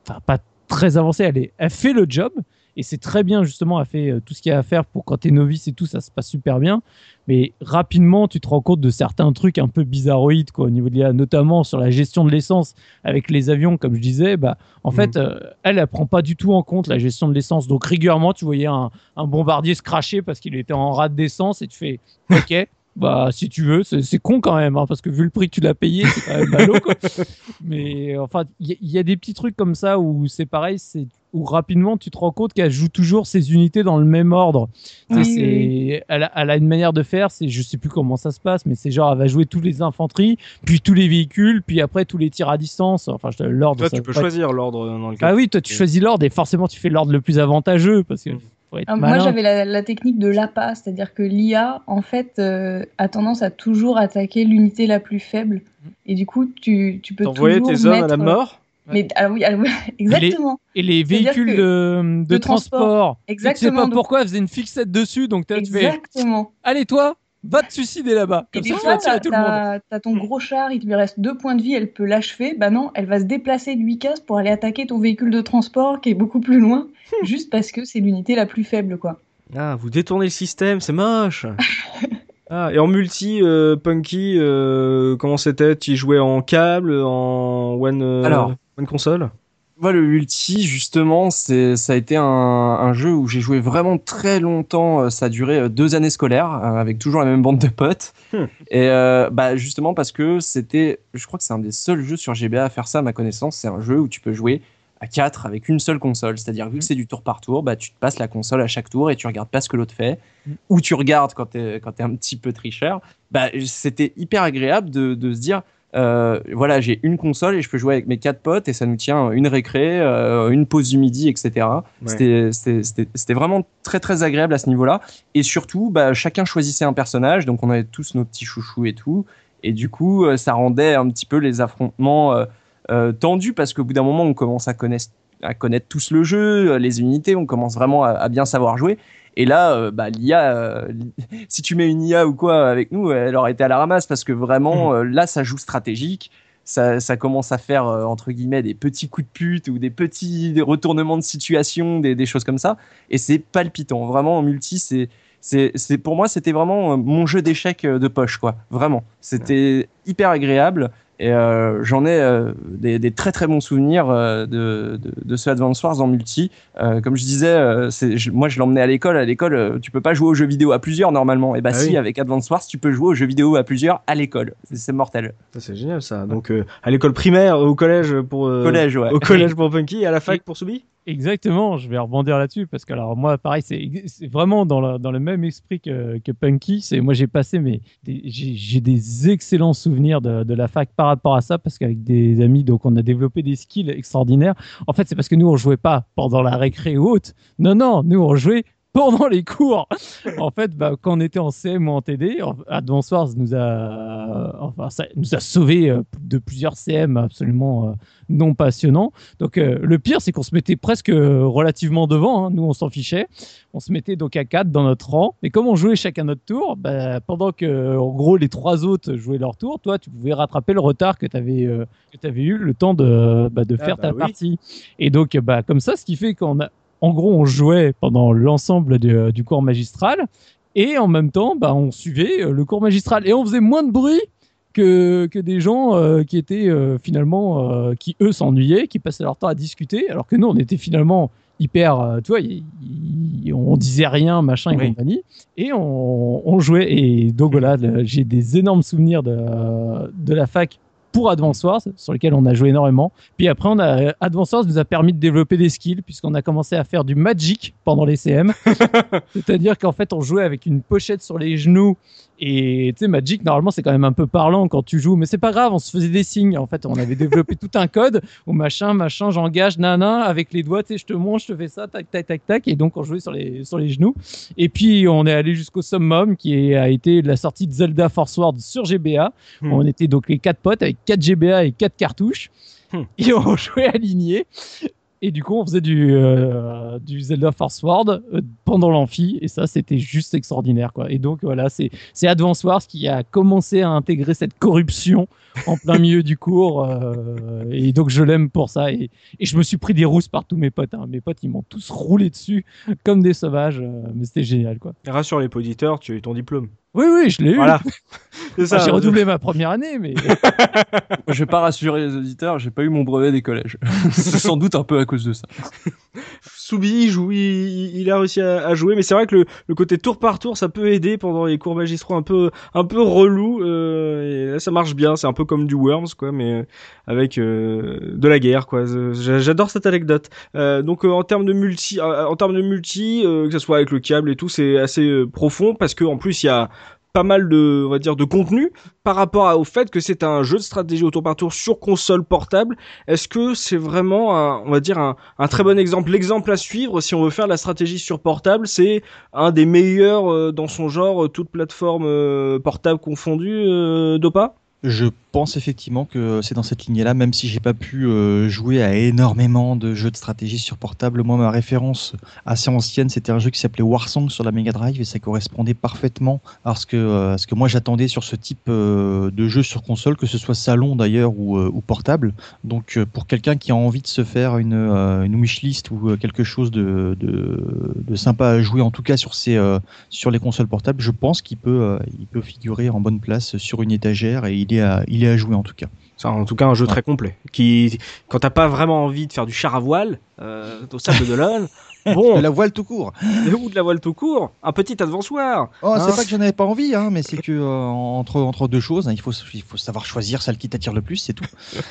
euh, pas très avancée. Elle fait le job et c'est très bien justement. Elle fait euh, tout ce qu'il y a à faire pour quand tu es novice et tout, ça se passe super bien. Mais rapidement, tu te rends compte de certains trucs un peu bizarroïdes quoi, au niveau de l'IA, notamment sur la gestion de l'essence avec les avions, comme je disais. Bah, en Mhm. fait, euh, elle, elle prend pas du tout en compte la gestion de l'essence. Donc régulièrement, tu voyais un, un bombardier se cracher parce qu'il était en rade d'essence et tu fais OK. Bah, si tu veux, c'est con quand même, hein, parce que vu le prix que tu l'as payé, c'est quand même ballot, quoi. Mais enfin, il y, il y a des petits trucs comme ça où c'est pareil, c'est où rapidement tu te rends compte qu'elle joue toujours ses unités dans le même ordre. Tu sais, Oui, c'est- oui, Elle, a, elle a une manière de faire, c'est je sais plus comment ça se passe, mais c'est genre elle va jouer tous les infanteries, puis tous les véhicules, puis après tous les tirs à distance. Enfin, je- l'ordre. Toi, ça tu peux choisir l'ordre dans lequel. Ah oui, toi tu choisis l'ordre et forcément tu fais l'ordre le plus avantageux parce que Mm. Ah, moi, j'avais la, la technique de l'APA, c'est-à-dire que l'IA, en fait, euh, a tendance à toujours attaquer l'unité la plus faible. Et du coup, tu, tu peux toujours tes hommes à mettre... la mort? Mais alors oui, alors oui, exactement. Et les véhicules de, de de transport, transport. tu sais Exactement, pas donc- pourquoi, elle faisait une fixette dessus, donc tu fais Exactement. Allez, toi, va te suicider là-bas. Et Comme ça, tu fois, vas tirer t'as tout le monde. t'as- t'as ton gros char, il te lui reste deux points de vie, elle peut l'achever. Bah non, elle va se déplacer de 8 cases pour aller attaquer ton véhicule de transport qui est beaucoup plus loin, juste parce que c'est l'unité la plus faible, quoi. Ah, vous détournez le système, c'est moche. ah, et en multi, euh, Punky, euh, comment c'était? Tu jouais en câble, en one, euh, Alors. One console? Moi, le Ulti, justement, c'est, ça a été un, un jeu où j'ai joué vraiment très longtemps. Euh, Ça a duré euh, deux années scolaires, euh, avec toujours la même bande de potes. Hmm. Et euh, bah, justement parce que c'était, je crois que c'est un des seuls jeux sur GBA à faire ça, à ma connaissance. C'est un jeu où tu peux jouer à 4 avec une seule console. C'est-à-dire, vu que c'est du tour par tour, bah, tu te passes la console à chaque tour et tu regardes pas ce que l'autre fait. Hmm. Ou tu regardes quand quand t'es un petit peu tricheur. Bah, c'était hyper agréable de, de se dire, euh, voilà, j'ai une console et je peux jouer avec mes quatre potes et ça nous tient une récré, euh, une pause du midi, etc. C'était- C'était vraiment très très agréable à ce niveau-là. Et surtout, bah, chacun choisissait un personnage, donc on avait tous nos petits chouchous et tout. Et du coup, euh, ça rendait un petit peu les affrontements euh, tendus parce qu'au bout d'un moment, on commence à connaître, à connaître tous le jeu, les unités, on commence vraiment à, à bien savoir jouer. Et là, euh, bah, l'IA, euh, si tu mets une IA ou quoi avec nous, elle aurait été à la ramasse parce que vraiment, euh, là, ça joue stratégique. Ça, ça commence à faire, euh, entre guillemets, des petits coups de pute ou des petits retournements de situation, des, des choses comme ça. Et c'est palpitant. Vraiment, en multi, c'est. C'est, c'est- pour moi, c'était vraiment mon jeu d'échecs de poche, quoi. Vraiment. C'était hyper agréable. Et euh, j'en ai euh, des, des très très bons souvenirs euh, de, de, de ce Advance Wars en multi. Comme je disais, je- moi je l'emmenais à l'école. À l'école, tu peux pas jouer aux jeux vidéo à plusieurs normalement. Et bah Ah si, oui. avec Advance Wars, tu peux jouer aux jeux vidéo à plusieurs à l'école. C'est, mortel. C'est génial ça. Donc, à l'école primaire, au collège pour. Collège, ouais. Au collège pour Punky et à la fac pour Soubi? Exactement, je vais rebondir là-dessus parce que alors moi pareil c'est vraiment dans le, même esprit que, Punky. C'est moi j'ai passé mais j'ai des excellents souvenirs de, de la fac par rapport à ça parce qu'avec des amis donc on a développé des skills extraordinaires. En fait c'est parce que nous on jouait pas pendant la récré ou autre. Non non, nous on jouait pendant les cours. en fait, bah, quand on était en CM ou en TD, Advance Wars nous a, enfin, ça nous a sauvé euh, de plusieurs CM absolument euh, non passionnants. Donc euh, le pire, c'est qu'on se mettait presque euh, relativement devant. hein. Nous, on s'en fichait. On se mettait donc à 4 dans notre rang. Mais comme on jouait chacun notre tour, bah, pendant que en gros les trois autres jouaient leur tour, toi, tu pouvais rattraper le retard que tu avais, avais eu le temps de, bah, de Ah, faire bah ta oui. partie. Et donc, bah, comme ça, ce qui fait qu'on a, en gros, on jouait pendant l'ensemble de- du cours magistral. Et en même temps, bah, on suivait euh, le cours magistral. Et on faisait moins de bruit que, que des gens euh, qui étaient euh, finalement, euh, qui eux s'ennuyaient, qui passaient leur temps à discuter, alors que nous, on était finalement hyper, euh, tu vois, y- y- on disait rien, machin et Oui. compagnie, et on, on jouait. Et donc voilà, j'ai des énormes souvenirs de, de la fac pour Advance Wars, sur lequel on a joué énormément. Puis après, on a, Advance Wars nous a permis de développer des skills, puisqu'on a commencé à faire du Magic pendant les CM. C'est-à-dire qu'en fait, on jouait avec une pochette sur les genoux. Et tu sais, Magic, normalement, c'est quand même un peu parlant quand tu joues, mais c'est pas grave, on se faisait des signes. En fait, on avait développé tout un code où machin, machin, j'engage, nana, avec les doigts, tu sais, je te montre, je te fais ça, tac, tac, tac, tac. Et donc, on jouait sur les, sur les genoux. Et puis, on est allé jusqu'au summum, qui a été la sortie de Zelda Force Ward sur GBA. Hmm. On était donc les quatre potes avec 4 GBA et 4 cartouches. Hmm. Et on jouait alignés. Et du coup, on faisait du, euh, du Zelda Force Ward euh, pendant l'amphi. Et ça, c'était juste extraordinaire. Quoi. Et donc, voilà, c'est c'est Advance Wars qui a commencé à intégrer cette corruption en plein milieu du cours. euh, et donc, je l'aime pour ça. Et, et je me suis pris des rousses par tous mes potes. hein. Mes potes, ils m'ont tous roulé dessus comme des sauvages. euh, mais c'était génial. Quoi. Rassure les auditeurs, tu as eu ton diplôme. Oui, oui, je l'ai eu. Voilà. Enfin. J'ai redoublé ma première année, mais Je vais pas rassurer les auditeurs, j'ai pas eu mon brevet des collèges. C'est sans doute un peu à cause de ça. Soubi, il, joue, il, il a réussi à, à jouer, mais c'est vrai que le, le côté tour par tour, ça peut aider pendant les cours magistraux un peu, un peu relou. Euh, et là, ça marche bien. C'est un peu comme du Worms, quoi, mais euh, avec euh, de la guerre, quoi. J'a- J'adore cette anecdote. Euh, donc, euh, en termes de multi, euh, en termes de multi, que ce soit avec le câble et tout, c'est assez profond parce que en plus, il y a pas mal de, on va dire, de contenu par rapport au fait que c'est un jeu de stratégie au tour par tour sur console portable. Est-ce que c'est vraiment, un, on va dire, un, un très bon exemple? L'exemple à suivre, si on veut faire de la stratégie sur portable, c'est un des meilleurs euh, dans son genre, euh, toute plateforme euh, portable confondue, euh, Dopa? Je pense effectivement que c'est dans cette lignée-là, même si j'ai pas pu euh, jouer à énormément de jeux de stratégie sur portable. Moi, ma référence assez ancienne, c'était un jeu qui s'appelait Warsong sur la Mega Drive et ça correspondait parfaitement à ce que, euh, que moi j'attendais sur ce type euh, de jeu sur console, que ce soit salon d'ailleurs ou, portable. Donc, pour quelqu'un qui a envie de se faire une, une wishlist ou quelque chose de, sympa à jouer, en tout cas sur, euh, sur les consoles portables, je pense qu'il peut, il peut figurer en bonne place sur une étagère et il est est à jouer en tout cas. C'est en tout cas un jeu Ouais. très complet. Qui, quand t'as pas vraiment envie de faire du char à voile euh, au sable d'Olonne, bon, De la voile tout court. ou de la voile tout court, un petit avançoir. Oh, Hein c'est pas que j'en avais pas envie, hein, mais c'est que euh, entre, entre deux choses, hein, il, faut, il faut savoir choisir celle qui t'attire le plus, c'est tout.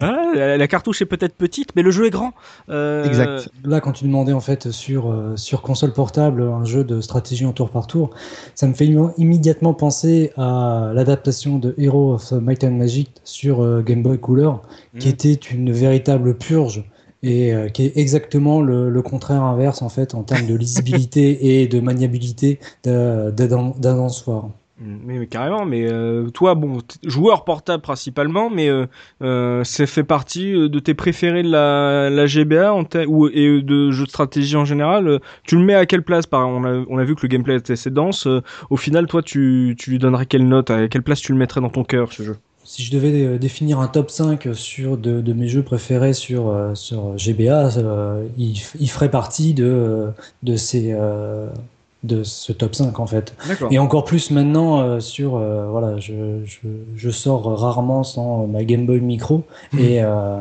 Ah, la, la cartouche est peut-être petite, mais le jeu est grand. Euh, Exact. Là, quand tu demandais en fait sur, euh, sur console portable un jeu de stratégie en tour par tour, ça me fait im- immédiatement penser à l'adaptation de Hero of Might and Magic sur euh, Game Boy Color, qui Mhm. était une véritable purge et euh, qui est exactement le, le contraire inverse en fait en termes de lisibilité et de maniabilité d'un dansoir. Mm, Mais, mais carrément, mais euh, toi, bon, joueur portable principalement, mais euh, euh, c'est fait partie de tes préférés de la, la GBA en ou, et de jeux de stratégie en général. Tu le mets à quelle place? Par, on, a, on a vu que le gameplay était assez dense. au final, toi, tu, tu lui donnerais quelle note À quelle place tu le mettrais dans ton cœur, ce jeu? Si je devais euh, définir un top 5 sur de, de mes jeux préférés sur, euh, sur GBA, euh, il, ferait partie de, de, ces, euh, de ce top 5 en fait. Et encore plus maintenant euh, sur voilà, je, je, je sors rarement sans ma Game Boy Micro et, euh,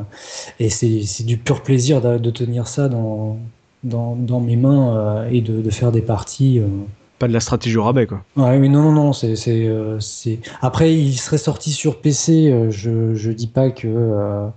et c'est c'est du pur plaisir de, de tenir ça dans, dans, dans mes mains et de, de faire des parties. Pas de la stratégie au rabais, quoi. Ouais, mais non, non, non, c'est, c'est, euh, c'est. Après, il serait sorti sur PC. euh, je, je dis pas que, euh,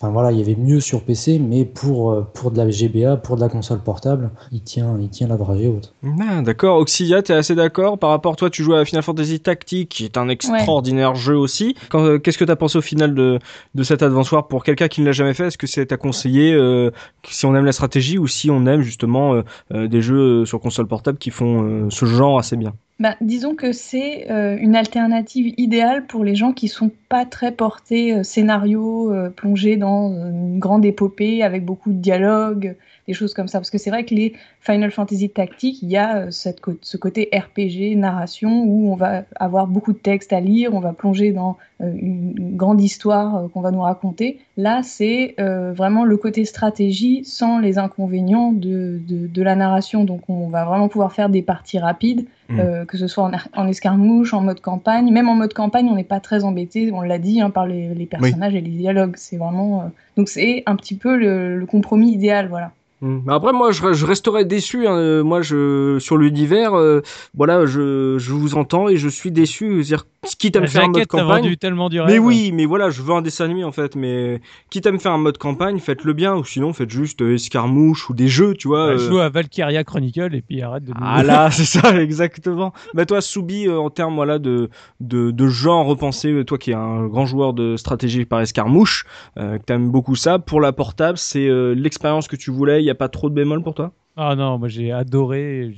enfin voilà, il y avait mieux sur PC, mais pour pour de la GBA, pour de la console portable, il tient, il tient la dragée haute. Ah, d'accord. Oxia, t'es assez d'accord par rapport toi, tu joues à Final Fantasy Tactique, qui est un extraordinaire jeu aussi. Quand, euh, qu'est-ce que t'as pensé au final de de cet Advance Wars pour quelqu'un qui ne l'a jamais fait? Est-ce que c'est à conseiller euh, si on aime la stratégie ou si on aime justement euh, euh, des jeux sur console portable qui font euh, ce genre assez bien. Bah, disons que c'est euh, une alternative idéale pour les gens qui sont pas très portés euh, scénario, euh, plongés dans une grande épopée avec beaucoup de dialogues, des choses comme ça. Parce que c'est vrai que les Final Fantasy tactiques, il y a cette, ce côté RPG, narration, où on va avoir beaucoup de textes à lire, on va plonger dans une grande histoire qu'on va nous raconter. Là, c'est vraiment le côté stratégie sans les inconvénients de, de, de, la narration. Donc, on va vraiment pouvoir faire des parties rapides, mm. que ce soit en, en, escarmouche, en mode campagne. Même en mode campagne, on n'est pas très embêté, on l'a dit, hein, par les, les personnages et les dialogues. C'est vraiment. donc, c'est un petit peu le, le compromis idéal, voilà. Hmm. Après moi je, je resterai déçu hein. Euh, moi je sur l'univers euh, voilà je, je vous entends et je suis déçu. Dire quitte à me faire un mode campagne tellement du mais oui mais voilà je veux un dessin animé en fait. Mais quitte à me faire un mode campagne faites-le bien. Ou sinon faites juste euh, escarmouche ou des jeux tu vois bah, joue à Valkyria Chronicle et puis arrête de ah là c'est ça exactement. Bah toi Soubi en termes voilà de, de de genre repensé toi qui es un grand joueur de stratégie par escarmouche que t'aimes beaucoup ça pour la portable c'est l'expérience que tu voulais pas trop de bémol pour toi? Ah non, moi j'ai adoré.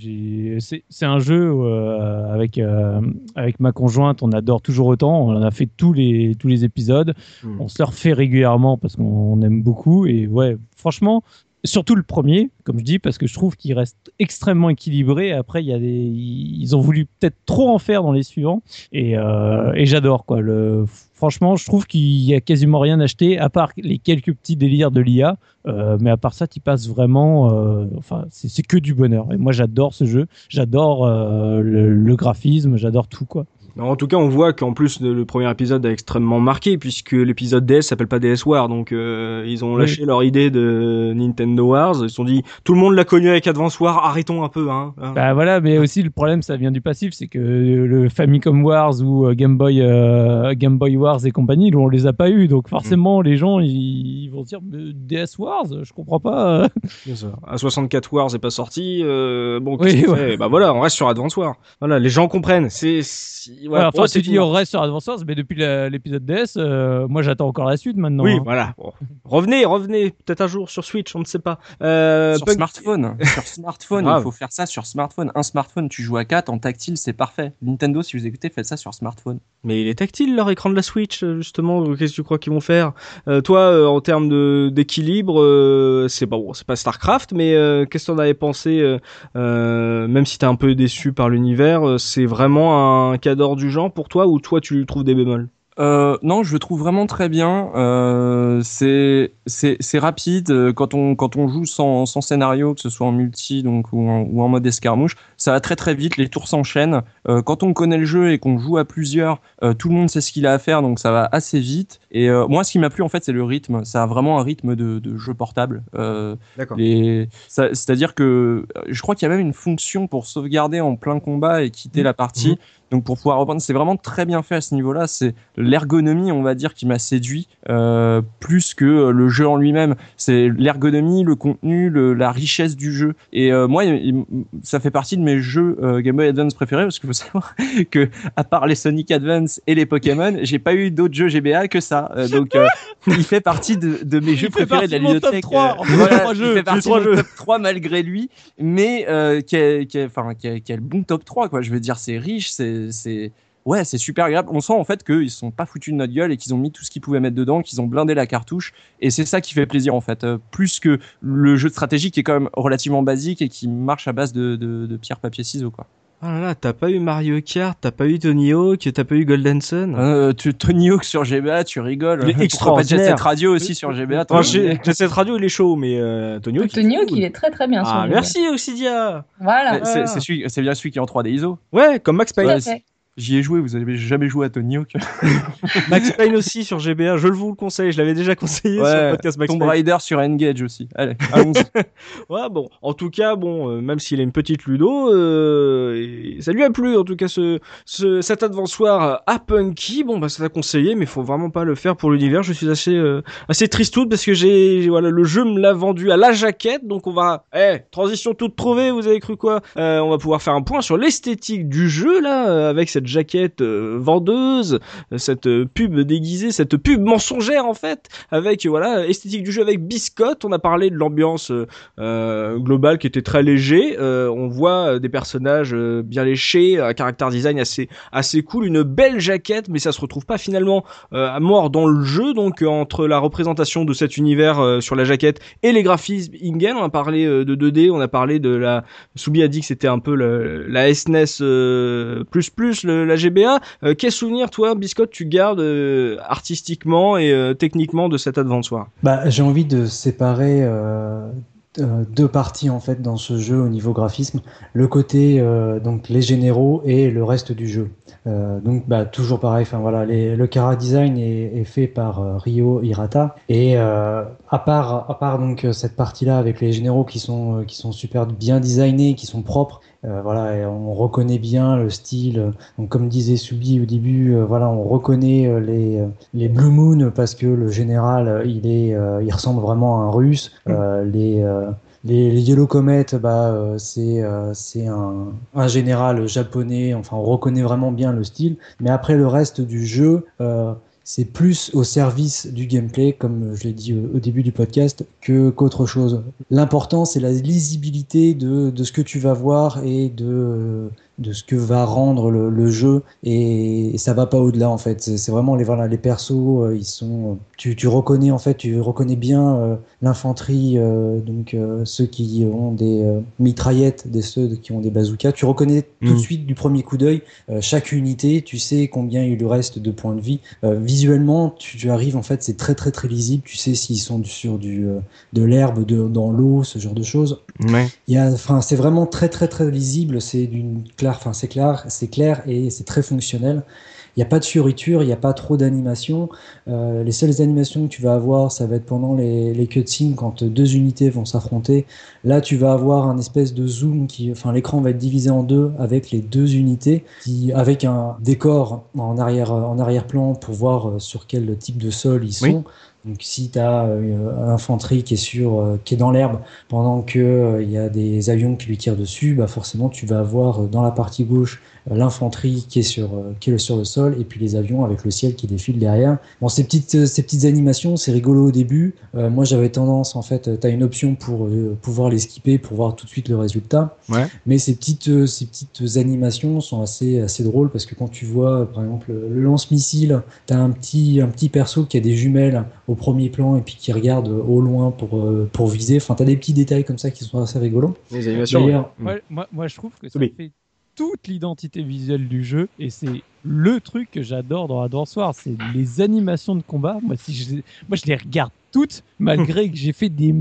C'est un jeu euh, avec euh, avec ma conjointe, on adore toujours autant. On en a fait tous les tous les épisodes. Hmm. On se le refait régulièrement parce qu'on aime beaucoup. Et ouais, franchement, surtout le premier, comme je dis, parce que je trouve qu'il reste extrêmement équilibré. Après, il y a des, ils ont voulu peut-être trop en faire dans les suivants, et, euh, et j'adore quoi. Franchement, je trouve qu'il y a quasiment rien acheté à part les quelques petits délires de l'IA. Euh, mais à part ça, tu passes vraiment. Euh, enfin, c'est que du bonheur. Et moi, j'adore ce jeu. J'adore euh, le, graphisme. J'adore tout quoi. En tout cas, on voit qu'en plus le premier épisode a extrêmement marqué puisque l'épisode DS s'appelle pas DS War, donc euh, ils ont lâché leur idée de Nintendo Wars. Ils se sont dit tout le monde l'a connu avec Advance War, arrêtons un peu. Hein. Bah voilà, mais aussi le problème, ça vient du passif, c'est que le Famicom Wars ou euh, Game Boy euh, Game Boy Wars et compagnie, on les a pas eu, donc forcément les gens ils, vont dire DS Wars, je comprends pas. A 64 Wars est pas sorti, bon, oui, bah voilà, on reste sur Advance War. Voilà, les gens comprennent. C'est voilà, enfin, tu dis on reste sur Advance Wars, mais depuis l'épisode DS, euh, moi j'attends encore la suite maintenant. Oui, hein. voilà. revenez, revenez, peut-être un jour sur Switch, on ne sait pas. Euh, sur smartphone, sur smartphone, il faut faire ça sur smartphone. Un smartphone, tu joues à 4 en tactile, c'est parfait. Nintendo, si vous écoutez, faites ça sur smartphone. Mais il est tactile leur écran de la Switch, justement. Qu'est-ce que tu crois qu'ils vont faire? Euh, Toi, en termes d'équilibre, c'est pas bon, c'est pas Starcraft, mais qu'est-ce que t'en avais pensé Même si t'es un peu déçu par l'univers, c'est vraiment un cadre du genre pour toi ou toi tu trouves des bémols? Euh, non, je le trouve vraiment très bien. Euh, c'est rapide euh, quand on joue sans, scénario, que ce soit en multi donc ou en, mode escarmouche, ça va très très vite. Les tours s'enchaînent. Quand on connaît le jeu et qu'on joue à plusieurs, tout le monde sait ce qu'il a à faire, donc ça va assez vite. Et moi, ce qui m'a plu en fait, c'est le rythme. Ça a vraiment un rythme de, de jeu portable. D'accord. C'est-à-dire que je crois qu'il y a même une fonction pour sauvegarder en plein combat et quitter mmh. la partie. Mmh. Donc pour pouvoir reprendre, c'est vraiment très bien fait à ce niveau-là. C'est l'ergonomie, on va dire, qui m'a séduit euh, plus que euh, le jeu en lui-même. C'est l'ergonomie, le contenu, le, la richesse du jeu. Et euh, moi, ça fait partie de mes jeux euh, Game Boy Advance préférés parce qu'il faut savoir que à part les Sonic Advance et les Pokémon, j'ai pas eu d'autres jeux GBA que ça. Euh, donc il fait partie de, de mes jeux préférés de la bibliothèque. 3, voilà, il fait partie de mon top 3 malgré lui, mais qui, a, enfin, a le bon top 3 quoi. Je veux dire, c'est riche, c'est ouais, c'est super agréable. On sent en fait qu'ils sont pas foutus de notre gueule et qu'ils ont mis tout ce qu'ils pouvaient mettre dedans, qu'ils ont blindé la cartouche. Et c'est ça qui fait plaisir en fait, euh, plus que le jeu de stratégie qui est quand même relativement basique et qui marche à base de, de, de pierre, papier, ciseaux quoi. Oh là là, t'as pas eu Mario Kart, t'as pas eu Tony Hawk, t'as pas eu Golden Sun euh, tu, Tony Hawk sur GBA, tu rigoles. Il est extraordinaire. Jet Set Radio aussi sur GBA. Enfin, Jet Set Radio, il est chaud, mais euh, Tony Hawk. Tony Hawk, il est très très bien ah, sur merci Oxidia. Voilà. C'est bien celui qui est en 3D ISO. Ouais, comme Max Payne. J'y ai joué, vous avez jamais joué à Tony Hawk Max Payne aussi sur GBA, je vous le conseille, je l'avais déjà conseillé ouais, sur le podcast Max Tomb Raider sur Engage aussi. Allez, allons ouais, bon, en tout cas, bon, euh, même s'il a une petite ludo, euh, ça lui a plu en tout cas ce, ce cet advansoir à Punky. Bon, bah ça t'a conseillé, mais faut vraiment pas le faire pour l'univers. Je suis assez euh, assez tristoute parce que j'ai voilà le jeu me l'a vendu à la jaquette, donc on va, eh, transition toute trouvée. Vous avez cru quoi euh, On va pouvoir faire un point sur l'esthétique du jeu là avec cette jaquette vendeuse, cette pub déguisée, cette pub mensongère en fait, avec voilà esthétique du jeu avec biscotte. On a parlé de l'ambiance globale qui était très léger. on voit des personnages bien léchés, un caractère design assez assez cool, une belle jaquette, mais ça se retrouve pas finalement à mort dans le jeu. Donc entre la représentation de cet univers sur la jaquette et les graphismes in-game, on a parlé de 2D, on a parlé de la Soubi a dit que c'était un peu la SNES euh, plus la GBA. Euh, quel souvenir toi, Biscotte, tu gardes euh, artistiquement et techniquement de cet Advance War Bah, j'ai envie de séparer deux parties en fait dans ce jeu au niveau graphisme, le côté donc les généraux et le reste du jeu. donc bah, toujours pareil, enfin voilà, le Kara design est, fait par Ryo Hirata et à part à part donc cette partie là avec les généraux qui sont qui sont super bien designés, qui sont propres euh, voilà, on reconnaît bien le style. Donc, comme disait Subi au début, euh, voilà, on reconnaît euh, les, les Blue Moon parce que le général, il est, il ressemble vraiment à un Russe. les les, les Yellow Comet, bah, c'est c'est un, un, général japonais. Enfin, on reconnaît vraiment bien le style. Mais après le reste du jeu, c'est plus au service du gameplay, comme je l'ai dit au, début du podcast, que qu'autre chose. L'important, c'est la lisibilité de, de, ce que tu vas voir et de, de ce que va rendre le, jeu et, ça va pas au-delà en fait. C'est vraiment les voilà les persos euh, ils sont tu, tu reconnais en fait tu reconnais bien euh, l'infanterie euh, donc ceux qui ont des mitraillettes des ceux qui ont des bazookas. Tu reconnais tout de mm. suite du premier coup d'œil chaque unité tu sais combien il lui reste de points de vie. Visuellement tu, tu, arrives en fait c'est très très très lisible. Tu sais s'ils sont sur du de l'herbe de, dans l'eau ce genre de choses. Ouais. il y a enfin c'est vraiment très très très lisible. C'est d'une enfin c'est clair, c'est clair et c'est très fonctionnel. Il n'y a pas de fioriture, il n'y a pas trop d'animation. Euh, les seules animations que tu vas avoir, ça va être pendant les, les cutscenes quand deux unités vont s'affronter. Là, tu vas avoir un espèce de zoom qui, enfin, l'écran va être divisé en deux avec les deux unités, qui, avec un décor en arrière, en arrière-plan pour voir euh, sur quel type de sol ils sont. Donc si tu as euh, l'infanterie qui est sur euh, qui est dans l'herbe pendant que euh, il y a des avions qui lui tirent dessus, bah forcément tu vas avoir dans la partie gauche l'infanterie qui est sur qui est sur le sol et puis les avions avec le ciel qui défile derrière. Bon ces petites ces petites animations, c'est rigolo au début. moi j'avais tendance en fait tu as une option pour pouvoir les skipper pour voir tout de suite le résultat. Ouais. Mais ces petites ces petites animations sont assez assez drôles parce que quand tu vois par exemple le lance-missile, tu as un petit un petit perso qui a des jumelles au premier plan et puis qui regarde au loin pour, euh, pour viser. Enfin, t'as des petits détails comme ça qui sont assez rigolos. Les animations. moi, moi, je trouve que ça fait toute l'identité visuelle du jeu et c'est le truc que j'adore dans Advance Wars, c'est les animations de combat. Moi, si je, moi, je les regarde toutes, malgré que j'ai fait des,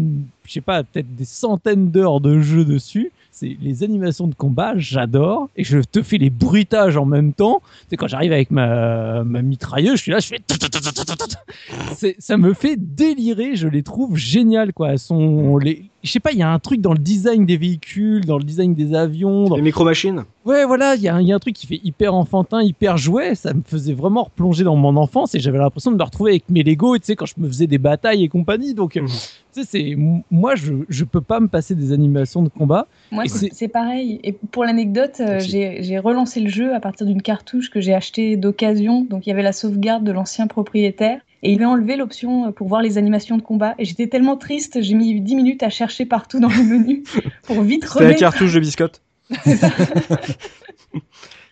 je sais pas, peut-être des centaines d'heures de jeu dessus c'est les animations de combat, j'adore. Et je te fais les bruitages en même temps. C'est quand j'arrive avec ma, ma mitrailleuse, je suis là, je fais. Ça me fait délirer, je les trouve géniales, quoi. sont, les, je sais pas, il y a un truc dans le design des véhicules, dans le design des avions. Dans... Les micro-machines? Ouais, voilà, il y, a un truc qui fait hyper enfantin, hyper jouet. Ça me faisait vraiment replonger dans mon enfance et j'avais l'impression de me retrouver avec mes Lego, tu sais, quand je me faisais des batailles et compagnie. Donc, mhm. tu sais, c'est, moi, je, je peux pas me passer des animations de combat. Moi, c'est pareil. Et pour l'anecdote, euh, j'ai relancé le jeu à partir d'une cartouche que j'ai achetée d'occasion. Donc, il y avait la sauvegarde de l'ancien propriétaire. Et il m'a enlevé l'option pour voir les animations de combat. Et j'étais tellement triste, j'ai mis 10 minutes à chercher partout dans le menu pour vite remettre. la cartouche de biscotte.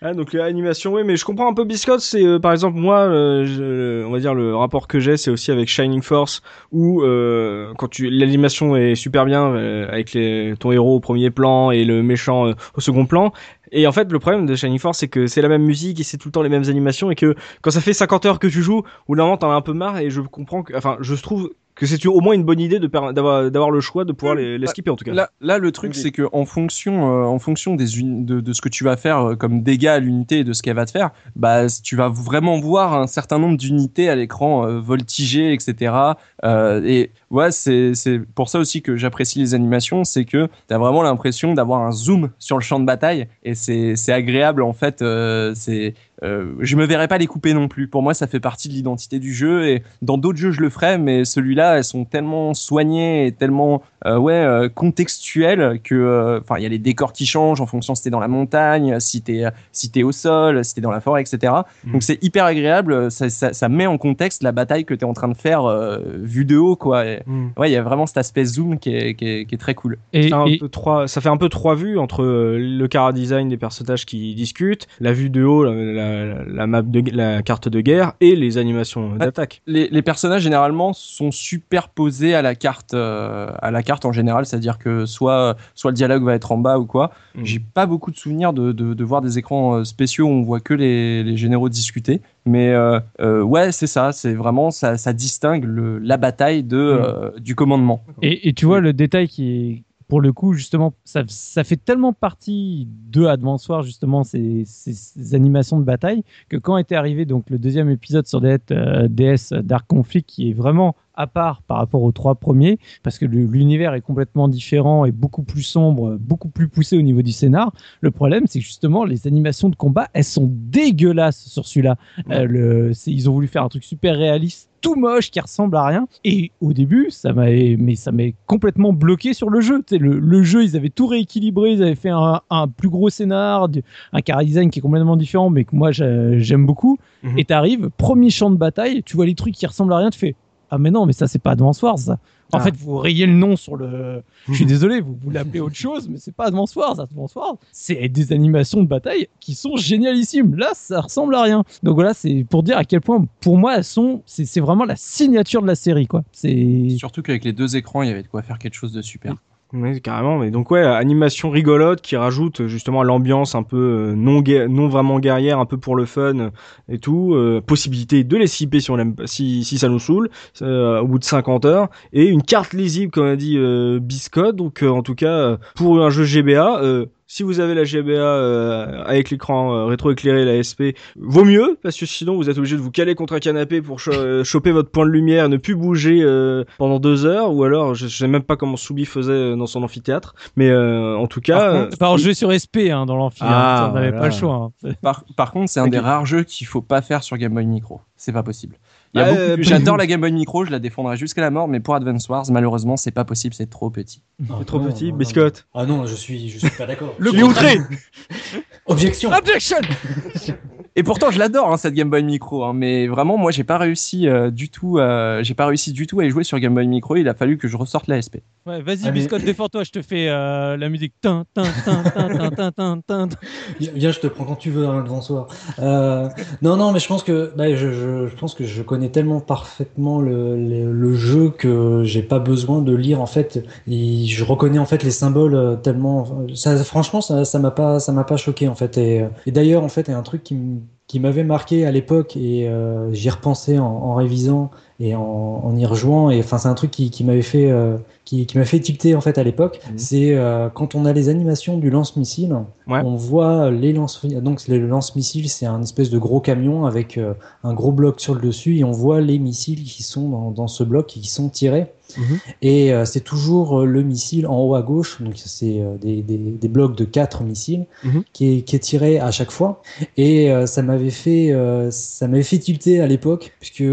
Ah, donc l'animation, oui, mais je comprends un peu Biscotte. C'est euh, par exemple moi, euh, on va dire le rapport que j'ai, c'est aussi avec Shining Force où euh, quand l'animation est super bien avec ton héros au premier plan et le méchant au second plan. Et en fait, le problème de Shining Force, c'est que c'est la même musique et c'est tout le temps les mêmes animations et que quand ça fait 50 heures que tu joues, ou d'un moment t'en as un peu marre et je comprends enfin, je trouve que c'est au moins une bonne idée d'avoir le choix de pouvoir les, les, skipper en tout cas. Là, là le truc c'est que en fonction euh, en fonction des de, de, ce que tu vas faire euh, comme dégâts à l'unité et de ce qu'elle va te faire, bah tu vas vraiment voir un certain nombre d'unités à l'écran euh, voltiger etc. et ouais c'est c'est pour ça aussi que j'apprécie les animations, c'est que tu as vraiment l'impression d'avoir un zoom sur le champ de bataille et c'est c'est agréable en fait c'est euh, je me verrais pas les couper non plus. Pour moi, ça fait partie de l'identité du jeu et dans d'autres jeux, je le ferais, mais celui-là, elles sont tellement soignées et tellement euh, ouais euh, contextuelles que, euh, enfin, il y a les décors qui changent en fonction si t'es dans la montagne, si t'es si t'es au sol, si t'es dans la forêt, etc. Mhm. Donc c'est hyper agréable. Ça, ça, ça met en contexte la bataille que t'es en train de faire euh, vue de haut, quoi. Et, Hmm. ouais, il y a vraiment cet aspect zoom qui est, qui est, qui est très cool. Et, C'est un et- peu trois- ça fait un peu trois vues entre le cara design des personnages qui discutent, la vue de haut, la, la- la map de la carte de guerre et les animations d'attaque. les, les personnages généralement sont superposés à la carte, euh, à la carte en général, c'est-à-dire que soit, soit le dialogue va être en bas ou quoi. Mhm. J'ai pas beaucoup de souvenirs de, de, de voir des écrans euh, spéciaux où on voit que les, les généraux discuter, mais euh, euh, ouais, c'est ça, c'est vraiment ça, ça distingue le, la bataille de, euh, du commandement. Et, et tu vois, le détail qui est, pour le coup, justement, ça, fait tellement partie de Advance Wars, justement, ces, animations de bataille, que quand était arrivé donc, le deuxième épisode sur DS, euh, DS Dark Conflict, qui est vraiment à part par rapport aux trois premiers, parce que l'univers est complètement différent et beaucoup plus sombre, beaucoup plus poussé au niveau du scénar. Le problème, c'est que justement, les animations de combat, elles sont dégueulasses sur celui-là. Euh, ils ont voulu faire un truc super réaliste, tout moche, qui ressemble à rien. Et au début, ça m'avait, mais ça m'est complètement bloqué sur le jeu. Le, le jeu, ils avaient tout rééquilibré, ils avaient fait un, un plus gros scénar, un cara design qui est complètement différent, mais que moi j'a- j'aime beaucoup. Mhm. Et t'arrives, premier champ de bataille, tu vois les trucs qui ressemblent à rien, tu fais ah mais non, mais ça c'est pas Advance Wars. Ça. En Ah. fait, vous rayez le nom sur le. Je suis désolé, vous, vous l'appelez autre chose, mais c'est pas Advance Wars. Advance Wars, c'est des animations de bataille qui sont génialissimes. Là, ça ressemble à rien. Donc voilà, c'est pour dire à quel point, pour moi, elles sont. C'est vraiment la signature de la série, quoi. C'est. Surtout qu'avec les deux écrans, il y avait de quoi faire quelque chose de super. Oui, carrément. Mais donc ouais, animation rigolote qui rajoute justement l'ambiance un peu euh, non non vraiment guerrière, un peu pour le fun euh, et tout. euh, possibilité de les skipper si on si si ça nous saoule euh, au bout de 50 heures et une carte lisible comme a dit euh, Biscotte. Donc euh, en tout cas euh, pour un jeu GBA. Si vous avez la GBA euh, avec l'écran euh, rétroéclairé, la SP, vaut mieux parce que sinon vous êtes obligé de vous caler contre un canapé pour cho- euh, choper votre point de lumière, ne plus bouger euh, pendant deux heures, ou alors je, je sais même pas comment Soubi faisait euh, dans son amphithéâtre, mais euh, en tout cas, Par euh, contre, par jouer sur SP hein, dans l'amphi, hein, Ah, on n'avait voilà. pas le choix. hein. Par, par contre, c'est un des rares jeux qu'il faut pas faire sur Game Boy Micro. C'est pas possible. Euh, J'adore la Game Boy Micro, je la défendrai jusqu'à la mort, mais pour Advance Wars, malheureusement, c'est pas possible, c'est trop petit. c'est trop non, petit, non, non, Biscotte. Ah non, je suis, je suis pas d'accord. Le Je suis- outré Objection. Objection Et pourtant, je l'adore hein, cette Game Boy Micro, hein, mais vraiment, moi, j'ai pas réussi euh, du tout, euh, j'ai pas réussi du tout à y jouer sur Game Boy Micro. Il a fallu que je ressorte la SP. Ouais, vas-y, Ah, mais- Biscotte, défends-toi, je te fais euh, la musique. Tin, tin, tin, tin, tin, tin, tin, tin. Viens, je te prends quand tu veux, hein, devant soir. Euh, non, non, mais je pense que, bah, je, je, je pense que je connais tellement parfaitement le, le, le jeu que j'ai pas besoin de lire en fait. Et je reconnais en fait les symboles tellement. Ça, franchement, ça, ça m'a pas, ça m'a pas choqué en fait. Et, et d'ailleurs, en fait, il y a un truc qui m- qui m'avait marqué à l'époque et euh, j'y repensais en, révisant et en, y rejouant. Et enfin c'est un truc qui, qui m'avait fait euh, qui, qui m'a fait tilter en fait à l'époque Mhm. c'est euh, quand on a les animations du lance-missile Ouais. on voit les lance donc le lance-missile c'est un espèce de gros camion avec euh, un gros bloc sur le dessus et on voit les missiles qui sont dans, dans ce bloc et qui sont tirés Mhm. et euh, c'est toujours le missile en haut à gauche donc c'est des, des, des blocs de quatre missiles Mhm. qui, est, qui est tiré à chaque fois et ça m'avait fait ça m'avait fait tilter à l'époque puisque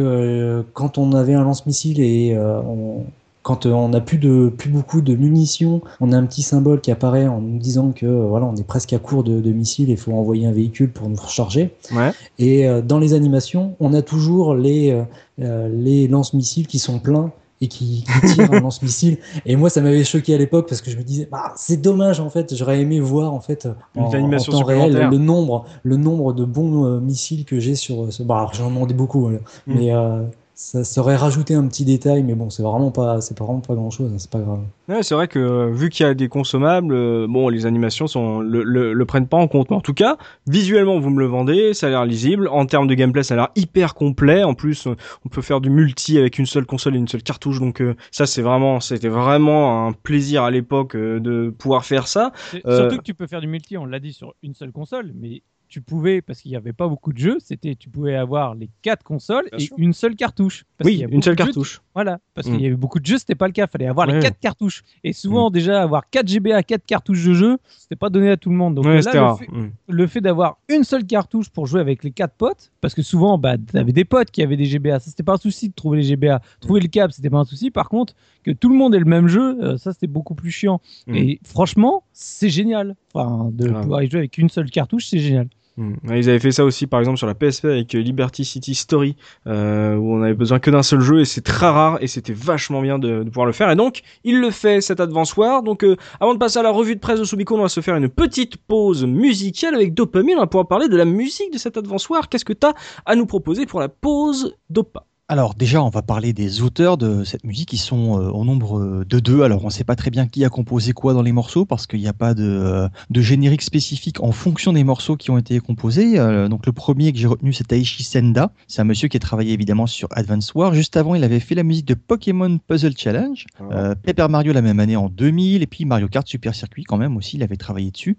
quand on avait un lance-missile et on quand euh, on n'a plus de plus beaucoup de munitions, on a un petit symbole qui apparaît en nous disant que euh, voilà, on est presque à court de, de missiles et il faut envoyer un véhicule pour nous recharger. Ouais. Et euh, dans les animations, on a toujours les les lance-missiles qui sont pleins et qui, qui tirent un lance-missile. Et moi, ça m'avait choqué à l'époque parce que je me disais, bah, c'est dommage en fait. J'aurais aimé voir en fait Une en, temps réel le nombre le nombre de bons euh, missiles que j'ai sur ce. Bah, alors, j'en demandais beaucoup, Mm. mais euh, ça, aurait rajouté un petit détail. Mais bon, c'est vraiment pas c'est pas vraiment pas grand chose. C'est pas grave. Ouais, c'est vrai que euh, vu qu'il y a des consommables, euh, bon, les animations sont le, le, le prennent pas en compte. Mais en tout cas, visuellement, vous me le vendez, ça a l'air lisible. En termes de gameplay, ça a l'air hyper complet. En plus, euh, on peut faire du multi avec une seule console et une seule cartouche. Donc euh, ça, c'est vraiment, c'était vraiment un plaisir à l'époque euh, de pouvoir faire ça. Euh, Surtout que tu peux faire du multi, on l'a dit, sur une seule console, mais tu pouvais, parce qu'il n'y avait pas beaucoup de jeux, c'était tu pouvais avoir les quatre consoles Bien et sûr. une seule cartouche. Parce Oui, une seule jeux cartouche. voilà, parce Mm. qu'il y avait beaucoup de jeux, c'était pas le cas. Fallait avoir Ouais. les quatre cartouches. Et souvent, déjà, avoir 4 GBA, 4 cartouches de jeu, c'était pas donné à tout le monde. Donc Ouais, là, c'était le rare. fait, Mm. le fait d'avoir une seule cartouche pour jouer avec les quatre potes, parce que souvent, bah, t'avais des potes qui avaient des GBA. Ça, c'était pas un souci de trouver les GBA. Trouver le câble, c'était pas un souci. Par contre, que tout le monde ait le même jeu, euh, ça, c'était beaucoup plus chiant. Mm. Et franchement, c'est génial. Enfin, de Grave. pouvoir y jouer avec une seule cartouche, c'est génial. Mm. Ouais, Ils avaient fait ça aussi, par exemple, sur la PSP avec euh, Liberty City Story, euh, où on avait besoin que d'un seul jeu et c'est très rare et c'était vachement bien de, de pouvoir le faire. Et donc, il le fait cet Advance War. Donc, euh, avant de passer à la revue de presse de Subico, on va se faire une petite pause musicale avec Dopamine. On va pouvoir parler de la musique de cet Advance War. Qu'est-ce que t'as à nous proposer pour la pause Dopa? Alors déjà, on va parler des auteurs de cette musique. Ils sont euh, au nombre euh, de deux. Alors on ne sait pas très bien qui a composé quoi dans les morceaux parce qu'il n'y a pas de, euh, de générique spécifique en fonction des morceaux qui ont été composés. Euh, donc le premier que j'ai retenu, c'est Taishi Senda. C'est un monsieur qui a travaillé évidemment sur Advance War. Juste avant, il avait fait la musique de Pokémon Puzzle Challenge, euh, Paper Mario la même année en 2000 et puis Mario Kart Super Circuit quand même aussi. Il avait travaillé dessus.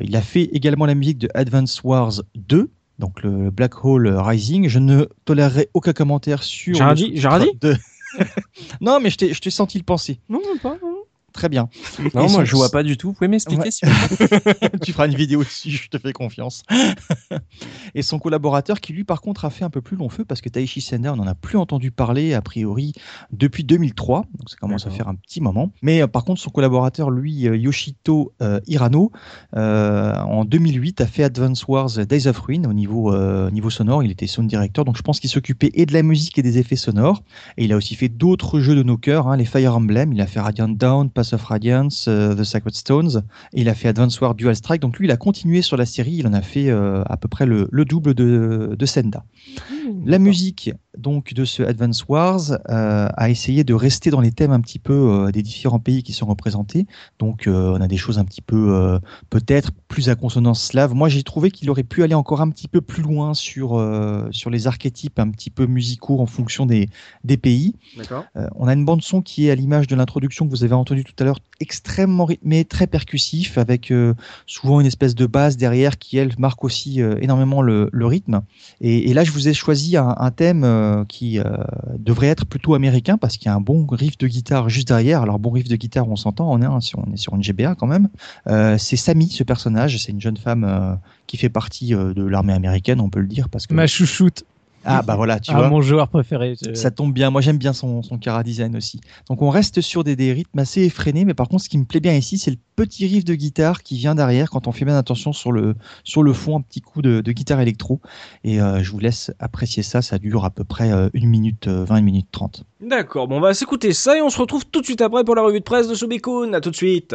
Il a fait également la musique de Advance Wars 2 donc le Black Hole Rising. Je ne tolérerai aucun commentaire sur. J'ai rien le dit, sous-titre j'ai rien dit de- non, mais je t'ai je t'ai senti le penser. Non, même pas. non. Très bien. Non, Et moi je vois pas du tout. Vous pouvez m'expliquer Ouais. s'il vous tu feras une vidéo dessus, je te fais confiance. et son collaborateur qui lui par contre a fait un peu plus long feu parce que Taishi Senda on n'en a plus entendu parler a priori depuis 2003, donc ça commence à faire un petit moment. Mais euh, par contre son collaborateur lui euh, Yoshito euh, Hirano euh, en 2008 a fait Advance Wars Days of Ruin au niveau niveau sonore, il était sound director donc je pense qu'il s'occupait et de la musique et des effets sonores et il a aussi fait d'autres jeux de nos cœurs, hein, les Fire Emblem, il a fait Radiant Down, Pass of Radiance, euh, The Sacred Stones et il a fait Advance War Dual Strike. Donc lui, il a continué sur la série. Il en a fait euh, à peu près le, le double de, de Senda. La musique donc de ce Advance Wars euh, a essayé de rester dans les thèmes un petit peu euh, des différents pays qui sont représentés. Donc euh, on a des choses un petit peu euh, peut-être plus à consonance slave. Moi j'ai trouvé qu'il aurait pu aller encore un petit peu plus loin sur sur les archétypes un petit peu musicaux en fonction des des pays. On a une bande son qui est à l'image de l'introduction que vous avez entendu tout à l'heure, extrêmement rythmée, très percussif, avec souvent une espèce de basse derrière qui elle marque aussi énormément le, le rythme. Et, et là, je vous ai choisi un, un thème euh, qui euh, devrait être plutôt américain parce qu'il y a un bon riff de guitare juste derrière. Alors bon riff de guitare, on s'entend, on est, on est sur une GBA quand même. Euh, c'est Sammy, ce personnage, c'est une jeune femme qui fait partie de l'armée américaine, on peut le dire parce que Ma chouchoute. Ah bah voilà, tu Ah, vois. mon joueur préféré. je- Ça tombe bien. Moi, j'aime bien son, son cara design aussi. Donc, on reste sur des, des rythmes assez effrénés, mais par contre, ce qui me plaît bien ici, c'est le petit riff de guitare qui vient derrière quand on fait bien attention sur le, sur le fond, un petit coup de, de guitare électro. Et euh, je vous laisse apprécier ça. Ça dure à peu près euh, 1 minute euh, 20, 1 minute 30. D'accord, bon, on va s'écouter ça et on se retrouve tout de suite après pour la revue de presse de Subikun. À tout de suite.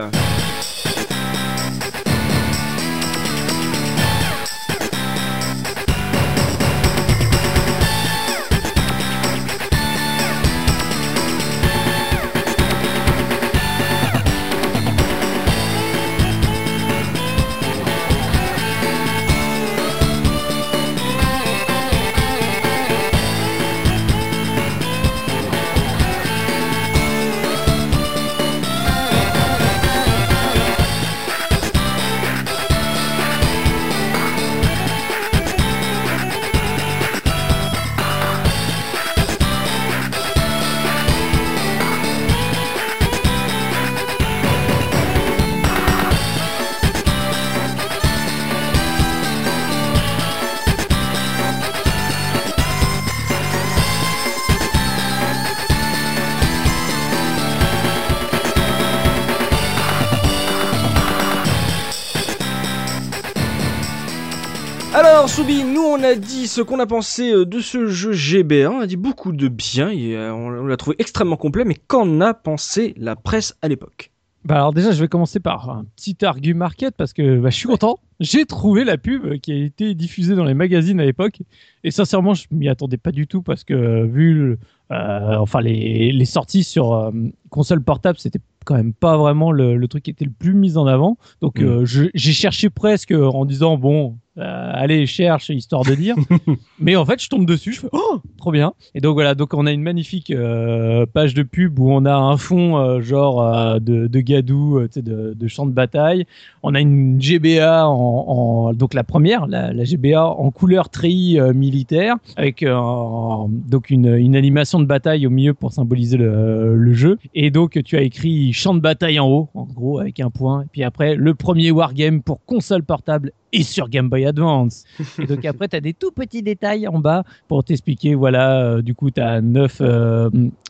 Ce qu'on a pensé euh, de ce jeu GBA, on a dit beaucoup de bien, et euh, on l'a trouvé extrêmement complet, mais qu'en a pensé la presse à l'époque? Bah alors déjà, je vais commencer par un petit argu market parce que bah, je suis content. J'ai trouvé la pub qui a été diffusée dans les magazines à l'époque et sincèrement, je m'y attendais pas du tout parce que euh, vu euh, enfin les, les sorties sur euh, console portable, c'était quand même pas vraiment le, le truc qui était le plus mis en avant. Donc Mm. euh, j'ai cherché presque en disant bon, euh, allez, cherche, histoire de dire. Mais en fait, je tombe dessus, je fais oh, trop bien. Et donc voilà, donc on a une magnifique euh, page de pub où on a un fond euh, genre de, de gadou, de, de champ de bataille. On a une GBA en, en- donc la première, la, la GBA en couleur treillis militaire, avec en- donc une, une animation de bataille au milieu pour symboliser le, le jeu. Et donc tu as écrit champ de bataille en haut, en gros avec un point. Et puis après le premier wargame pour console portable et sur Game Boy Advance. Et donc après, tu as des tout petits détails en bas pour t'expliquer, voilà, euh, du coup, tu as 9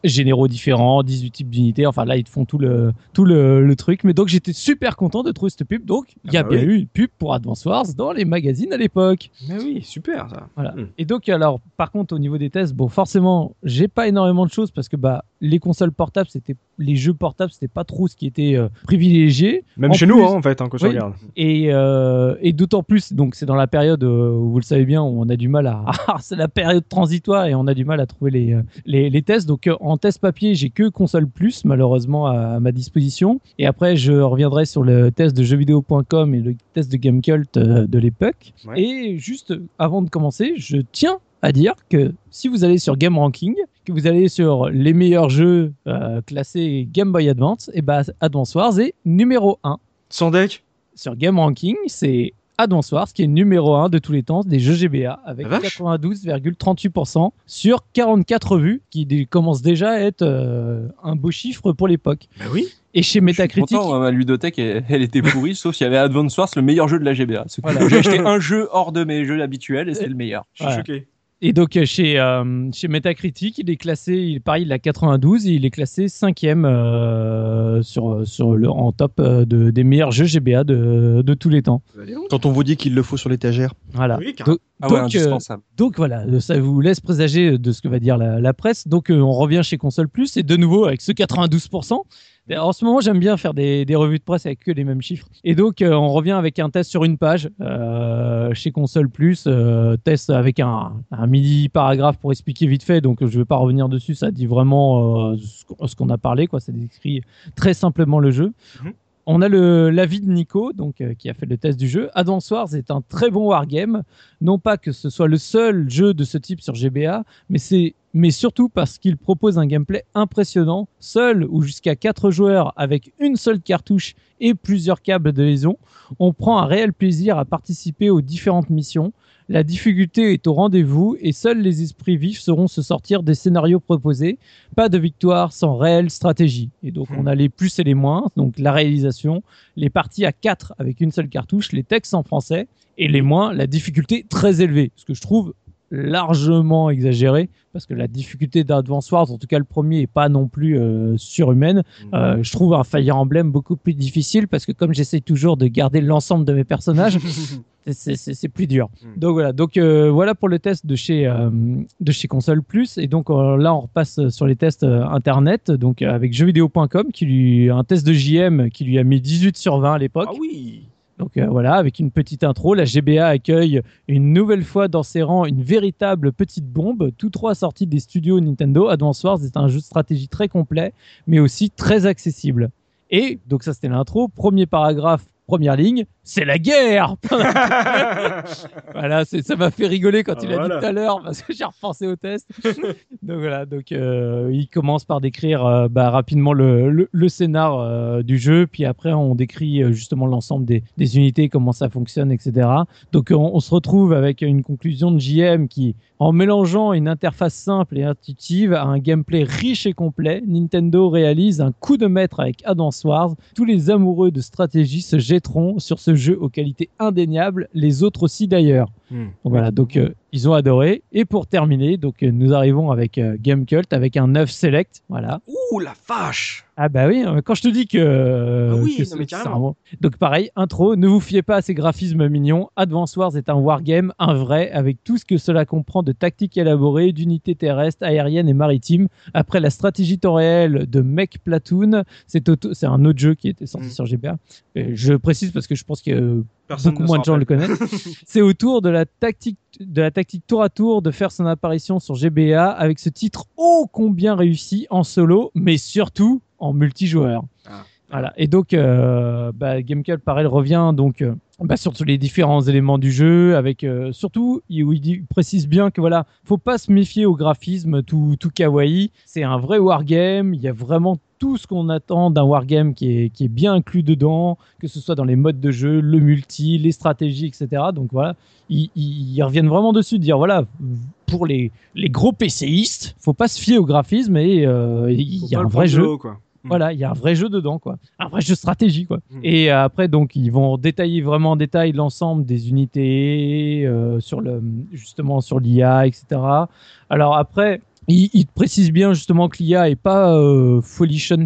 généraux différents, 18 types d'unités. Enfin là, ils te font tout le, tout le, le truc. Mais donc, j'étais super content de trouver cette pub. Donc, il y a Ah bah bien oui. eu une pub pour Advance Wars dans les magazines à l'époque. Mais oui, super ça. Voilà. Hmm. Et donc, alors, par contre, au niveau des tests, bon, forcément, j'ai pas énormément de choses parce que bah, les consoles portables, c'était les jeux portables, c'était pas trop ce qui était euh, privilégié. Même En chez plus- nous, hein, en fait, hein, quand. Et, euh, et d'autant plus, donc c'est dans la période euh, où vous le savez bien, où on a du mal à, c'est la période transitoire et on a du mal à trouver les euh, les, les tests. Donc euh, en test papier, j'ai que console plus malheureusement à, à ma disposition. Et après, je reviendrai sur le test de jeuxvideo.com et le test de Gamecult euh, de l'époque. Ouais. Et juste avant de commencer, je tiens à dire que si vous allez sur Game Ranking, que vous allez sur les meilleurs jeux euh, classés Game Boy Advance, et ben Advance Wars est numéro 1 Sans deck sur Game Ranking, c'est Advance Wars qui est numéro 1 de tous les temps des jeux GBA avec La vache. 92,38% sur 44 vues qui commence déjà à être euh, un beau chiffre pour l'époque. Bah oui. Et chez Je suis Metacritic, content, moi, ma ludothèque, elle, elle était pourrie, sauf s'il y avait Advance Wars, le meilleur jeu de la GBA. Voilà. J'ai acheté un jeu hors de mes jeux habituels et c'est le meilleur. Je suis Voilà. choqué. Et donc euh, chez, euh, chez Metacritic, il est classé, il, pareil, il a 92 et il est classé 5e euh, sur, sur le, en top de, des meilleurs jeux GBA de, de tous les temps. Quand on vous dit qu'il le faut sur l'étagère. Voilà. Oui, carrément. Donc- Ah donc, euh. Donc voilà, euh, ça vous laisse présager de ce que va dire la, la presse. Donc euh, on revient chez Console Plus et de nouveau avec ce 92%. Et En ce moment, j'aime bien faire des, des revues de presse avec que les mêmes chiffres. Et donc, euh, on revient avec un test sur une page euh, chez Console Plus, euh, test avec un, un mini paragraphe pour expliquer vite fait. Donc, je ne vais pas revenir dessus. Ça dit vraiment euh, ce qu'on- ce qu'on a parlé, quoi. Ça décrit très simplement le jeu. Mhm. On a l'avis de Nico, euh, qui a fait le test du jeu. Advance Wars est un très bon wargame. Non pas que ce soit le seul jeu de ce type sur GBA, mais mais surtout parce qu'il propose un gameplay impressionnant, seul ou jusqu'à 4 joueurs avec une seule cartouche et plusieurs câbles de liaison. On prend un réel plaisir à participer aux différentes missions. La difficulté est au rendez-vous et seuls les esprits vifs sauront se sortir des scénarios proposés. Pas de victoire sans réelle stratégie. Et donc on a les plus et les moins, donc la réalisation, les parties à 4 avec une seule cartouche, les textes en français et les moins, la difficulté très élevée. Ce que je trouve largement exagéré parce que la difficulté d'Advance Wars, en tout cas le premier, est pas non plus euh, surhumaine. Euh, je trouve un Fire Emblem beaucoup plus difficile parce que comme j'essaie toujours de garder l'ensemble de mes personnages, c'est- plus dur. Mm. Donc voilà, donc euh, voilà pour le test de chez de chez Console Plus et donc là on repasse sur les tests internet donc avec jeuxvideo.com qui lui un test de JM qui lui a mis 18 sur 20 à l'époque. Ah oui. Donc euh, voilà, avec une petite intro, la GBA accueille une nouvelle fois dans ses rangs une véritable petite bombe. Tous trois sortis des studios Nintendo. Advance Wars est un jeu de stratégie très complet, mais aussi très accessible. Et donc ça c'était l'intro. Premier paragraphe, première ligne, c'est la guerre. voilà, ça m'a fait rigoler quand Ah, il a voilà. dit tout à l'heure parce que j'ai repensé au test. donc voilà, donc euh, il commence par décrire euh, bah, rapidement le, le, le scénar euh, du jeu, puis après on décrit justement l'ensemble des, des unités, comment ça fonctionne, etc. Donc on, on se retrouve avec une conclusion de JM qui, en mélangeant une interface simple et intuitive à un gameplay riche et complet, Nintendo réalise un coup de maître avec Advance Wars. Tous les amoureux de stratégie se sur ce jeu aux qualités indéniables, les autres aussi d'ailleurs. Donc voilà, donc euh, ils ont adoré. Et pour terminer, donc euh, nous arrivons avec euh, Game Cult avec un 9 select. Voilà. Ouh la vache. Ah bah oui, euh, quand je te dis que, Ah oui, que non, c'est- mais carrément. un Donc pareil, intro, ne vous fiez pas à ces graphismes mignons. Advance Wars est un wargame, un vrai, avec tout ce que cela comprend de tactiques élaborées, d'unités terrestres, aériennes et maritimes. Après la stratégie temps réel de Mech Platoon, c'est auto- un autre jeu qui était sorti Mm. sur GBA. Et je précise parce que je pense que euh, Personne beaucoup moins de gens le connaissent. c'est autour de la tactique de la tactique tour à tour de faire son apparition sur GBA avec ce titre ô combien réussi en solo, mais surtout en multijoueur. Ah. Voilà. Et donc, euh, bah, GameCube, pareil, revient donc euh, bah, sur tous les différents éléments du jeu, avec euh, surtout, il, où il, dit- il précise bien que voilà, faut pas se méfier au graphisme tout, tout kawaii. C'est un vrai wargame. Il y a vraiment tout ce qu'on attend d'un wargame qui est, qui est bien inclus dedans, que ce soit dans les modes de jeu, le multi, les stratégies, etc. Donc voilà, ils, ils- ils reviennent vraiment dessus, de dire voilà, pour les, les gros PCistes, faut pas se fier au graphisme et euh, il y a un vrai jeu. haut, quoi. Mm. Voilà, il y a un vrai jeu dedans, quoi. Un vrai jeu stratégie, quoi. Mm. Et euh, après, donc, ils vont détailler vraiment en détail l'ensemble des unités, euh, sur le, justement sur l'IA, etc. Alors après, il te précisent bien justement que l'IA est pas euh, Folition,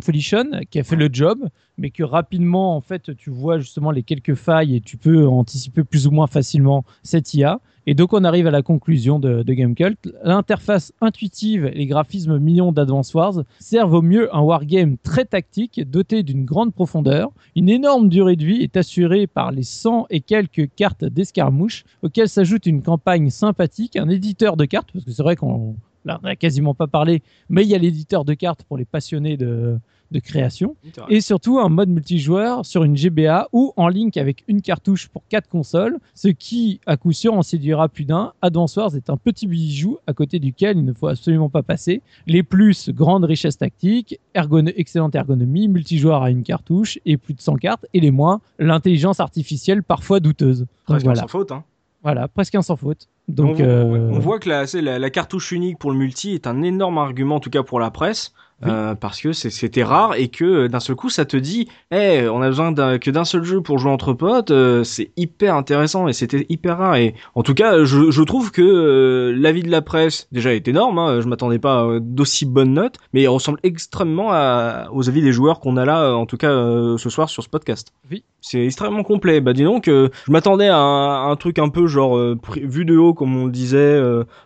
qui a fait le job, mais que rapidement, en fait, tu vois justement les quelques failles et tu peux anticiper plus ou moins facilement cette IA. Et donc, on arrive à la conclusion de, de Gamecult. L'interface intuitive et les graphismes mignons d'Advance Wars servent au mieux un wargame très tactique, doté d'une grande profondeur. Une énorme durée de vie est assurée par les 100 et quelques cartes d'escarmouche, auxquelles s'ajoute une campagne sympathique, un éditeur de cartes, parce que c'est vrai qu'on là, on n'a quasiment pas parlé, mais il y a l'éditeur de cartes pour les passionnés de, de création et surtout un mode multijoueur sur une GBA ou en link avec une cartouche pour quatre consoles, ce qui, à coup sûr, en séduira plus d'un. Advance Wars est un petit bijou à côté duquel il ne faut absolument pas passer. Les plus, grande richesse tactique, excellente ergonomie, multijoueur à une cartouche et plus de 100 cartes, et les moins, l'intelligence artificielle parfois douteuse. Presque voilà, sans faute. Hein. Voilà, presque un sans faute. Donc, on, voit, euh, on voit que la, c'est la, la cartouche unique pour le multi est un énorme argument, en tout cas pour la presse. Oui. euh, parce que c'était rare et que euh, d'un seul coup ça te dit hey, on a besoin que d'un seul jeu pour jouer entre potes euh, c'est hyper intéressant et c'était hyper rare et en tout cas je, je trouve que euh, l'avis de la presse déjà est énorme hein, je m'attendais pas à d'aussi bonnes notes mais il ressemble extrêmement à- aux avis des joueurs qu'on a là en tout cas ce soir sur ce podcast Oui. c'est extrêmement complet bah dis donc je m'attendais à un, un truc un peu genre vu de haut comme on le disait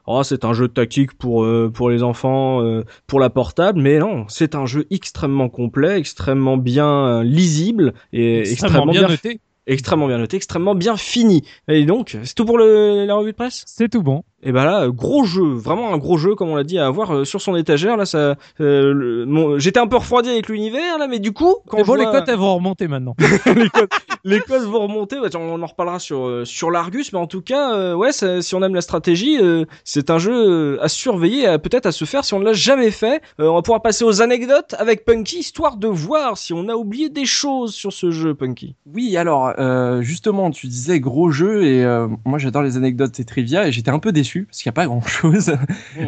oh, c'est un jeu de tactique pour pour les enfants pour la portable mais non c'est un jeu extrêmement complet extrêmement bien euh, lisible et extrêmement bien noté. extrêmement bien noté extrêmement bien fini et donc c'est tout pour le, la revue de presse? C'est tout bon. Et bah là, euh, gros jeu, vraiment un gros jeu comme on l'a dit à avoir euh, sur son étagère. Là, ça, euh, mon- j'étais un peu refroidi avec l'univers là, mais du coup, quand bon, les cotes, elles vont remonter maintenant. les codes vont remonter. on en reparlera sur euh, sur l'Argus, mais en tout cas, euh, ouais, ça- si on aime la stratégie, euh, c'est un jeu à surveiller, à- peut-être à se faire si on ne l'a jamais fait. Euh, on va pouvoir passer aux anecdotes avec Punky, histoire de voir si on a oublié des choses sur ce jeu, Punky. Oui, alors euh, justement, tu disais gros jeu et euh, moi j'adore les anecdotes et trivia et j'étais un peu déçu parce qu'il n'y a pas grand chose.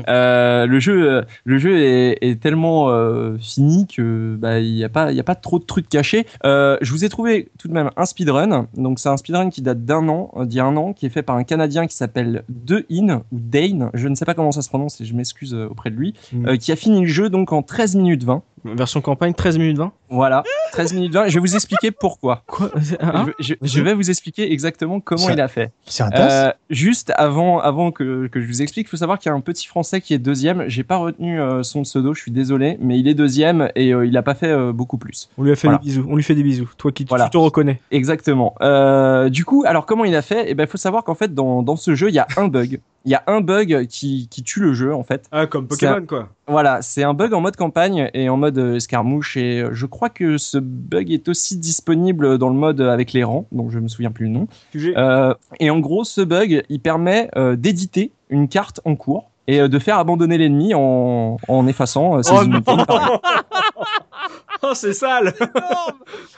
Euh, le jeu, euh, le jeu est, est tellement euh, fini que bah il n'y a pas, il y a pas trop de trucs cachés. Euh, je vous ai trouvé tout de même un speedrun. Donc c'est un speedrun qui date d'un an, d'il y a un an, qui est fait par un Canadien qui s'appelle De In ou Dane, je ne sais pas comment ça se prononce et je m'excuse auprès de lui, Mm. qui a fini le jeu donc en 13 minutes 20. Version campagne, 13 minutes 20. Voilà, 13 minutes 20. Je vais vous expliquer pourquoi. Quoi je, je- je vais vous expliquer exactement comment il a fait. C'est Euh, juste avant, avant que, que je vous explique, il faut savoir qu'il y a un petit Français qui est deuxième. J'ai pas retenu euh, son pseudo, je suis désolé, mais il est deuxième et euh, il a pas fait euh, beaucoup plus. On lui a fait Voilà. des bisous. On lui fait des bisous. Toi qui Voilà. tu te reconnais. Exactement. Euh, du coup, alors comment il a fait? Eh ben, il faut savoir qu'en fait, dans, dans ce jeu, il y a un bug. Il y a un bug qui, qui tue le jeu, en fait. Ah, comme Pokémon, quoi. Voilà, c'est un bug en mode campagne et en mode euh, escarmouche. Et euh, je crois que ce bug est aussi disponible dans le mode avec les rangs, donc je me souviens plus le nom. Euh, et en gros, ce bug, il permet euh, d'éditer une carte en cours et de faire abandonner l'ennemi en, en effaçant ses Oh unités. Oh, c'est sale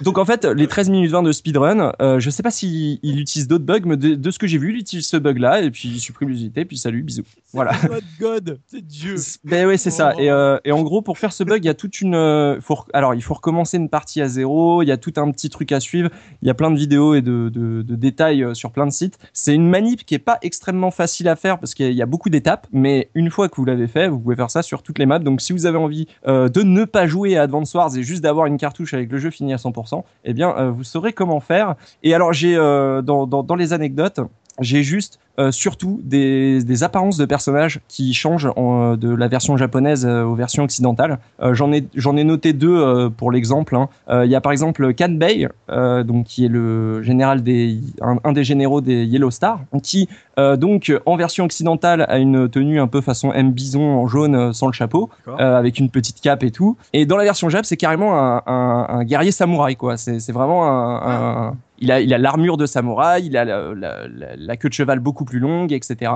Donc en fait, les 13 minutes 20 de speedrun, euh, je sais pas s'il il utilise d'autres bugs, mais de, de ce que j'ai vu, il utilise ce bug-là, et puis il supprime unités, puis salut, bisous. Voilà. God, God, c'est Dieu. Ben ouais, c'est ça. Et, euh, et en gros, pour faire ce bug, il y a toute une. euh, faut alors, il faut recommencer une partie à zéro. Il y a tout un petit truc à suivre. Il y a plein de vidéos et de, de, de détails euh, sur plein de sites. C'est une manip qui est pas extrêmement facile à faire parce qu'il y a- il y a beaucoup d'étapes. Mais une fois que vous l'avez fait, vous pouvez faire ça sur toutes les maps. Donc, si vous avez envie euh, de ne pas jouer à Advance Wars et juste d'avoir une cartouche avec le jeu fini à 100%, eh bien, euh, vous saurez comment faire. Et alors, j'ai euh, dans, les anecdotes. J'ai juste euh, surtout des, des apparences de personnages qui changent en, de la version japonaise euh, aux versions occidentales. Euh, j'en ai j'en ai noté deux euh, pour l'exemple. hein. Euh, Il y a par exemple Kanbei, euh, donc qui est le général des un, un des généraux des Yellow Star, qui euh, donc en version occidentale a une tenue un peu façon M bison en jaune euh, sans le chapeau, euh, avec une petite cape et tout. Et dans la version Jap, c'est carrément un, un, un guerrier samouraï quoi. C'est c'est vraiment un, un- il a il a l'armure de samouraï, il a la, la- la- la queue de cheval beaucoup plus longue, etc.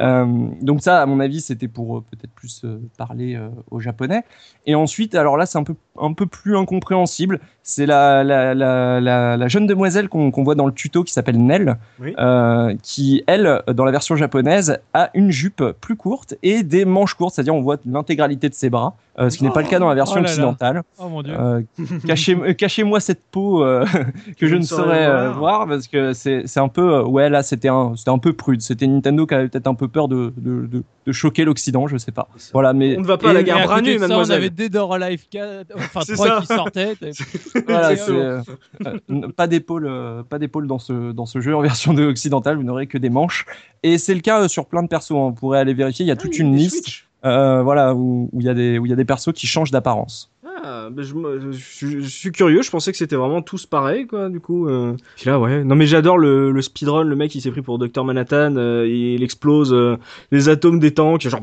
Euh, donc ça, à mon avis, c'était pour euh, peut-être plus euh, parler aux japonais. Et ensuite, alors là, c'est un peu un peu plus incompréhensible. C'est la, la, la, la, la jeune demoiselle qu'on voit dans le tuto qui s'appelle Nell, Oui. euh, qui elle, dans la version japonaise, a une jupe plus courte et des manches courtes, c'est-à-dire on voit l'intégralité de ses bras, euh, ce qui n'est pas le cas dans la version Oh là là. occidentale. Oh mon dieu. Euh, cachez, cachez-moi cette peau euh, que je ne saurais euh, voir parce que c'est c'est un peu euh, ouais là c'était un c'était un peu prude c'était Nintendo qui avait peut-être un peu peur de, de, de, de choquer l'Occident je sais pas voilà mais On ne va pas à la et- guerre Et bras nus, de ça, on mademoiselle. avait Dead or Alive 4, enfin C'est 3 ça. qui sortaient. voilà, euh, euh, pas d'épaule euh, pas d'épaule dans ce dans ce jeu en version de occidentale vous n'aurez que des manches et c'est le cas euh, sur plein de persos hein. on pourrait aller vérifier il y a toute une liste euh, voilà où il y a des où il y a des persos qui changent d'apparence Ah, ben je, suis- je suis curieux, je pensais que c'était vraiment tous pareils, quoi, du coup. euh. Puis là, ouais. Non, mais j'adore le, le speedrun, le mec, il s'est pris pour Dr. Manhattan, euh, il explose euh, les atomes des tanks, genre.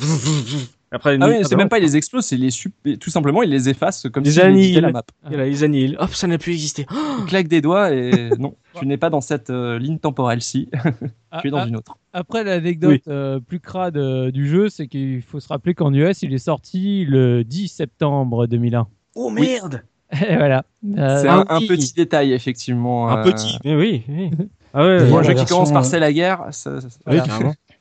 Après, ah il- oui c'est même pas il les explose c'est les sup- tout simplement il les efface comme Les si annihile. la map il a les annihile. Hop, ça n'a plus existé. Oh, tu claques des doigts et non tu n'es pas dans cette euh, ligne temporelle-ci tu es dans Ah, une autre Après, l'anecdote euh, plus crade euh, du jeu, c'est qu'il faut se rappeler qu'en US, il est sorti le 10 septembre 2001. oh merde Et voilà. Euh, C'est Ah un, petit détail, effectivement. Un euh, petit, mais oui. oui. Ah ouais, un jeu qui version, commence par euh, c'est la guerre, ça, ça- voilà.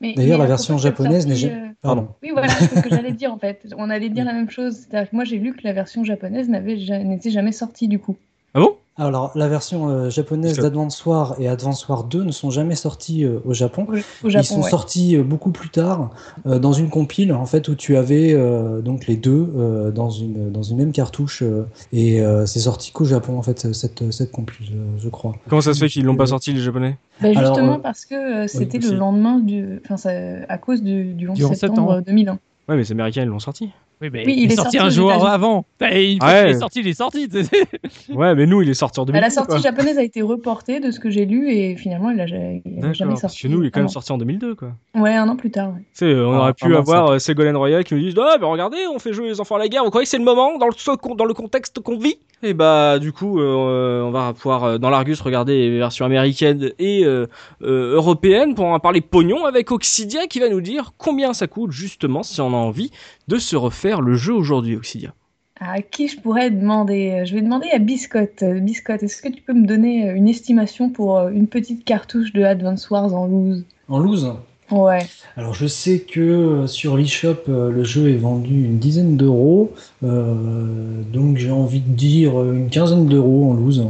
D'ailleurs, la version japonaise n'est jamais- euh, Pardon. Oui, voilà, c'est ce que j'allais dire en fait. On allait dire la même chose. Que moi, j'ai lu que la version japonaise n'était jamais sortie du coup. Ah bon? Alors, la version euh, japonaise d'Advance War et Advance War 2 ne sont jamais sortis euh, au Japon. Au, Ils sont ouais. sortis euh, beaucoup plus tard euh, dans une compile en fait où tu avais euh, donc les deux euh, dans une dans une même cartouche euh, et euh, c'est sorti qu'au Japon en fait cette cette compile euh, je crois. Comment ça se fait qu'ils l'ont pas sorti, les japonais? Bah, Alors, justement euh, parce que euh, c'était le lendemain du, enfin ça- à cause du, du 11 Du 11 septembre septembre. 2001. Ouais, mais les américains, ils l'ont sorti. Oui, mais Oui, il, est sorti, un jour avant. Et une fois Ouais. qu'il est sorti, il est sorti. Ouais, mais nous, il est sorti en Bah, 2000. la sortie japonaise a été reportée de ce que j'ai lu et finalement il a, ja- il a jamais sorti. Parce que nous, il est quand même an. sorti en 2002, quoi. Ouais, un an plus tard. ouais. Tu sais, on Ah, aurait pu avoir euh, Ségolène Royal qui nous disent Ah, bah regardez, on fait jouer les enfants à la guerre, vous croyez que c'est le moment dans le, dans contexte qu'on vit? Et bah, du coup, euh, on va pouvoir, euh, dans l'Argus, regarder les versions américaines et euh, euh, européennes pour en parler pognon avec Oxidia qui va nous dire combien ça coûte, justement, si on a envie de se refaire le jeu aujourd'hui, Oxidia. À qui je pourrais demander? Je vais demander à Biscotte. Euh, Biscotte, est-ce que tu peux me donner euh, une estimation pour euh, une petite cartouche de Advance Wars en loose? En loose? Ouais. Alors je sais que sur l'eShop le jeu est vendu une dizaine d'euros euh, donc j'ai envie de dire une quinzaine d'euros en loose.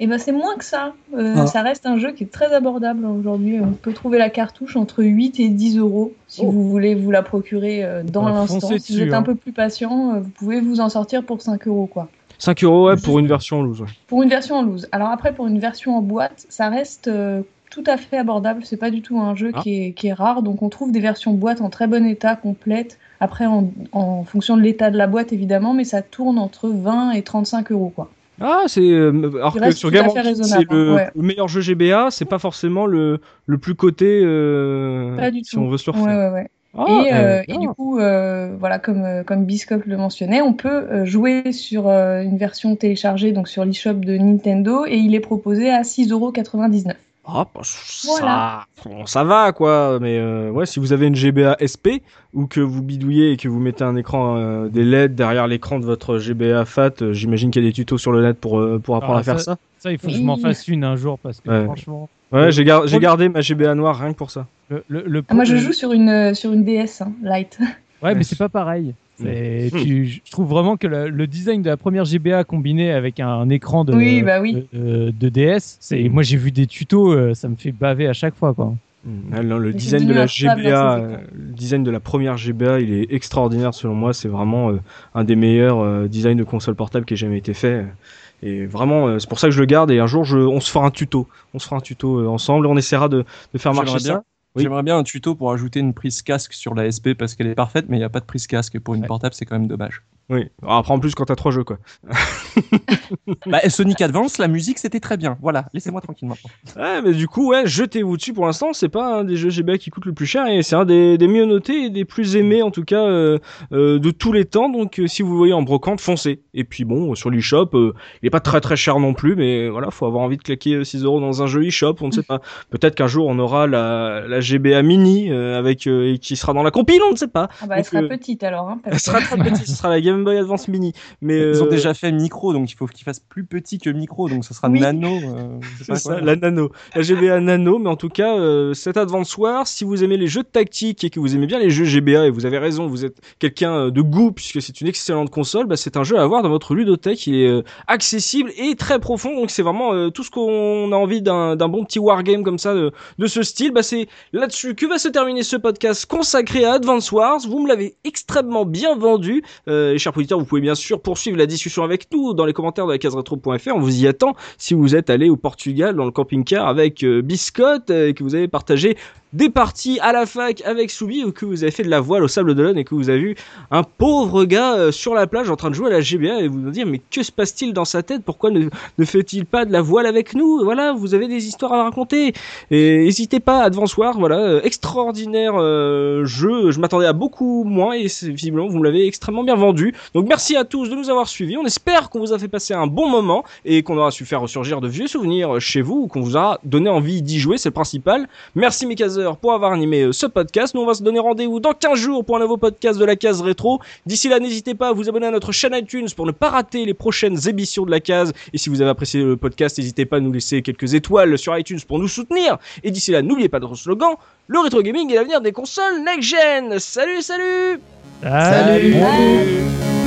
Et ben c'est moins que ça. Euh, Ah. Ça reste un jeu qui est très abordable aujourd'hui. On peut trouver la cartouche entre 8 et 10 euros si Oh. vous voulez vous la procurer euh, dans l'instant. Si vous êtes un hein. peu plus patient, euh, vous pouvez vous en sortir pour 5 euros quoi. 5 euros, ouais, pour une version loose. ouais. Pour une version en loose. Alors après, pour une version en boîte, ça reste euh, tout à fait abordable. C'est pas du tout un jeu Ah. qui, est, qui est rare. Donc on trouve des versions boîte en très bon état, complètes. Après, en, en fonction de l'état de la boîte, évidemment, mais ça tourne entre 20 et 35 euros. quoi. Ah, c'est. euh, alors que sur Game c'est le, hein, ouais. le meilleur jeu GBA, c'est pas forcément le, le plus coté euh, Pas du si on veut se refaire. ouais, ouais. Ah, et, euh, eh, et ah. du coup, euh, voilà, comme, euh, comme Biscoff le mentionnait, on peut euh, jouer sur euh, une version téléchargée donc sur l'eShop de Nintendo et il est proposé à 6,99€. Ah, bah, ça, bon, ça va quoi, mais euh, ouais, si vous avez une GBA SP ou que vous bidouillez et que vous mettez un écran, euh, des LED derrière l'écran de votre GBA FAT, euh, j'imagine qu'il y a des tutos sur le net pour, euh, pour apprendre Ah, à faire ça. Ça, il faut que je m'en fasse une un jour parce que Ouais. franchement. Ouais, j'ai gar- j'ai Premier- gardé ma GBA noire rien que pour ça. Le, le- le- Ah, moi, je joue sur une, euh, sur une DS hein, Lite. Ouais, mais c'est pas pareil. Mm. tu- je trouve vraiment que le, le design de la première GBA combiné avec un, un écran de, Oui, bah oui. de, de DS, c'est moi j'ai vu des tutos, euh, ça me fait baver à chaque fois quoi. Ah, le design de la GBA, euh, le design de la première GBA, il est extraordinaire selon moi. C'est vraiment euh, un des meilleurs euh, designs de console portable qui ait jamais été fait. Et vraiment, euh, c'est pour ça que je le garde. Et un jour, je, on se fera un tuto. On se fera un tuto euh, ensemble. On essaiera de, de faire marcher ça. Oui. J'aimerais bien un tuto pour ajouter une prise casque sur la SP parce qu'elle est parfaite, mais il n'y a pas de prise casque pour une Ouais. portable, c'est quand même dommage. Oui. Alors, après, en plus, quand t'as trois jeux, quoi. Bah, Sonic Advance, la musique c'était très bien. Voilà, laissez-moi tranquille maintenant. Ouais, mais du coup, ouais, jetez-vous dessus. Pour l'instant, c'est pas un des jeux GBA qui coûte le plus cher et c'est un des, des mieux notés et des plus aimés, en tout cas, euh, euh, de tous les temps. Donc, euh, si vous voyez en brocante, foncez. Et puis, bon, sur l'eShop, euh, il est pas très très cher non plus, mais voilà, faut avoir envie de claquer euh, 6 euros dans un jeu eShop. On ne sait pas. Peut-être qu'un jour, on aura la, la GBA Mini euh, avec euh, et qui sera dans la compile, on ne sait pas. Ah bah, elle Donc, sera euh, petite alors. Hein, Elle parce que- sera très petite, ce sera la Game Boy Advance Mini. Mais Ils ont euh, déjà fait micro, donc il faut qu'ils fassent plus petit que micro, donc ce sera Oui. nano. euh, je sais C'est pas ça, quoi. la nano. La GBA nano, mais en tout cas, euh, cet Advance Wars, si vous aimez les jeux de tactique et que vous aimez bien les jeux GBA, et vous avez raison, vous êtes quelqu'un euh, de goût, puisque c'est une excellente console, bah, c'est un jeu à avoir dans votre ludothèque. Il est euh, accessible et très profond, donc c'est vraiment euh, tout ce qu'on a envie d'un bon petit wargame comme ça, de, de ce style. Bah, c'est là-dessus que va se terminer ce podcast consacré à Advance Wars. Vous me l'avez extrêmement bien vendu. Euh, chers auditeurs, vous pouvez bien sûr poursuivre la discussion avec nous dans les commentaires de la case. On vous y attend si vous êtes allé au Portugal dans le camping-car avec euh, Biscotte euh, et que vous avez partagé des parties à la fac avec Soubi ou que vous avez fait de la voile au Sable d'Olonne et que vous avez vu un pauvre gars euh, sur la plage en train de jouer à la GBA et vous vous dire mais que se passe-t-il dans sa tête? Pourquoi ne, ne fait-il pas de la voile avec nous? Voilà, vous avez des histoires à raconter et n'hésitez pas, Advance War, voilà, euh, extraordinaire euh, jeu. Je m'attendais à beaucoup moins et visiblement vous me l'avez extrêmement bien vendu. Donc merci à tous de nous avoir suivis. On espère qu'on vous a fait passer un bon moment et qu'on aura su faire ressurgir de vieux souvenirs chez vous ou qu'on vous a donné envie d'y jouer, c'est le principal. Merci Pour avoir animé euh, ce podcast. Nous on va se donner rendez-vous dans 15 jours pour un nouveau podcast de la case rétro. D'ici là, n'hésitez pas à vous abonner à notre chaîne iTunes pour ne pas rater les prochaines émissions de la case. Et si vous avez apprécié le podcast, n'hésitez pas à nous laisser quelques étoiles sur iTunes pour nous soutenir. Et d'ici là, n'oubliez pas notre slogan, le rétro gaming est l'avenir des consoles next-gen. Salut, salut Salut. Salut.